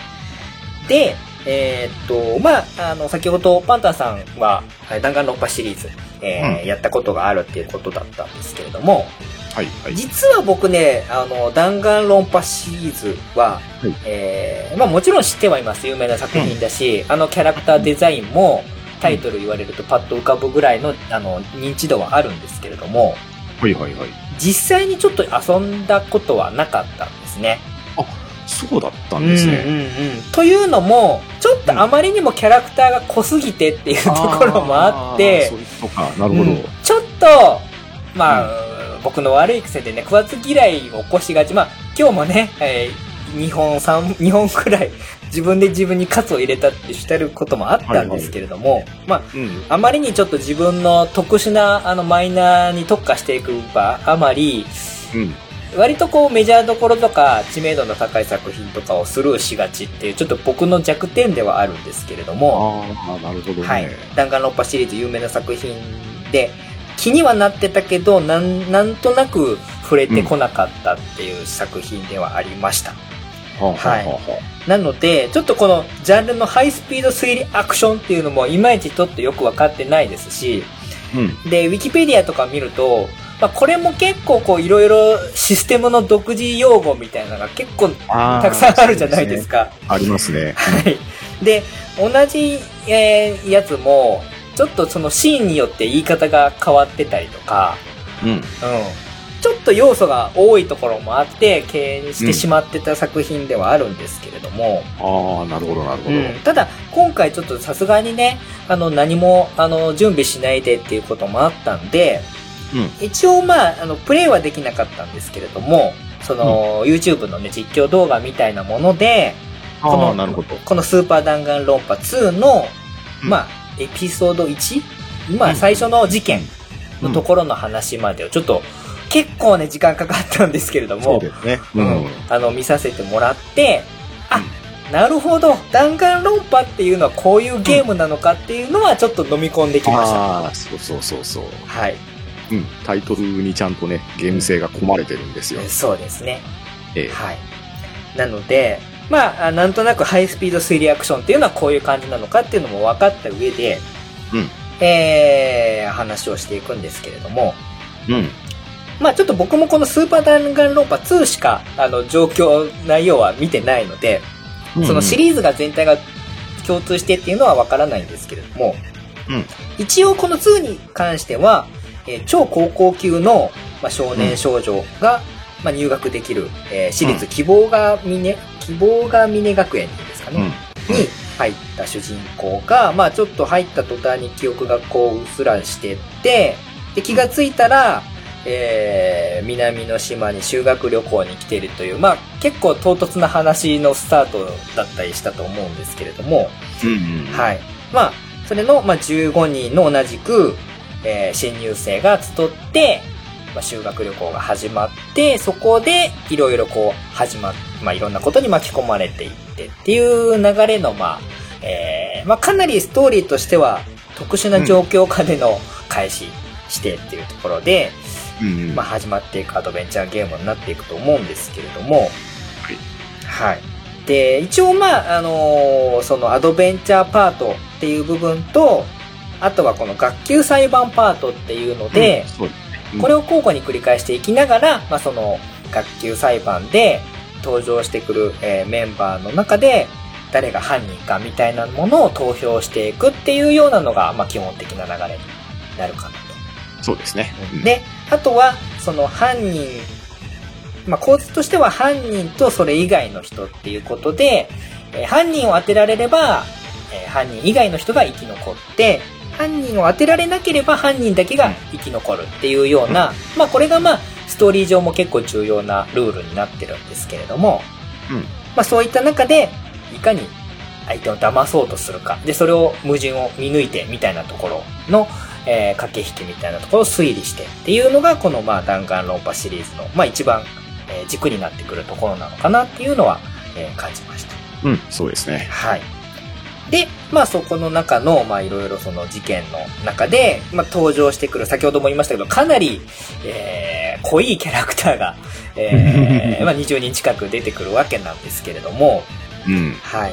で、えー、っと、まあ、あの、先ほどパンタンさんは、弾丸論破シリーズ、えー、うん、やったことがあるっていうことだったんですけれども、はいはい、実は僕ね、あの、弾丸論破シリーズは、はい、えー、まあもちろん知ってはいます。有名な作品だし、うん、あのキャラクターデザインも、タイトル言われるとパッと浮かぶぐらいの、あの、認知度はあるんですけれども、はいはいはい。実際にちょっと遊んだことはなかったんですね。あ、そうだったんですね。うんうんうん。というのも、ちょっとあまりにもキャラクターが濃すぎてっていうところもあって、そういうことか。なるほど、うん。ちょっと、まあ、僕の悪い癖でね、食わず嫌いを起こしがち。まあ、今日もね、えー、2本、3、2本くらい自分で自分にカツを入れたってしてることもあったんですけれども、はいはい、まあ、うん、あまりにちょっと自分の特殊なあのマイナーに特化していく場あまり、うん、割とこうメジャーどころとか知名度の高い作品とかをスルーしがちっていうちょっと僕の弱点ではあるんですけれども、ああ、なるほど、ね、はい。弾丸論破シリーズ有名な作品で、気にはなってたけど、なん、なんとなく触れてこなかったっていう作品ではありました。うん、はい。なので、ちょっとこのジャンルのハイスピード推理アクションっていうのもいまいちちょっとよくわかってないですし、うん、で、ウィキペディアとか見ると、まあ、これも結構こういろいろシステムの独自用語みたいなのが結構たくさんあるじゃないですか。すね、ありますね。はい。で、同じ、えー、やつも、ちょっとそのシーンによって言い方が変わってたりとか、うん。うん。ちょっと要素が多いところもあって、敬遠してしまってた作品ではあるんですけれども。うん、ああ、なるほど、なるほど。うん、ただ、今回ちょっとさすがにね、あの、何も、あの、準備しないでっていうこともあったんで、うん、一応まあ、あの、プレイはできなかったんですけれども、その、うん、YouTube のね、実況動画みたいなもので、この、このスーパー弾丸論破2の、まあ、エピソード 1? まあ、最初の事件のところの話までをちょっと、結構ね、時間かかったんですけれども、そうですね。うん。あの、見させてもらって、あ、なるほど、弾丸論破っていうのはこういうゲームなのかっていうのはちょっと飲み込んできました。ああ、そうそうそうそう。はい。うん、タイトルにちゃんとね、ゲーム性が込まれてるんですよ。そうですね。ええ。はい。なので、まあ、なんとなくハイスピード推理アクションっていうのはこういう感じなのかっていうのも分かった上で、うん。えー、話をしていくんですけれども、うん。まあちょっと僕もこのスーパー弾丸論破2しか、あの、状況、内容は見てないので、うんうん、そのシリーズが全体が共通してっていうのはわからないんですけれども、うん、一応この2に関しては、えー、超高校級の、まあ、少年少女が、うん、まあ、入学できる、えー、私立希望が峰、希望が峰学園ですかね、うん、に入った主人公が、まあちょっと入った途端に記憶がこううっすらしてって、で気がついたら、えー、南の島に修学旅行に来ているという、まあ結構唐突な話のスタートだったりしたと思うんですけれども、うんうん、はい。まあ、それの、まあ、15人の同じく、えー、新入生が集って、まあ、修学旅行が始まって、そこでいろいろこう始まっ、まあ、いろんなことに巻き込まれていってっていう流れの、まあ、えー、まあ、かなりストーリーとしては特殊な状況下での開始してっていうところで、うんまあ、始まっていくアドベンチャーゲームになっていくと思うんですけれども、はい。はい。で、一応まあ、あのー、そのアドベンチャーパートっていう部分と、あとはこの学級裁判パートっていうので、うん、これを交互に繰り返していきながら、まあ、その学級裁判で登場してくる、えー、メンバーの中で、誰が犯人かみたいなものを投票していくっていうようなのが、まあ、基本的な流れになるかなと。そうですね。うん、で、あとは、その犯人、まあ、構図としては犯人とそれ以外の人っていうことで、えー、犯人を当てられれば、えー、犯人以外の人が生き残って、犯人を当てられなければ犯人だけが生き残るっていうような、まあこれがまあストーリー上も結構重要なルールになってるんですけれども、うん、まあそういった中で、いかに相手を騙そうとするか、で、それを矛盾を見抜いてみたいなところの、えー、駆け引きみたいなところを推理してっていうのが、このまあ弾丸論破シリーズの、まあ一番、えー、軸になってくるところなのかなっていうのは、えー、感じました。うん、そうですね。はい。で、まあそこの中の、まあいろいろその事件の中で、まあ登場してくる、先ほども言いましたけど、かなり、えー、濃いキャラクターが、えー、まあ20人近く出てくるわけなんですけれども、うん。はい。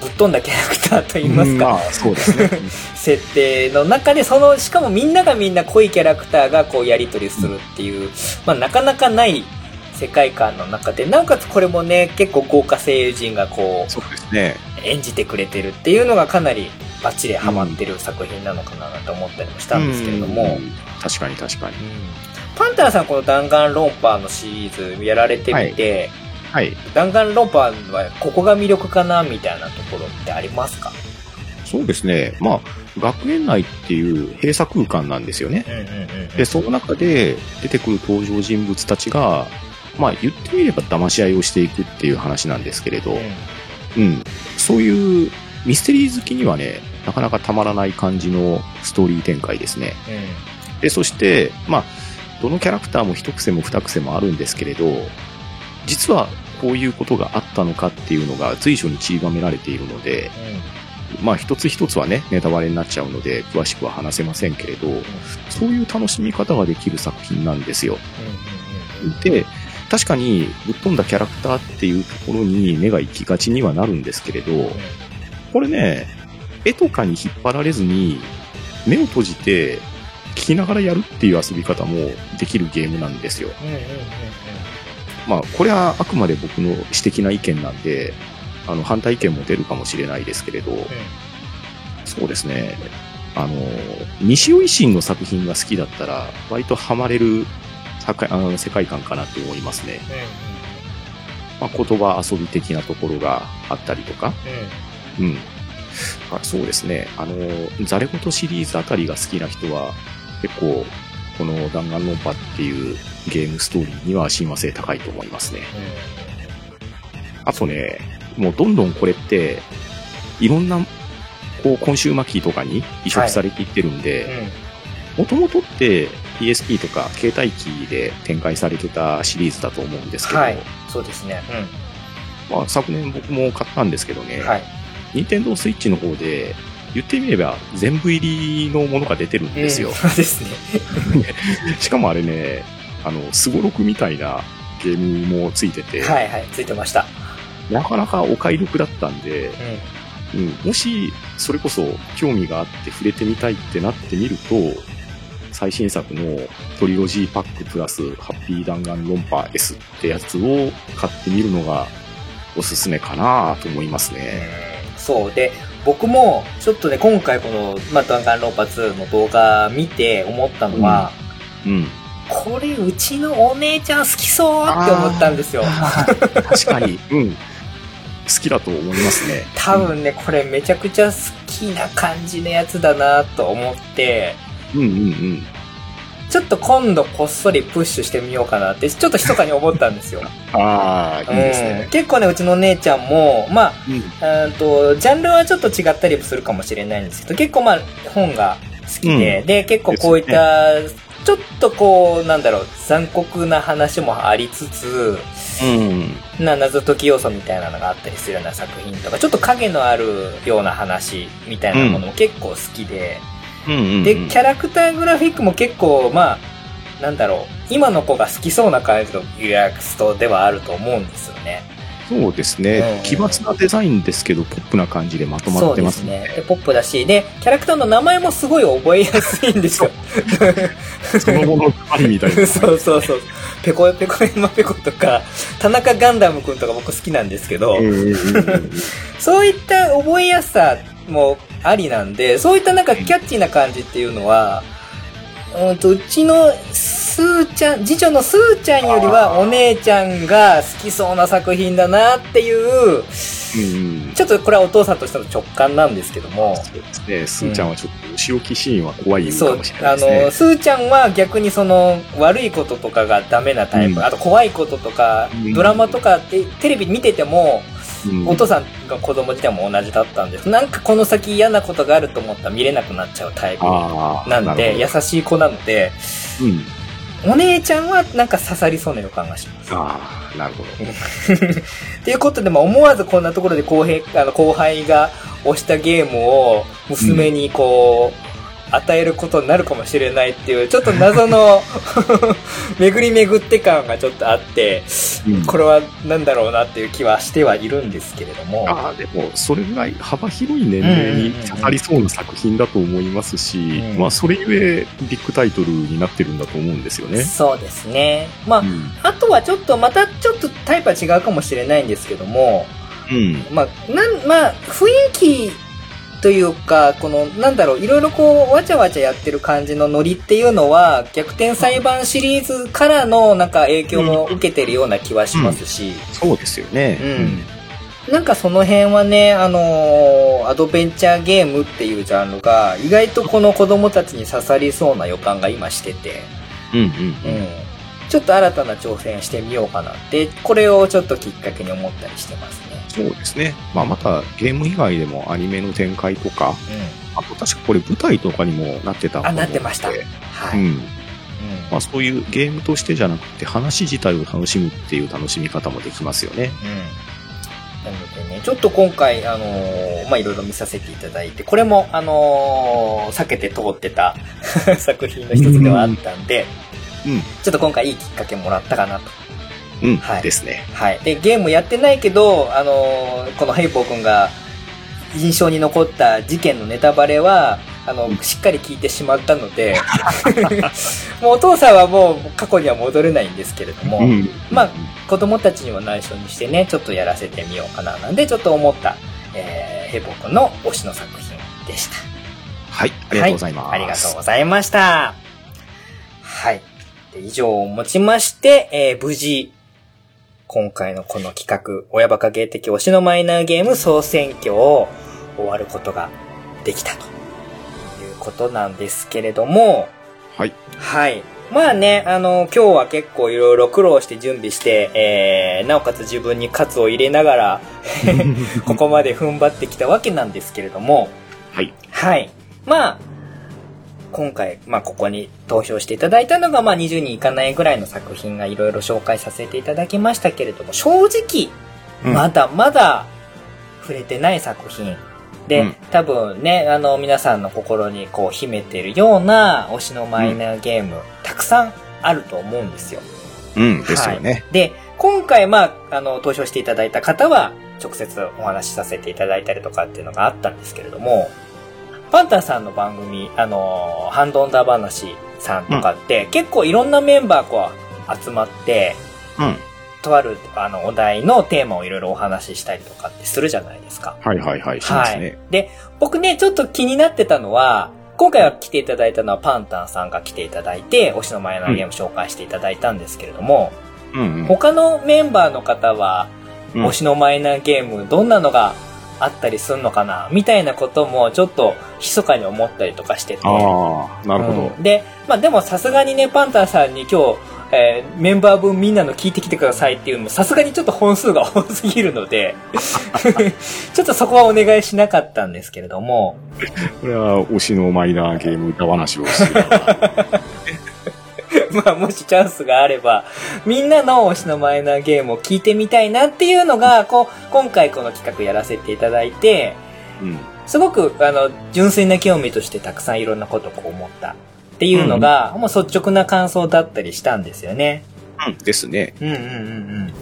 ぶっ飛んだキャラクターといいますか、まあ、そうですね。設定の中で、その、しかもみんながみんな濃いキャラクターがこうやり取りするっていう、まあなかなかない世界観の中で、なおかつこれもね、結構豪華声優陣がこう、そうですね。演じてくれてるっていうのがかなりバッチリハマってる作品なのかなと思ったりもしたんですけれども。確かに確かに。パンタンさんこの弾丸論破のシリーズやられてみて、はい。弾丸論破はここが魅力かなみたいなところってありますか？そうですね。まあ、学園内っていう閉鎖空間なんですよね。で、その中で出てくる登場人物たちが、まあ言ってみれば騙し合いをしていくっていう話なんですけれど、うん、うん、そういうミステリー好きにはね、なかなかたまらない感じのストーリー展開ですね。うん、で、そして、まあ、どのキャラクターも一癖も二癖もあるんですけれど、実はこういうことがあったのかっていうのが随所に散りばめられているので、うん、まあ一つ一つはね、ネタバレになっちゃうので、詳しくは話せませんけれど、うん、そういう楽しみ方ができる作品なんですよ。で、確かにぶっ飛んだキャラクターっていうところに目が行きがちにはなるんですけれど、これね、絵とかに引っ張られずに、目を閉じて聞きながらやるっていう遊び方もできるゲームなんですよ。まあ、これはあくまで僕の私的な意見なんで、あの、反対意見も出るかもしれないですけれど、そうですね、あの、西尾維新の作品が好きだったら、割とハマれるあの世界観かなと思いますね。まあ、言葉遊び的なところがあったりとか。うん。そうですね。あの、ザレゴトシリーズあたりが好きな人は、結構、この弾丸論破っていうゲームストーリーには親和性高いと思いますね。あとね、もうどんどんこれって、いろんな、こう、コンシューマキーとかに移植されていってるんで、もともとって PSP とか携帯機で展開されてたシリーズだと思うんですけど、はい、そうですね。うん。まあ、昨年僕も買ったんですけどね、はい。任天堂スイッチの方で、言ってみれば全部入りのものが出てるんですよ。うん、そうですね。しかもあれね、あの、すごろくみたいなゲームもついてて、はいはい、ついてました。なかなかお買い得だったんで、うん、うん、もし、それこそ興味があって触れてみたいってなってみると、最新作のトリロジーパックプラスハッピー弾丸論破 S ってやつを買ってみるのがおすすめかなと思いますね。そう。で、僕もちょっとね、今回この、まあ、弾丸論破2の動画見て思ったのは、うん、うんこれうちのお姉ちゃん好きそうって思ったんですよ。確かに。うん。好きだと思いますね。多分ね、これめちゃくちゃ好きな感じのやつだなと思って、うんうんうん。ちょっと今度こっそりプッシュしてみようかなって、ちょっと密かに思ったんですよ。ああ、いいですね、うん、結構ね、うちの姉ちゃんも、まあ、うん、と、ジャンルはちょっと違ったりするかもしれないんですけど、結構まあ、本が好きで、うん、で、結構こういった、ちょっとこう、なんだろう、残酷な話もありつつ、うん、な謎解き要素みたいなのがあったりするような作品とか、ちょっと影のあるような話みたいなものも結構好きで、うんうんうん、で、キャラクターグラフィックも結構、まあ、なんだろう、今の子が好きそうな感じのイラストではあると思うんですよね。そうですね、奇抜なデザインですけど、ポップな感じでまとまってますね。そうですね。で、ポップだし、で、キャラクターの名前もすごい覚えやすいんですよ。そのものありみたいな。そうそうそう。ペコペコエマペコとか、田中ガンダムくんとか僕好きなんですけど、そういった覚えやすさもありなんで、そういったなんかキャッチーな感じっていうのは、うんと、うちのすーちゃん、次女のすーちゃんよりはお姉ちゃんが好きそうな作品だなっていう、うん、ちょっとこれはお父さんとしての直感なんですけども。そうですね。すーちゃんはちょっと仕置きシーンは怖いかもしれないですね。あの、すーちゃんは逆にその悪いこととかがダメなタイプ、うん、あと怖いこととか、ドラマとかってテレビ見てても、お父さんが子供自体も同じだったんです。なんかこの先嫌なことがあると思ったら見れなくなっちゃうタイプなんで、優しい子なので、うん、お姉ちゃんはなんか刺さりそうな予感がします。ああ、なるほど。っていうことで、まあ、思わずこんなところで後輩あの後輩が押したゲームを娘にこう、与えることになるかもしれないっていう、ちょっと謎の 巡り巡って感がちょっとあって、うん、これは何だろうなっていう気はしてはいるんですけれども。ああ、でも、それぐらい幅広い年齢に刺さりそうな作品だと思いますし、うん、まあ、それゆえ、ビッグタイトルになってるんだと思うんですよね。そうですね。まあ、うん、あとはちょっと、またちょっとタイプは違うかもしれないんですけども、うん。まあ、なん、まあ、雰囲気というか、この、なんだろう、いろいろこう、わちゃわちゃやってる感じのノリっていうのは、逆転裁判シリーズからのなんか影響も受けてるような気はしますし。うんうん、そうですよね。うん。なんかその辺はね、あのー、アドベンチャーゲームっていうジャンルが、意外とこの子供たちに刺さりそうな予感が今してて。うんうん、うん。ちょっと新たな挑戦してみようかなって、これをちょっときっかけに思ったりしてますね。そうですね。まあ、またゲーム以外でもアニメの展開とか、うん、あと確かこれ舞台とかにもなってたあ、なってました。はい。うん。まあ、そういうゲームとしてじゃなくて話自体を楽しむっていう楽しみ方もできますよね。うん。なのでね、ちょっと今回、あのー、まあ、いろいろ見させていただいて、これも、あのー、避けて通ってた 作品の一つではあったんで、うん、ちょっと今回いいきっかけもらったかなとうん、はい、ですね。はい。で、ゲームやってないけど、あのー、このヘイポー君が印象に残った事件のネタバレは、あの、しっかり聞いてしまったので、もうお父さんはもう過去には戻れないんですけれども、うん、まあ、子供たちにも内緒にしてね、ちょっとやらせてみようかな、なんで、ちょっと思った、えー、ヘイポー君の推しの作品でした。はい、ありがとうございます。はい、ありがとうございました。はい。以上をもちまして、えー、無事、今回のこの企画、親バカ芸的推しのマイナーゲーム総選挙を終わることができたということなんですけれども、はい。はい。まあね、あの、今日は結構いろいろ苦労して準備して、えー、なおかつ自分に喝を入れながら ここまで踏ん張ってきたわけなんですけれども、はい。はい。まあ、今回、まあ、ここに投票していただいたのが、まあ、20人いかないぐらいの作品がいろいろ紹介させていただきましたけれども、正直、まだまだ触れてない作品で、うん、多分ね、あの、皆さんの心にこう秘めてるような推しのマイナーゲーム、うん、たくさんあると思うんですよ。うん、ですよね。はい、で、今回、まあ、あの、投票していただいた方は、直接お話しさせていただいたりとかっていうのがあったんですけれども、パンタンさんの番組、あの、ハンドンダ話さんとかって、うん、結構いろんなメンバーこう集まって、うん。とある、あの、お題のテーマをいろいろお話ししたりとかってするじゃないですか。はいはいはい、しますね。はい。で、僕ね、ちょっと気になってたのは、今回は来ていただいたのはパンタンさんが来ていただいて、推しの前のゲーム紹介していただいたんですけれども、うん、うん、他のメンバーの方は、推しのマイナーゲーム、どんなのがあったりすんのかなみたいなこともちょっと密かに思ったりとかしてて。ああ、なるほど。うん、で、まあでもさすがにね、パンタンさんに今日、えー、メンバー分みんなの聞いてきてくださいっていうのもさすがにちょっと本数が多すぎるので ちょっとそこはお願いしなかったんですけれども。これは推しのマイナーゲーム歌話をして まあ、もしチャンスがあれば、みんなの推しのマイナーゲームを聞いてみたいなっていうのが、こう、今回この企画やらせていただいて、うん、すごく、あの、純粋な興味としてたくさんいろんなことをこう思ったっていうのが、うん、もう率直な感想だったりしたんですよね。うん、ですね。うんうんうんうん。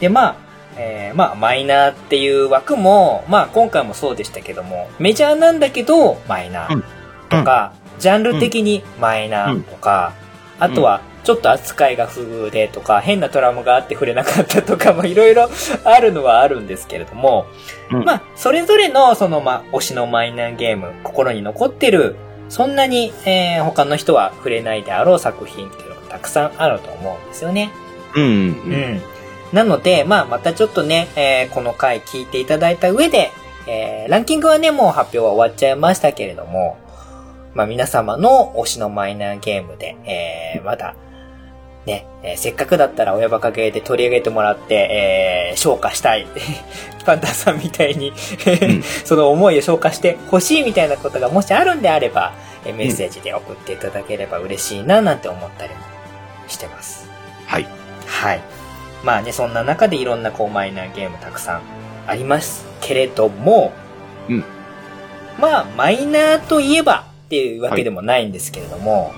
で、まあ、えー、まあ、マイナーっていう枠も、まあ、今回もそうでしたけども、メジャーなんだけど、マイナーとか、うん、ジャンル的にマイナーとか、あとは、ちょっと扱いが不遇でとか、変なトラウマがあって触れなかったとかもいろいろ あるのはあるんですけれども、うん、まあ、それぞれのその、まあ、推しのマイナーゲーム、心に残ってる、そんなに、えー、他の人は触れないであろう作品っていうのがたくさんあると思うんですよね。うん、うん。うん。なので、まあ、またちょっとね、えー、この回聞いていただいた上で、えー、ランキングはね、もう発表は終わっちゃいましたけれども、まあ、皆様の推しのマイナーゲームで、えー、まだ、ね、えー、せっかくだったら親バカゲーで取り上げてもらって、えー、消化したい。パンダさんみたいに その思いを消化して欲しいみたいなことがもしあるんであれば、えメッセージで送っていただければ嬉しいななんて思ったりもしてます。はい。はい。まあね、そんな中でいろんなこうマイナーゲームたくさんありますけれども、うん。まあ、マイナーといえばっていうわけでもないんですけれども、は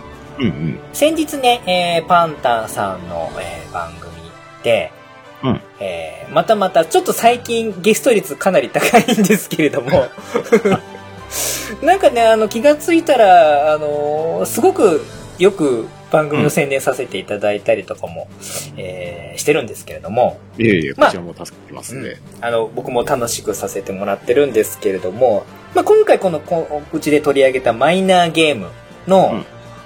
い。うんうん、先日ね、えー、パンタンさんの、えー、番組で、うん、えー、またまた、ちょっと最近ゲスト率かなり高いんですけれども。なんかね、あの、気がついたら、あのー、すごくよく番組の宣伝させていただいたりとかも、うん、えー、してるんですけれども。いえいえ、こちらも助かってますね、まあ、うん、あの、僕も楽しくさせてもらってるんですけれども、まあ、今回この、こうちで取り上げたマイナーゲームの、うん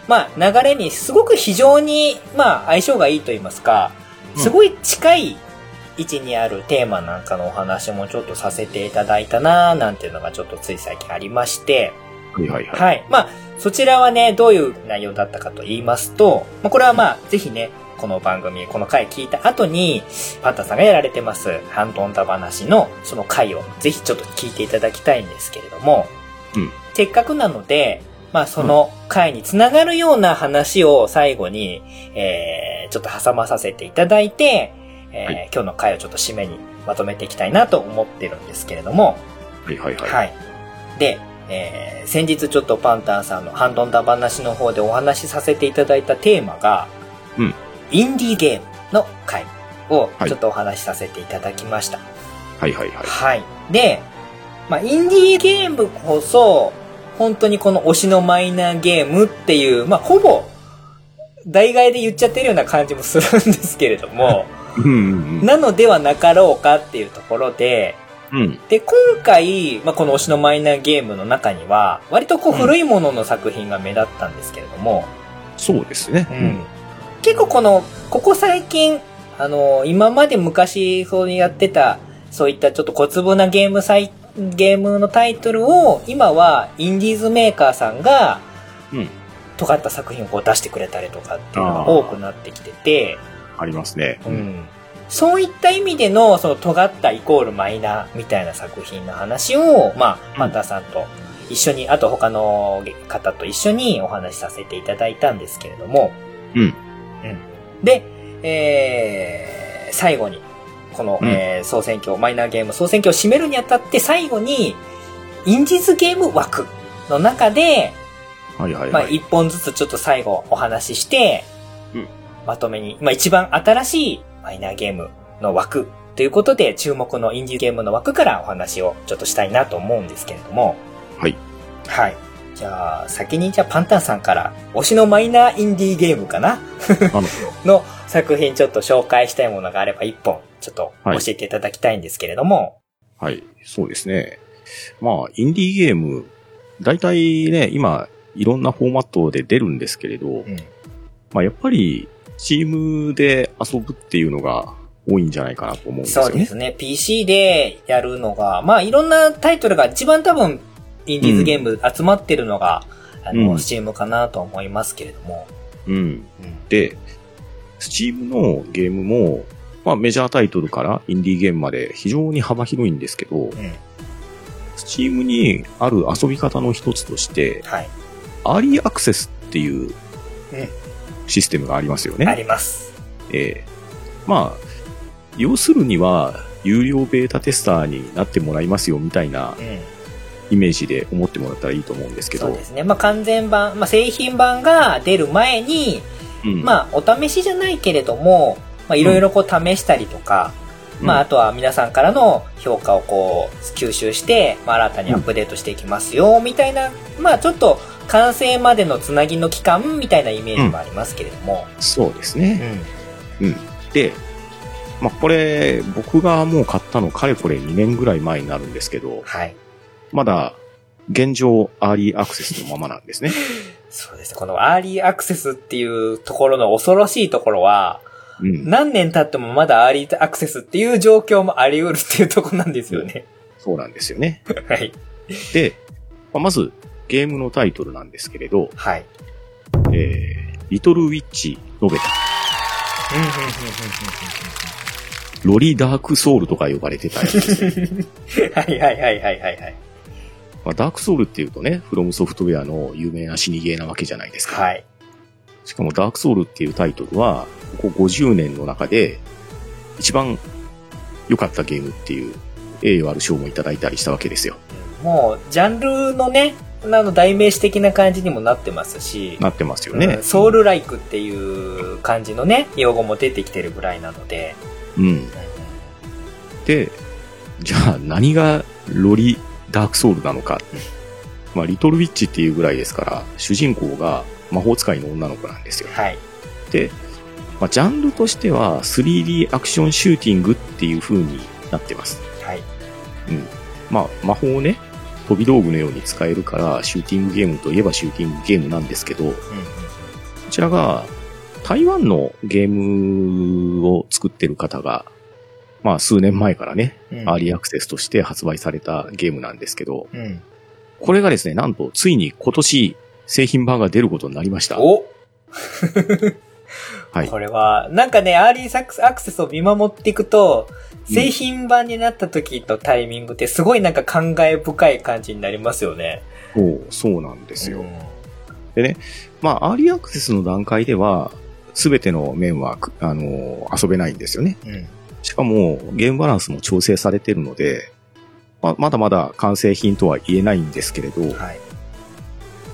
まあ、流れにすごく非常に、まあ、相性がいいと言いますか、すごい近い位置にあるテーマなんかのお話もちょっとさせていただいたななんていうのがちょっとつい最近ありまして、はいはいはい。はい。まあ、そちらはね、どういう内容だったかと言いますと、まあ、これはまあ、ぜひね、この番組、この回聞いた後に、パンタさんがやられてます、ハンドンダ話のその回をぜひちょっと聞いていただきたいんですけれども、うん、せっかくなので、まあその回につながるような話を最後に、えー、ちょっと挟まさせていただいて、えー、はい、今日の回をちょっと締めにまとめていきたいなと思ってるんですけれども。はいはいはい。はい。で、えー、先日ちょっとパンタンさんのハンドンダ話の方でお話しさせていただいたテーマが、うん。インディーゲームの回をちょっとお話しさせていただきました。はいはいはい。はい。で、まあ、インディーゲームこそ、本当にこの推しのマイナーゲームっていう、まあ、ほぼ、代替で言っちゃってるような感じもするんですけれども、なのではなかろうかっていうところで、うん、で、今回、まあ、この推しのマイナーゲームの中には、割とこう古いものの作品が目立ったんですけれども、そうですね。うん。結構この、ここ最近、あの、今まで昔そうやってた、そういったちょっと小粒なゲームサイ、ゲームのタイトルを、今はインディーズメーカーさんが、うん。尖った作品をこう出してくれたりとかっていうのが多くなってきてて、ありますね。うん。そういった意味での、その尖ったイコールマイナーみたいな作品の話を、まあ、マンタさんと一緒に、あと他の方と一緒にお話しさせていただいたんですけれども、うん。うん。で、えー、最後に、この、うん、えー、総選挙、マイナーゲーム総選挙を締めるにあたって最後に、インディーズゲーム枠の中で、はいはいはい。まあ、一本ずつちょっと最後お話しして、うん。まとめに、まあ一番新しいマイナーゲームの枠ということで、注目のインディーゲームの枠からお話をちょっとしたいなと思うんですけれども。はい。はい。じゃあ、先にじゃあパンタンさんから、推しのマイナーインディーゲームかな？の作品ちょっと紹介したいものがあれば一本、ちょっと教えていただきたいんですけれども。はい、はい、そうですね。まあ、インディーゲーム、大体ね、今、いろんなフォーマットで出るんですけれど、うん、まあやっぱり、チームで遊ぶっていうのが多いんじゃないかなと思うんですよね。そうですね。PC でやるのが、まあいろんなタイトルが一番多分、インディーズゲーム集まってるのが、うん、あの、スチームかなと思いますけれども。うん。うん、で、スチームのゲームも、まあメジャータイトルからインディーゲームまで非常に幅広いんですけど、うん、スチームにある遊び方の一つとして、はい、アーリーアクセスっていうシステムがありますよね。あります。ええー、まあ、要するには、有料ベータテスターになってもらいますよみたいな、イメージで思ってもらったらいいと思うんですけど。そうですね。まあ、完全版、まあ、製品版が出る前に、うん、まあ、お試しじゃないけれども、まあ、いろいろこう試したりとか、うん、まあ、あとは皆さんからの評価をこう、吸収して、まあ、新たにアップデートしていきますよ、みたいな、まあ、ちょっと、完成までのつなぎの期間みたいなイメージもありますけれども。うん、そうですね。うん。うん。で、まあ、これ、僕がもう買ったのかれこれ2年ぐらい前になるんですけど、はい。まだ、現状、アーリーアクセスのままなんですね。そうです。このアーリーアクセスっていうところの恐ろしいところは、うん、何年経ってもまだアーリーアクセスっていう状況もあり得るっていうところなんですよね。そうなんですよね。はい。で、まあ、まず、ゲームのタイトルなんですけれど、はい。えー、リトルウィッチノベタ。ロリダークソウルとか呼ばれてたやつですね。はいはいはいはいはいはい。まあ、ダークソウルっていうとね、フロムソフトウェアの有名な死にゲーなわけじゃないですか。はい。しかもダークソウルっていうタイトルは、ここ50年の中で、一番良かったゲームっていう栄誉ある賞もいただいたりしたわけですよ。もう、ジャンルのね、あの代名詞的な感じにもなってますし。なってますよね。うん、ソウルライクっていう感じのね、用語も出てきてるぐらいなので。うん。で、じゃあ何がロリダークソウルなのか。まあ、リトルウィッチっていうぐらいですから、主人公が魔法使いの女の子なんですよ。はい。で、まあ、ジャンルとしては 3D アクションシューティングっていう風になってます。はい。うん。まあ、魔法をね、飛び道具のように使えるから、シューティングゲームといえばシューティングゲームなんですけど、うん、こちらが、台湾のゲームを作ってる方が、まあ数年前からね、うん、アーリーアクセスとして発売されたゲームなんですけど、うん、これがですね、なんとついに今年製品版が出ることになりました。おはい。これは、なんかね、アーリーアクセスを見守っていくと、製品版になった時のタイミングってすごいなんか感慨深い感じになりますよね。そう、そうなんですよ。うん、でね、まあ、アーリーアクセスの段階では、すべての面は、あの、遊べないんですよね。うん、しかも、ゲームバランスも調整されてるので、まあ、まだまだ完成品とは言えないんですけれど、はい、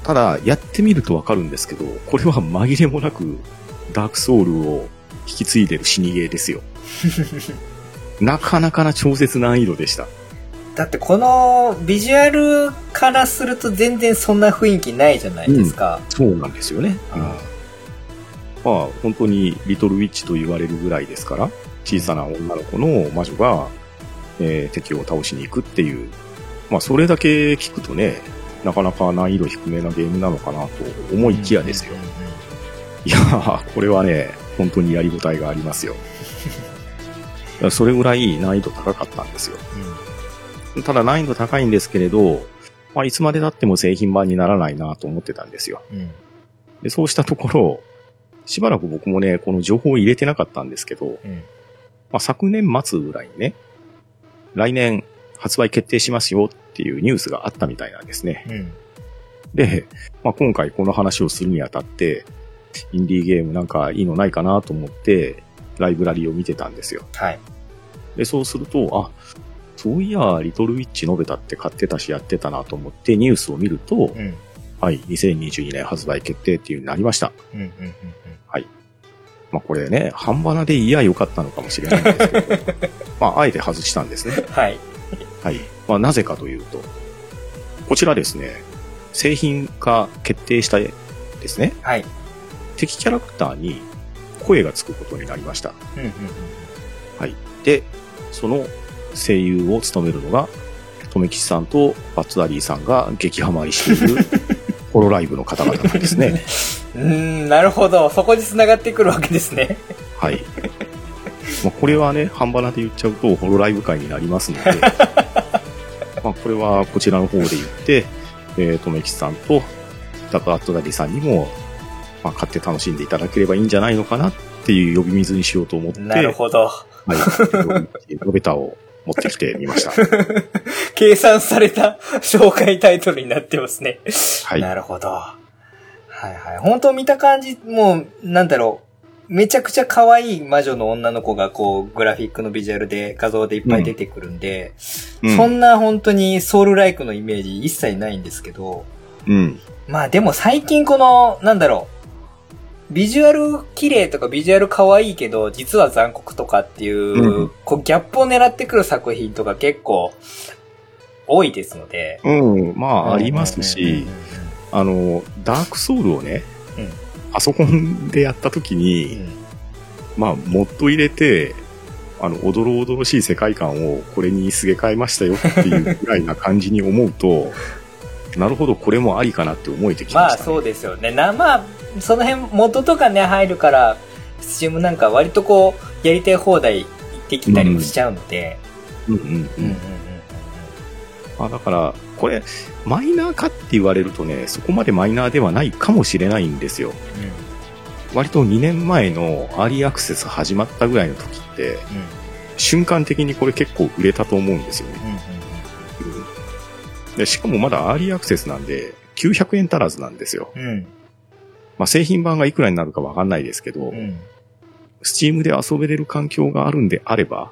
ただ、やってみるとわかるんですけど、これは紛れもなく、ダークソウルを引き継いでる死にゲーですよ。なかなかな超絶難易度でした。だってこのビジュアルからすると全然そんな雰囲気ないじゃないですか。うん、そうなんですよね。うん、まあ本当にリトルウィッチと言われるぐらいですから、小さな女の子の魔女が、えー、敵を倒しに行くっていう、まあそれだけ聞くとね、なかなか難易度低めなゲームなのかなと思いきやですよ。いやー、これはね、本当にやりごたえがありますよ。それぐらい難易度高かったんですよ。うん、ただ難易度高いんですけれど、まあ、いつまで経っても製品版にならないなと思ってたんですよ。うん、でそうしたところ、しばらく僕もね、この情報を入れてなかったんですけど、うん、まあ、昨年末ぐらいにね、来年発売決定しますよっていうニュースがあったみたいなんですね。うん、で、まあ、今回この話をするにあたって、インディーゲームなんかいいのないかなと思って、ライブラリを見てたんですよ。はい。で、そうすると、あ、そういや、リトルウィッチノベタって買ってたしやってたなと思ってニュースを見ると、うん、はい、2022年発売決定っていうになりました。うんうんうんうん、はい。まあこれね、半ばなでいや良かったのかもしれないんですけど、まああえて外したんですね。はい。はい。まあなぜかというと、こちらですね、製品化決定したですね。はい。敵キャラクターに声がつくことになりました。うんうんうん、はい。で、その声優を務めるのが、とめきさんとバッツダリーさんが激ハマりしているホロライブの方々なんですね。うん、なるほど。そこに繋がってくるわけですね。はい。まあ、これはね、半端なで言っちゃうと、ホロライブ会になりますので、まあ、これはこちらの方で言って、えー、とめきさんと、ダバットダリーさんにも、まあ、買って楽しんでいただければいいんじゃないのかなっていう呼び水にしようと思って。なるほど。はい。ロベタを持ってきてみました。計算された 紹介タイトルになってますね。はい。なるほど。はいはい。本当見た感じ、もう、なんだろう。めちゃくちゃ可愛い魔女の女の子がこう、グラフィックのビジュアルで画像でいっぱい出てくるんで、うん、そんな本当にソウルライクのイメージ一切ないんですけど、うん。まあでも最近この、なんだろう。ビジュアル綺麗とかビジュアル可愛いけど、実は残酷とかっていう、うん、こうギャップを狙ってくる作品とか結構多いですので。うん、まあありますし、あの、ダークソウルをね、うん、パソコンでやった時に、うん、まあ、モッド入れて、あの、おどろおどろしい世界観をこれにすげ替えましたよっていうぐらいな感じに思うと、なるほど、これもありかなって思えてきました、ね、まあそうですよね。な、まあ、その辺元とかね、入るから、スチームなんか割とこう、やりたい放題できたりもしちゃうので。うんうんうん。うんうんうんあだから、これ、マイナーかって言われるとね、そこまでマイナーではないかもしれないんですよ。うん、割と2年前のアーリーアクセス始まったぐらいの時って、うん、瞬間的にこれ結構売れたと思うんですよね。うんうんうん、でしかもまだアーリーアクセスなんで、900円足らずなんですよ。うんまあ、製品版がいくらになるかわかんないですけど、うん、 Steam で遊べれる環境があるんであれば、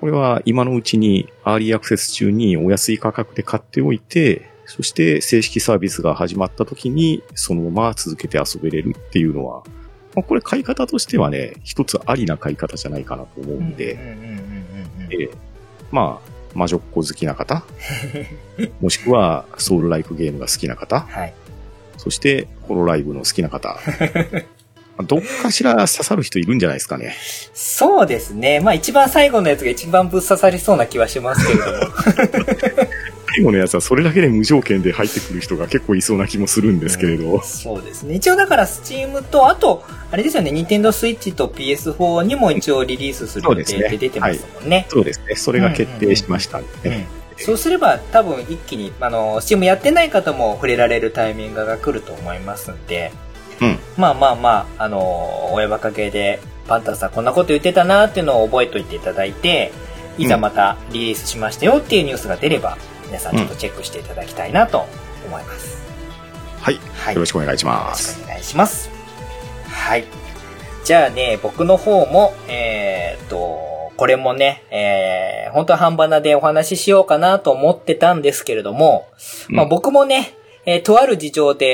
これは今のうちにアーリーアクセス中にお安い価格で買っておいて、そして正式サービスが始まった時にそのまま続けて遊べれるっていうのは、まあ、これ買い方としてはね、一つありな買い方じゃないかなと思うん。で、まあ、魔女っ子好きな方、もしくはソウルライクゲームが好きな方、はい、そして、ホロライブの好きな方。どっかしら刺さる人いるんじゃないですかね。そうですね。まあ一番最後のやつが一番ぶっ刺さりそうな気はしますけれども。最後のやつはそれだけで無条件で入ってくる人が結構いそうな気もするんですけれど。うん、そうですね。一応だからスチームと、あと、あれですよね、ニンテンドースイッチと PS4 にも一応リリースする予定で出てますもんね。そうですね。それが決定しましたんでね。そうすれば多分一気に、あの、スチームやってない方も触れられるタイミングが来ると思いますんで、うん、まあまあまあ、あの、親バカ系で、パンタンさんこんなこと言ってたなっていうのを覚えておいていただいて、いざまたリリースしましたよっていうニュースが出れば、皆さんちょっとチェックしていただきたいなと思います。うん、はい、はい。よろしくお願いします。よろしくお願いします。はい。じゃあね、僕の方も、えー、っと、これもね、えー、本当は半ばなでお話ししようかなと思ってたんですけれども、うん、まあ僕もね、えー、とある事情で、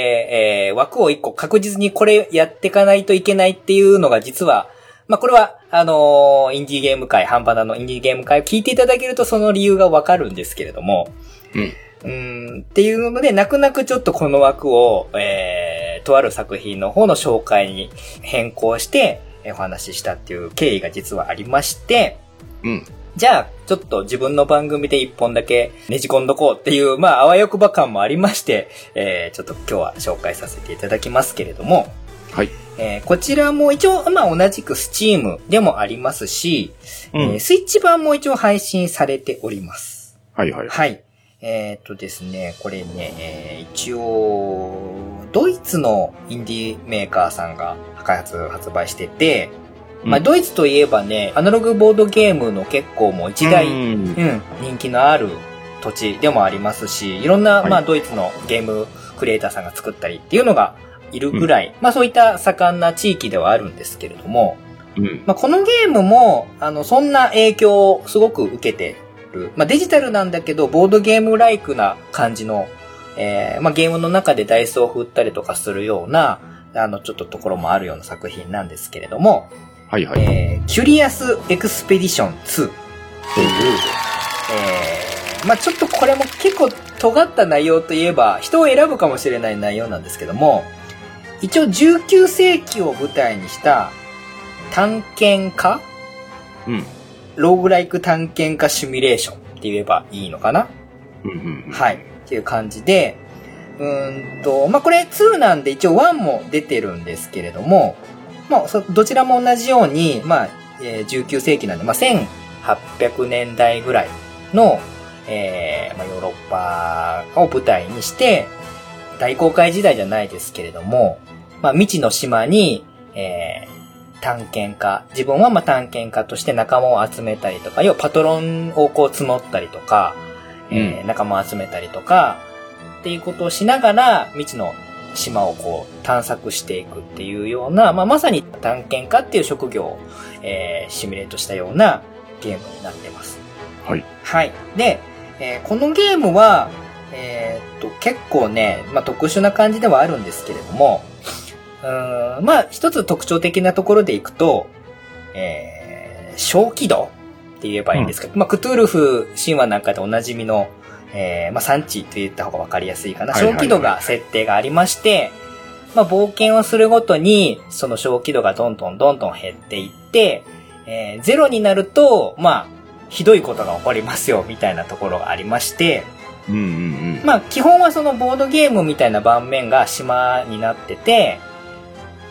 えー、枠を一個確実にこれやっていかないといけないっていうのが実は、まあこれは、あのー、インディーゲーム界、半ばなのインディーゲーム界を聞いていただけるとその理由がわかるんですけれども、うん。うんっていうので、泣く泣くちょっとこの枠を、えー、とある作品の方の紹介に変更して、お話ししたっていう経緯が実はありまして、うん。じゃあ、ちょっと自分の番組で一本だけねじ込んどこうっていう、まあ、あわよくば感もありまして、えー、ちょっと今日は紹介させていただきますけれども、はい。えー、こちらも一応、まあ、同じく Steam でもありますし、うん、えー、スイッチ版も一応配信されております。はいはい。はい。えー、っとですね、これね、えー、一応、ドイツのインディーメーカーさんが開発、発売してて、まあ、ドイツといえばね、アナログボードゲームの結構もう一大、うん、人気のある土地でもありますし、いろんな、まあ、ドイツのゲームクリエイターさんが作ったりっていうのがいるぐらい、うん、まあ、そういった盛んな地域ではあるんですけれども、うん、まあ、このゲームも、あの、そんな影響をすごく受けてる。まあ、デジタルなんだけど、ボードゲームライクな感じの、えー、まあ、ゲームの中でダイスを振ったりとかするような、あの、ちょっとところもあるような作品なんですけれども、はいはい。えー、キュリアスエクスペディション2という、えー、まあちょっとこれも結構尖った内容といえば、人を選ぶかもしれない内容なんですけども、一応19世紀を舞台にした探検家うん。ローグライク探検家シミュレーションって言えばいいのかな？うんうんうん、はい。っていう感じで、うんと、まあ、これ2なんで一応1も出てるんですけれども、まあ、どちらも同じように、まあ、えー、19世紀なんで、まあ、1800年代ぐらいの、えー、まあ、ヨーロッパを舞台にして、大航海時代じゃないですけれども、まあ、未知の島に、えー、探検家、自分はまあ探検家として仲間を集めたりとか、要はパトロンをこう募ったりとか、えー、仲間を集めたりとか、っていうことをしながら、未知の島をこう探索していくっていうような、まあ、まさに探検家っていう職業を、えー、シミュレートしたようなゲームになってます。はい。はい。で、えー、このゲームは、えー、っと、結構ね、まあ、特殊な感じではあるんですけれども、うん、まあ、一つ特徴的なところでいくと、えー、小気度って言えばいいんですけど、うん、まあ、クトゥールフ神話なんかでおなじみの、えー、まあ、産地と言った方がわかりやすいかな。小気度が設定がありまして、まあ、冒険をするごとに、その小気度がどんどんどんどん減っていって、えー、ゼロになると、まあ、ひどいことが起こりますよ、みたいなところがありまして、うんうんうん、まあ、基本はそのボードゲームみたいな盤面が島になってて、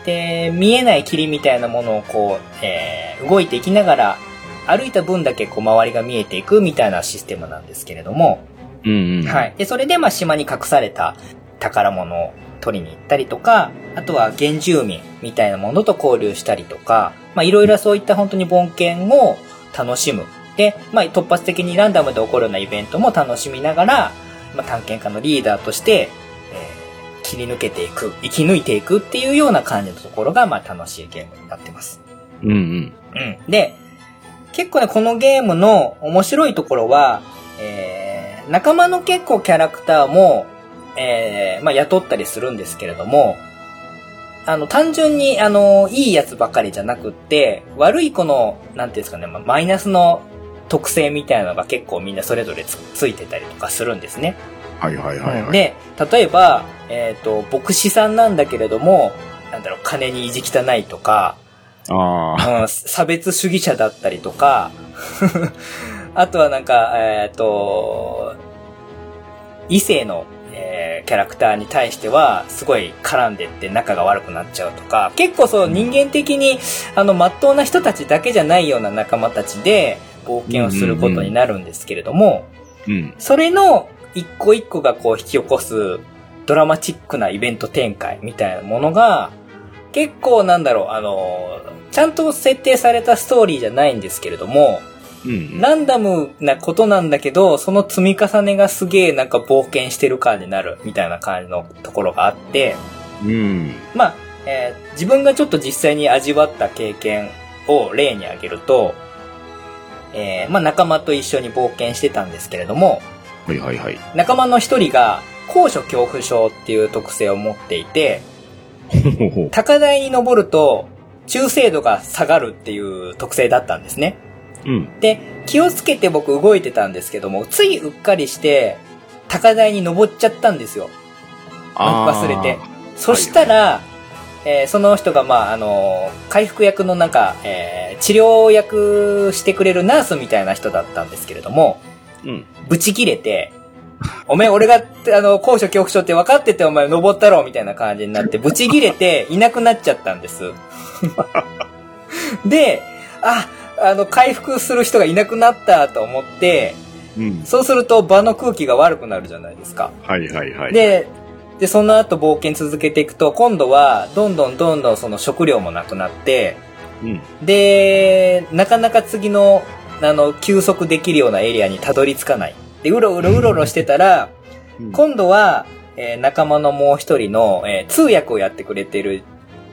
で、見えない霧みたいなものをこう、えー、動いていきながら、歩いた分だけこう周りが見えていくみたいなシステムなんですけれども、うんうん、はい。で、それでまあ島に隠された宝物を取りに行ったりとか、あとは原住民みたいなものと交流したりとか、まあいろいろそういった本当に冒険を楽しむ。で、まあ突発的にランダムで起こるようなイベントも楽しみながら、まあ探検家のリーダーとして、えー、切り抜けていく、生き抜いていくっていうような感じのところが、まあ楽しいゲームになってます。うんうん。うん。で、結構ね、このゲームの面白いところは、えー、仲間の結構キャラクターも、えー、まあ、雇ったりするんですけれども、あの、単純に、あの、いいやつばかりじゃなくって、悪い子の、なんていうんですかね、まあ、マイナスの特性みたいなのが結構みんなそれぞれつついてたりとかするんですね。はいはいはい、はい、で、例えば、えっ、ー、と、牧師さんなんだけれども、なんだろう、金に意地汚いとか、あうん、差別主義者だったりとか、あとはなんか、えっ、ー、と、異性の、えー、キャラクターに対しては、すごい絡んでって仲が悪くなっちゃうとか、結構そう人間的に、あの、まっとうな人たちだけじゃないような仲間たちで、冒険をすることになるんですけれども、うん、それの一個一個がこう引き起こすドラマチックなイベント展開みたいなものが、結構なんだろう、あの、ちゃんと設定されたストーリーじゃないんですけれども、うん、ランダムなことなんだけど、その積み重ねがすげえなんか冒険してる感になるみたいな感じのところがあって、うん、まあ、えー、自分がちょっと実際に味わった経験を例に挙げると、えー、まあ仲間と一緒に冒険してたんですけれども、はいはいはい。仲間の一人が高所恐怖症っていう特性を持っていて、高台に登ると中精度が下がるっていう特性だったんですね。うん。で、気をつけて僕動いてたんですけども、ついうっかりして、高台に登っちゃったんですよ。忘れて。そしたら、はいはい、えー、その人が、まあ、あのー、回復役のなんか、えー、治療薬してくれるナースみたいな人だったんですけれども、うん。ブチ切れて、お前俺が、あの、高所恐怖症って分かっててお前登ったろみたいな感じになって、ブチ切れていなくなっちゃったんです。で、あ、あの、回復する人がいなくなったと思って、うん、そうすると場の空気が悪くなるじゃないですか。はいはいはい。で、で、その後冒険続けていくと、今度は、どんどんどんどんその食料もなくなって、うん、で、なかなか次の、あの、休息できるようなエリアにたどり着かない。で、うろうろうろうろしてたら、うん、今度は、えー、仲間のもう一人の、えー、通訳をやってくれてる、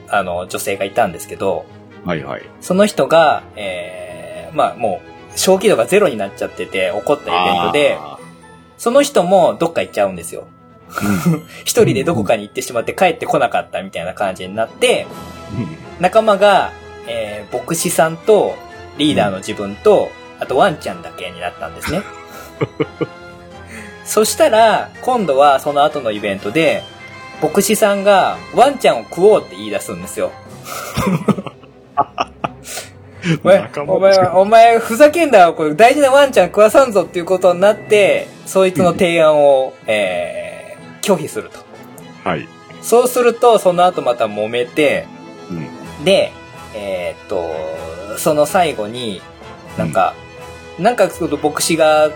あの、女性がいたんですけど、はいはい。その人が、えー、まあもう、正気度がゼロになっちゃってて、起こったイベントで、その人もどっか行っちゃうんですよ。一人でどこかに行ってしまって帰ってこなかったみたいな感じになって、仲間が、えー、牧師さんと、リーダーの自分と、あとワンちゃんだけになったんですね。そしたら、今度はその後のイベントで、牧師さんがワンちゃんを食おうって言い出すんですよ。お前、お前、お前、ふざけんだこれ大事なワンちゃん食わさんぞっていうことになって、そいつの提案を、えー、拒否すると。はい。そうすると、その後また揉めて、うん、で、えー、っと、その最後に、なんか、うん、なんかちょっと牧師が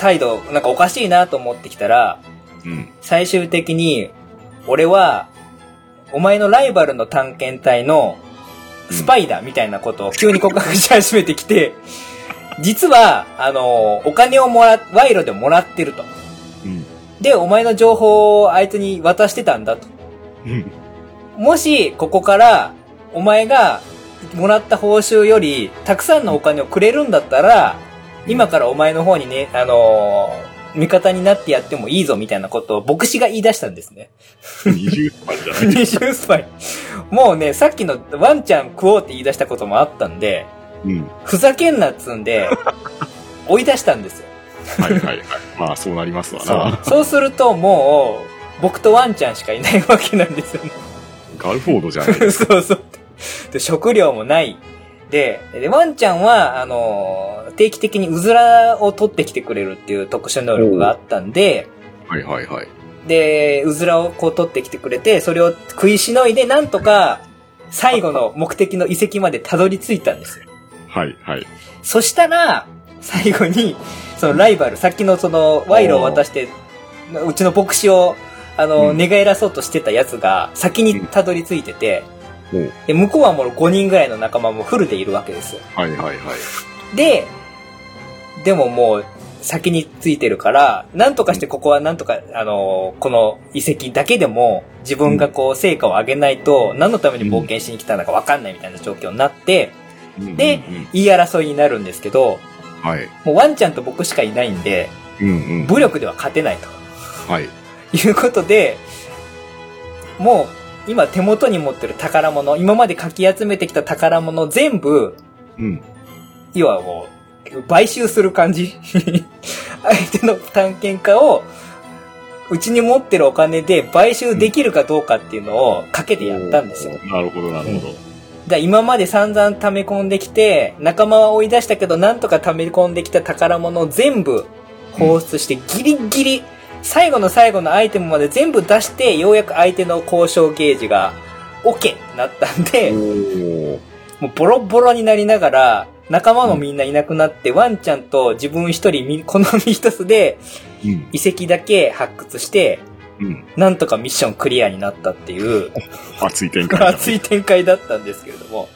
態度、なんかおかしいなと思ってきたら、うん、最終的に、俺は、お前のライバルの探検隊のスパイだみたいなことを急に告白し始めてきて、実は、あの、お金をもら、賄賂でもらってると。で、お前の情報をあいつに渡してたんだと。もし、ここから、お前がもらった報酬より、たくさんのお金をくれるんだったら、今からお前の方にね、あのー、味方になってやってもいいぞみたいなことを牧師が言い出したんですね。二重スパイじゃない二重スパイ。もうね、さっきのワンちゃん食おうって言い出したこともあったんで、うん、ふざけんなっつんで、追い出したんですよ。はいはいはい。まあそうなりますわな。そうそうするともう、僕とワンちゃんしかいないわけなんですよね。ガルフォードじゃないですか。そうそう。で、食料もない。で、で、ワンちゃんは、あの、定期的にうずらを取ってきてくれるっていう特殊能力があったんで、はいはいはい。で、うずらをこう取ってきてくれて、それを食いしのいで、なんとか、最後の目的の遺跡までたどり着いたんですよ。はいはい。そしたら、最後に、そのライバル、さっきのその賄賂を渡して、うちの牧師を、あの、寝返らそうとしてたやつが先にたどり着いてて、で向こうはもう5人ぐらいの仲間もフルでいるわけですよ。はいはいはい。で、でももう先についてるから、なんとかしてここはなんとか、あの、この遺跡だけでも自分がこう成果を上げないと何のために冒険しに来たのかわかんないみたいな状況になって、で、言い争いになるんですけど、はい。もうワンちゃんと僕しかいないんで、うんうん、武力では勝てないと。はい。いうことで、もう今手元に持ってる宝物、今までかき集めてきた宝物全部、うん。要はもう、買収する感じ 相手の探検家を、うちに持ってるお金で買収できるかどうかっていうのをかけてやったんですよ。なるほど、なるほど。だ今まで散々溜め込んできて、仲間は追い出したけど、なんとか溜め込んできた宝物を全部放出して、ギリギリ、最後の最後のアイテムまで全部出して、ようやく相手の交渉ゲージが OK ってなったんで、もうボロボロになりながら、仲間もみんないなくなって、ワンちゃんと自分一人、好み一つで、遺跡だけ発掘して、うん、なんとかミッションクリアになったっていう、熱い展開。熱い展開だったんですけれども、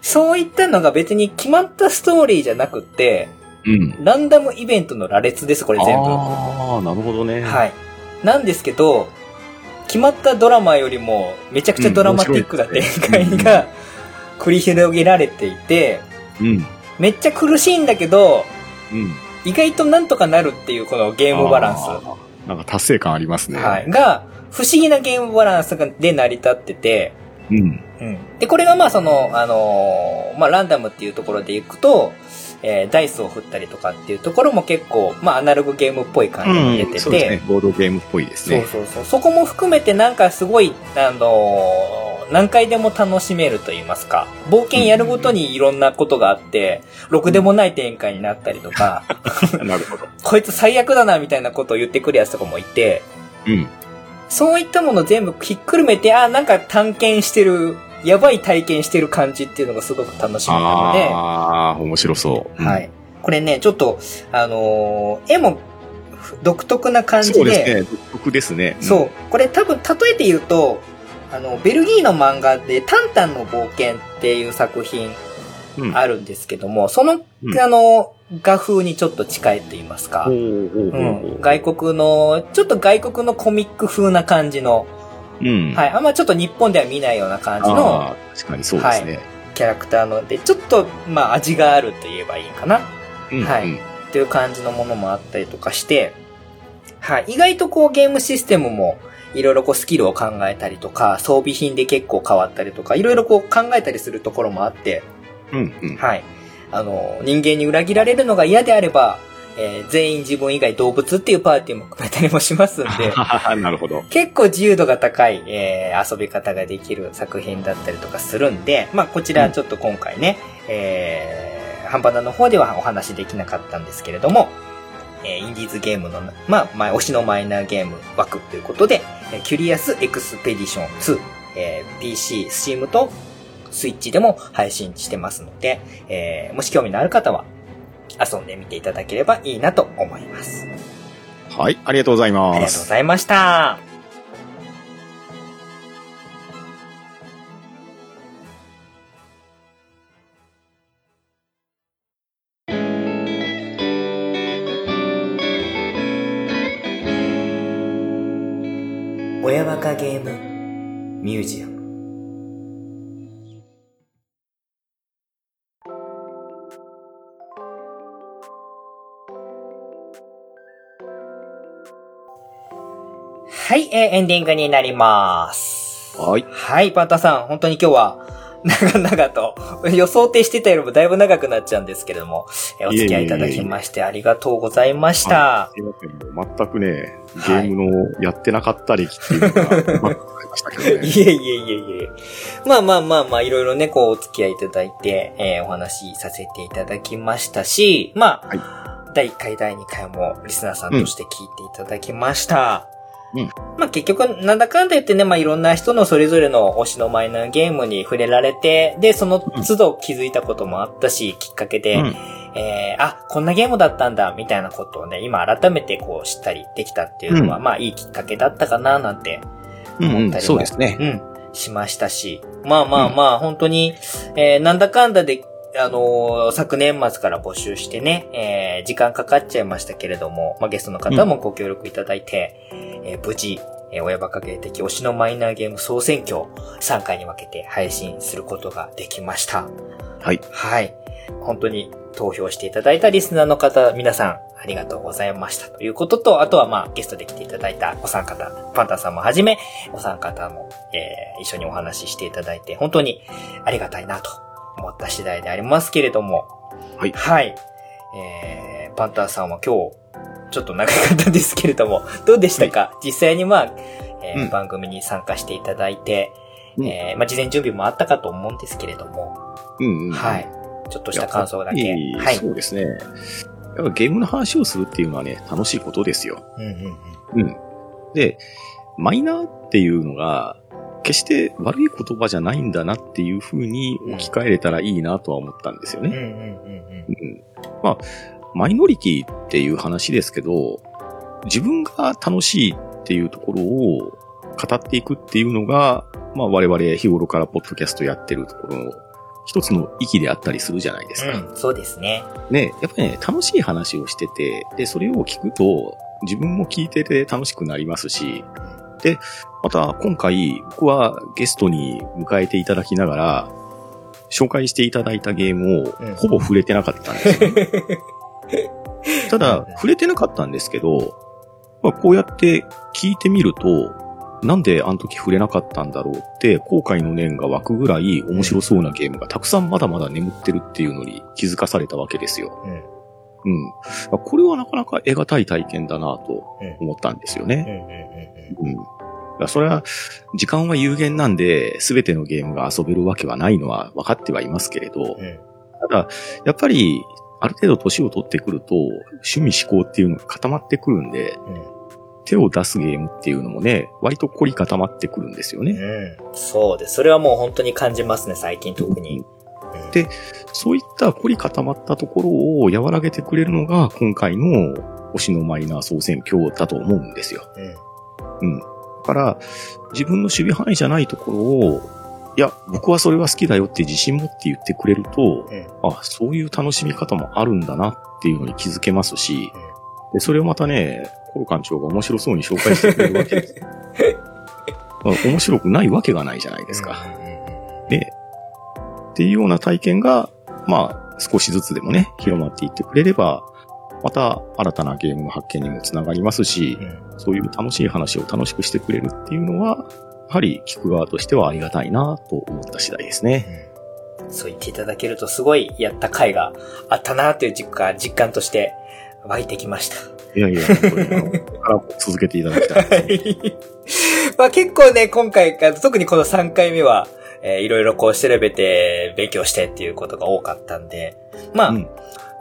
そういったのが別に決まったストーリーじゃなくて、うん、ランダムイベントの羅列です、これ全部。ああ、なるほどね。はい。なんですけど、決まったドラマよりもめちゃくちゃドラマティックな展開が繰り広げられていて、うん、めっちゃ苦しいんだけど、うん、意外となんとかなるっていうこのゲームバランス。なんか達成感ありますね。はい。が、不思議なゲームバランスで成り立ってて、うん。うん。で、これがまあその、あのー、まあランダムっていうところでいくと、えー、ダイスを振ったりとかっていうところも結構、まあアナログゲームっぽい感じに出てて、うん、そうですね。ボードゲームっぽいですね。そうそうそう。そこも含めてなんかすごい、あのー、何回でも楽しめると言いますか、冒険やるごとにいろんなことがあって、ろくでもない展開になったりとか、なるほど。こいつ最悪だなみたいなことを言ってくるやつとかもいて、うん。そういったもの全部ひっくるめて、あ、なんか探検してる、やばい体験してる感じっていうのがすごく楽しみなので。ああ、面白そう。はい。これね、ちょっと、あのー、絵も独特な感じで。そうですね。独特ですね。そう。これ多分、例えて言うと、あの、ベルギーの漫画で、タンタンの冒険っていう作品あるんですけども、うん、その、うん、あの、画風にちょっと近いと言いますか、うん、外国の、ちょっと外国のコミック風な感じの、うん、はい、あんまちょっと日本では見ないような感じの、確かにそうですね、はい、キャラクターので、ちょっと、まあ味があると言えばいいかな。はい。っていう感じのものもあったりとかして、はい。意外とこうゲームシステムもいろいろこうスキルを考えたりとか、装備品で結構変わったりとか、いろいろこう考えたりするところもあって、うんうん。はい。あの、人間に裏切られるのが嫌であれば、えー、全員自分以外動物っていうパーティーも組めたりもしますんで。なるほど。結構自由度が高い、えー、遊び方ができる作品だったりとかするんで、まあこちらちょっと今回ね、うん、えー、ハンバナの方ではお話できなかったんですけれども、えー、インディーズゲームの、まあ、まあ、推しのマイナーゲーム枠ということで、キュリアスエクスペディション2、えー、PC、Steam とスイッチでも配信してますので、えー、もし興味のある方は遊んでみていただければいいなと思います。はい、ありがとうございます。ありがとうございました。はい、えー、エンディングになります。はい。はい、パンタさん、本当に今日は 長々と、予想定してたよりもだいぶ長くなっちゃうんですけれども、えお付き合いいただきましてありがとうございました。すいません、全くね、ゲームのやってなかった歴っていうのが、う まくましたけどね。いえいえいえいえ。まあまあまあまあ、いろいろね、こうお付き合いいただいて、えー、お話しさせていただきましたし、まあ、はい、第1回、第2回もリスナーさんとして聞いていただきました。うん。まあ結局、なんだかんだ言ってね、まあいろんな人のそれぞれの推しのマイナーゲームに触れられて、で、その都度気づいたこともあったし、きっかけで、うん、えー、あ、こんなゲームだったんだ、みたいなことをね、今改めてこう知ったりできたっていうのは、うん、まあいいきっかけだったかな、なんて思ったりも、うんうん、そうですね。うん。しましたし、まあまあまあ、本当に、えー、なんだかんだであのー、昨年末から募集してね、えー、時間かかっちゃいましたけれども、まあ、ゲストの方もご協力いただいて、うん、えー、無事、え親バカ芸的推しのマイナーゲーム総選挙3回に分けて配信することができました。はい。はい。本当に投票していただいたリスナーの方、皆さん、ありがとうございました。ということと、あとはまあ、ゲストで来ていただいたお三方、パンタンさんもはじめ、お三方も、えー、一緒にお話ししていただいて、本当にありがたいなと思った次第でありますけれども。はい。はい。えー、パンターさんは今日、ちょっと長かったですけれども、どうでしたか、はい、実際にまあ、えー、うん、番組に参加していただいて、うん、えー、まあ事前準備もあったかと思うんですけれども、うんうん、はい。ちょっとした感想だけ。はい。そうですね。やっぱゲームの話をするっていうのはね、楽しいことですよ。うんうんうん。うん。で、マイナーっていうのが、決して悪い言葉じゃないんだなっていう風に置き換えれたらいいなとは思ったんですよね。まあ、マイノリティっていう話ですけど、自分が楽しいっていうところを語っていくっていうのが、まあ我々日頃からポッドキャストやってるところの一つの域であったりするじゃないですか。うん、そうですね。ね、やっぱりね、楽しい話をしてて、で、それを聞くと自分も聞いてて楽しくなりますし、で、また今回僕はゲストに迎えていただきながら、紹介していただいたゲームをほぼ触れてなかったんですよ、ね。ただ、触れてなかったんですけど、まあ、こうやって聞いてみると、なんであの時触れなかったんだろうって後悔の念が湧くぐらい面白そうなゲームがたくさんまだまだ眠ってるっていうのに気づかされたわけですよ。うん。うん。これはなかなか得難い体験だなと思ったんですよね。うん。それは、時間は有限なんで、すべてのゲームが遊べるわけはないのは分かってはいますけれど、うん、ただ、やっぱり、ある程度年を取ってくると、趣味思考っていうのが固まってくるんで、うん、手を出すゲームっていうのもね、割と凝り固まってくるんですよね。うん。そうです。それはもう本当に感じますね、最近特に。で、そういった凝り固まったところを和らげてくれるのが、今回の星のマイナー総選挙だと思うんですよ。うん。うん。だから、自分の守備範囲じゃないところを、いや、僕はそれは好きだよって自信持って言ってくれると、うん、あ、そういう楽しみ方もあるんだなっていうのに気づけますし、でそれをまたね、コロ館長が面白そうに紹介してくれるわけです。面白くないわけがないじゃないですか。で、っていうような体験が、まあ、少しずつでもね、広まっていってくれれば、また新たなゲームの発見にもつながりますし、うん、そういう楽しい話を楽しくしてくれるっていうのは、やはり聞く側としてはありがたいなと思った次第ですね。うん、そう言っていただけるとすごいやった回があったなという実感、実感として湧いてきました。いやいや、本当に、続けていただきたい、まあ結構ね、今回、特にこの3回目は、えー、いろいろこう調べて勉強してっていうことが多かったんで、まあ、うん、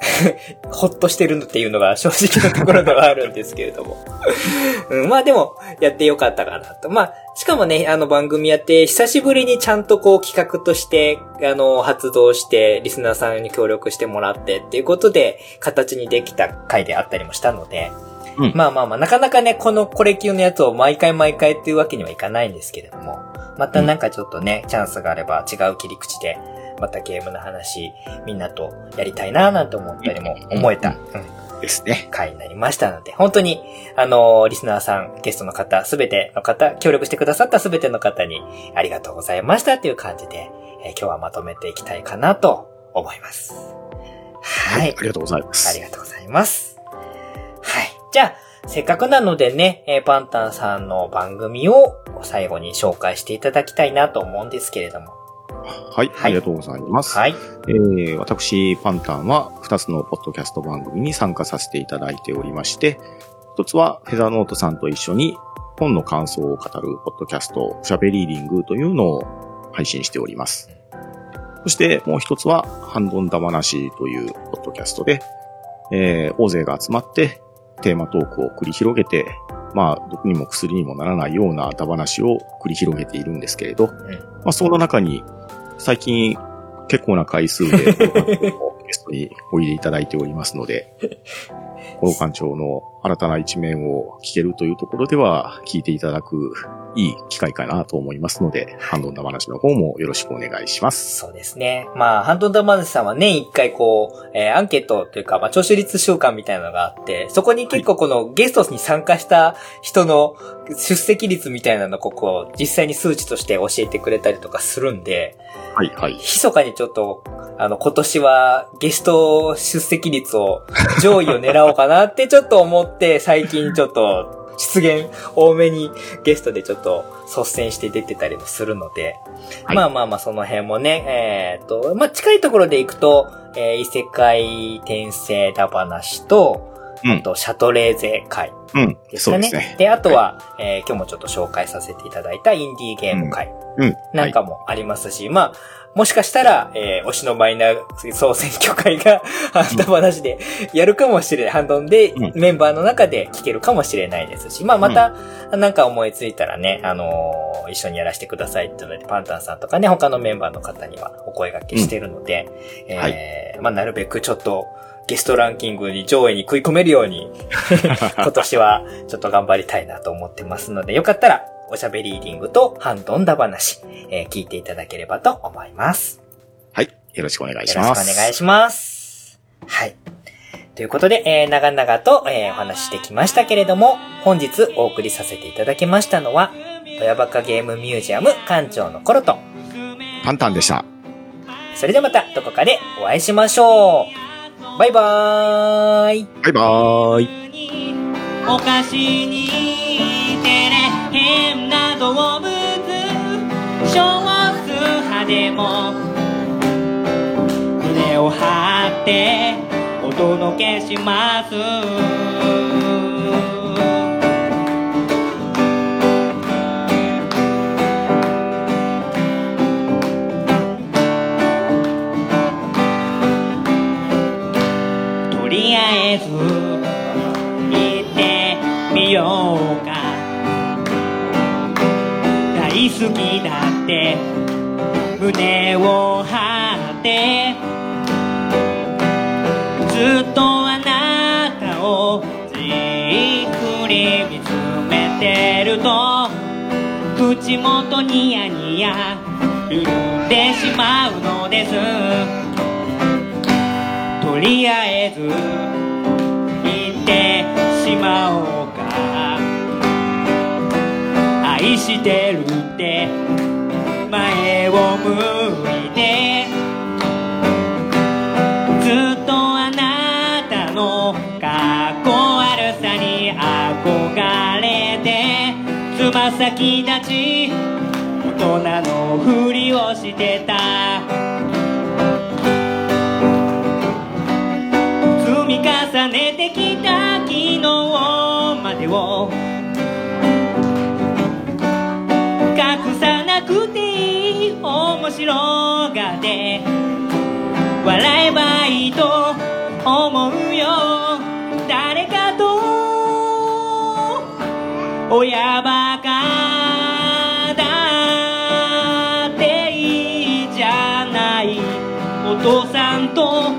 ほっとしてるっていうのが正直なところではあるんですけれども。うん、まあでも、やってよかったかなと。まあ、しかもね、あの番組やって、久しぶりにちゃんとこう企画として、あの、発動して、リスナーさんに協力してもらってっていうことで、形にできた回であったりもしたので、うん、まあまあまあ、なかなかね、このこれ級のやつを毎回毎回っていうわけにはいかないんですけれども、またなんかちょっとね、チャンスがあれば違う切り口で、またゲームの話、みんなとやりたいななんて思ったりも思えた、うん、ですね。回になりましたので、本当に、あのー、リスナーさん、ゲストの方、すべての方、協力してくださったすべての方に、ありがとうございましたっていう感じで、えー、今日はまとめていきたいかなと思います。はい。はい、ありがとうございます。ありがとうございます。はい。じゃあ、せっかくなのでね、えー、パンタンさんの番組を最後に紹介していただきたいなと思うんですけれども。はい、ありがとうございます。はい。えー、私、パンタンは2つのポッドキャスト番組に参加させていただいておりまして、一つはフェザーノートさんと一緒に本の感想を語るポッドキャスト、しゃべリーディングというのを配信しております。そしてもう一つは、ハンドンダ話というポッドキャストで、えー、大勢が集まってテーマトークを繰り広げて、まあ、毒にも薬にもならないようなダ話を繰り広げているんですけれど、うん、まあ、その中に、最近結構な回数で、ゲストにおいでいただいておりますので、コロ館長の新たな一面を聞けるというところでは、聞いていただくいい機会かなと思いますので、ハンドンダ話の方もよろしくお願いします。そうですね。まあ、ハンドンダ話さんは年一回こう、えー、アンケートというか、まあ、聴取率週間みたいなのがあって、そこに結構このゲストに参加した人の出席率みたいなのをここ、実際に数値として教えてくれたりとかするんで、はいはい。密かにちょっと、あの、今年はゲスト出席率を、上位を狙おうかなってちょっと思って、最近ちょっと出現。多めにゲストでちょっと率先して出てたりもするので、はい、まあまあまあその辺もね、えー、っと、まあ近いところで行くと、えー、異世界転生だ話と、うん、あと、シャトレーゼ会ですかね。うん、でね。で、あとは、はい、えー、今日もちょっと紹介させていただいたインディーゲーム会なんかもありますし、まあ、もしかしたら、えー、推しのマイナー総選挙会が、ハンド話でやるかもしれない。ハンドンで、メンバーの中で聞けるかもしれないですし、まあまた、なんか思いついたらね、あのー、一緒にやらせてくださいってので、パンタンさんとかね、他のメンバーの方にはお声掛けしてるので、うん、えーはい、まあなるべくちょっと、ゲストランキングに上位に食い込めるように 今年はちょっと頑張りたいなと思ってますので、よかったらおしゃべりーディングとハンドンダ話、えー、聞いていただければと思います。はい。よろしくお願いします。よろしくお願いします。はい。ということで、えー、長々と、えー、お話してきましたけれども、本日お送りさせていただきましたのは、富山バカゲームミュージアム館長のコロと、パンタンでした。それではまたどこかでお会いしましょう。バイバーイ。バイバーイ。お菓子に変な動物少数派でも。胸を張ってお届けします。きだって。胸を張って。ずっとあなたをじっくり見つめてると。口元ニヤニヤ潤ってしまうのです。とりあえず言ってしまおうしてるって。前を向いて。ずっとあなたのかっこ悪さに憧れて。つま先立ち大人のふりをしてた。積み重ねてきた昨日までを白がって笑えばいいと思うよ。誰かと親バカだっていいじゃない。お父さんと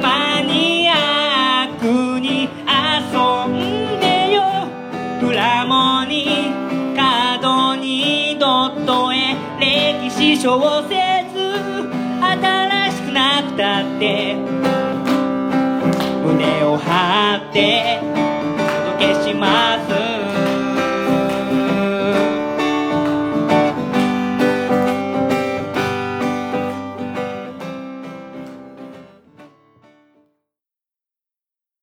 マニアックに遊んでよ。プラモに角にドットへ。歴史小て。胸を張ってお届けします。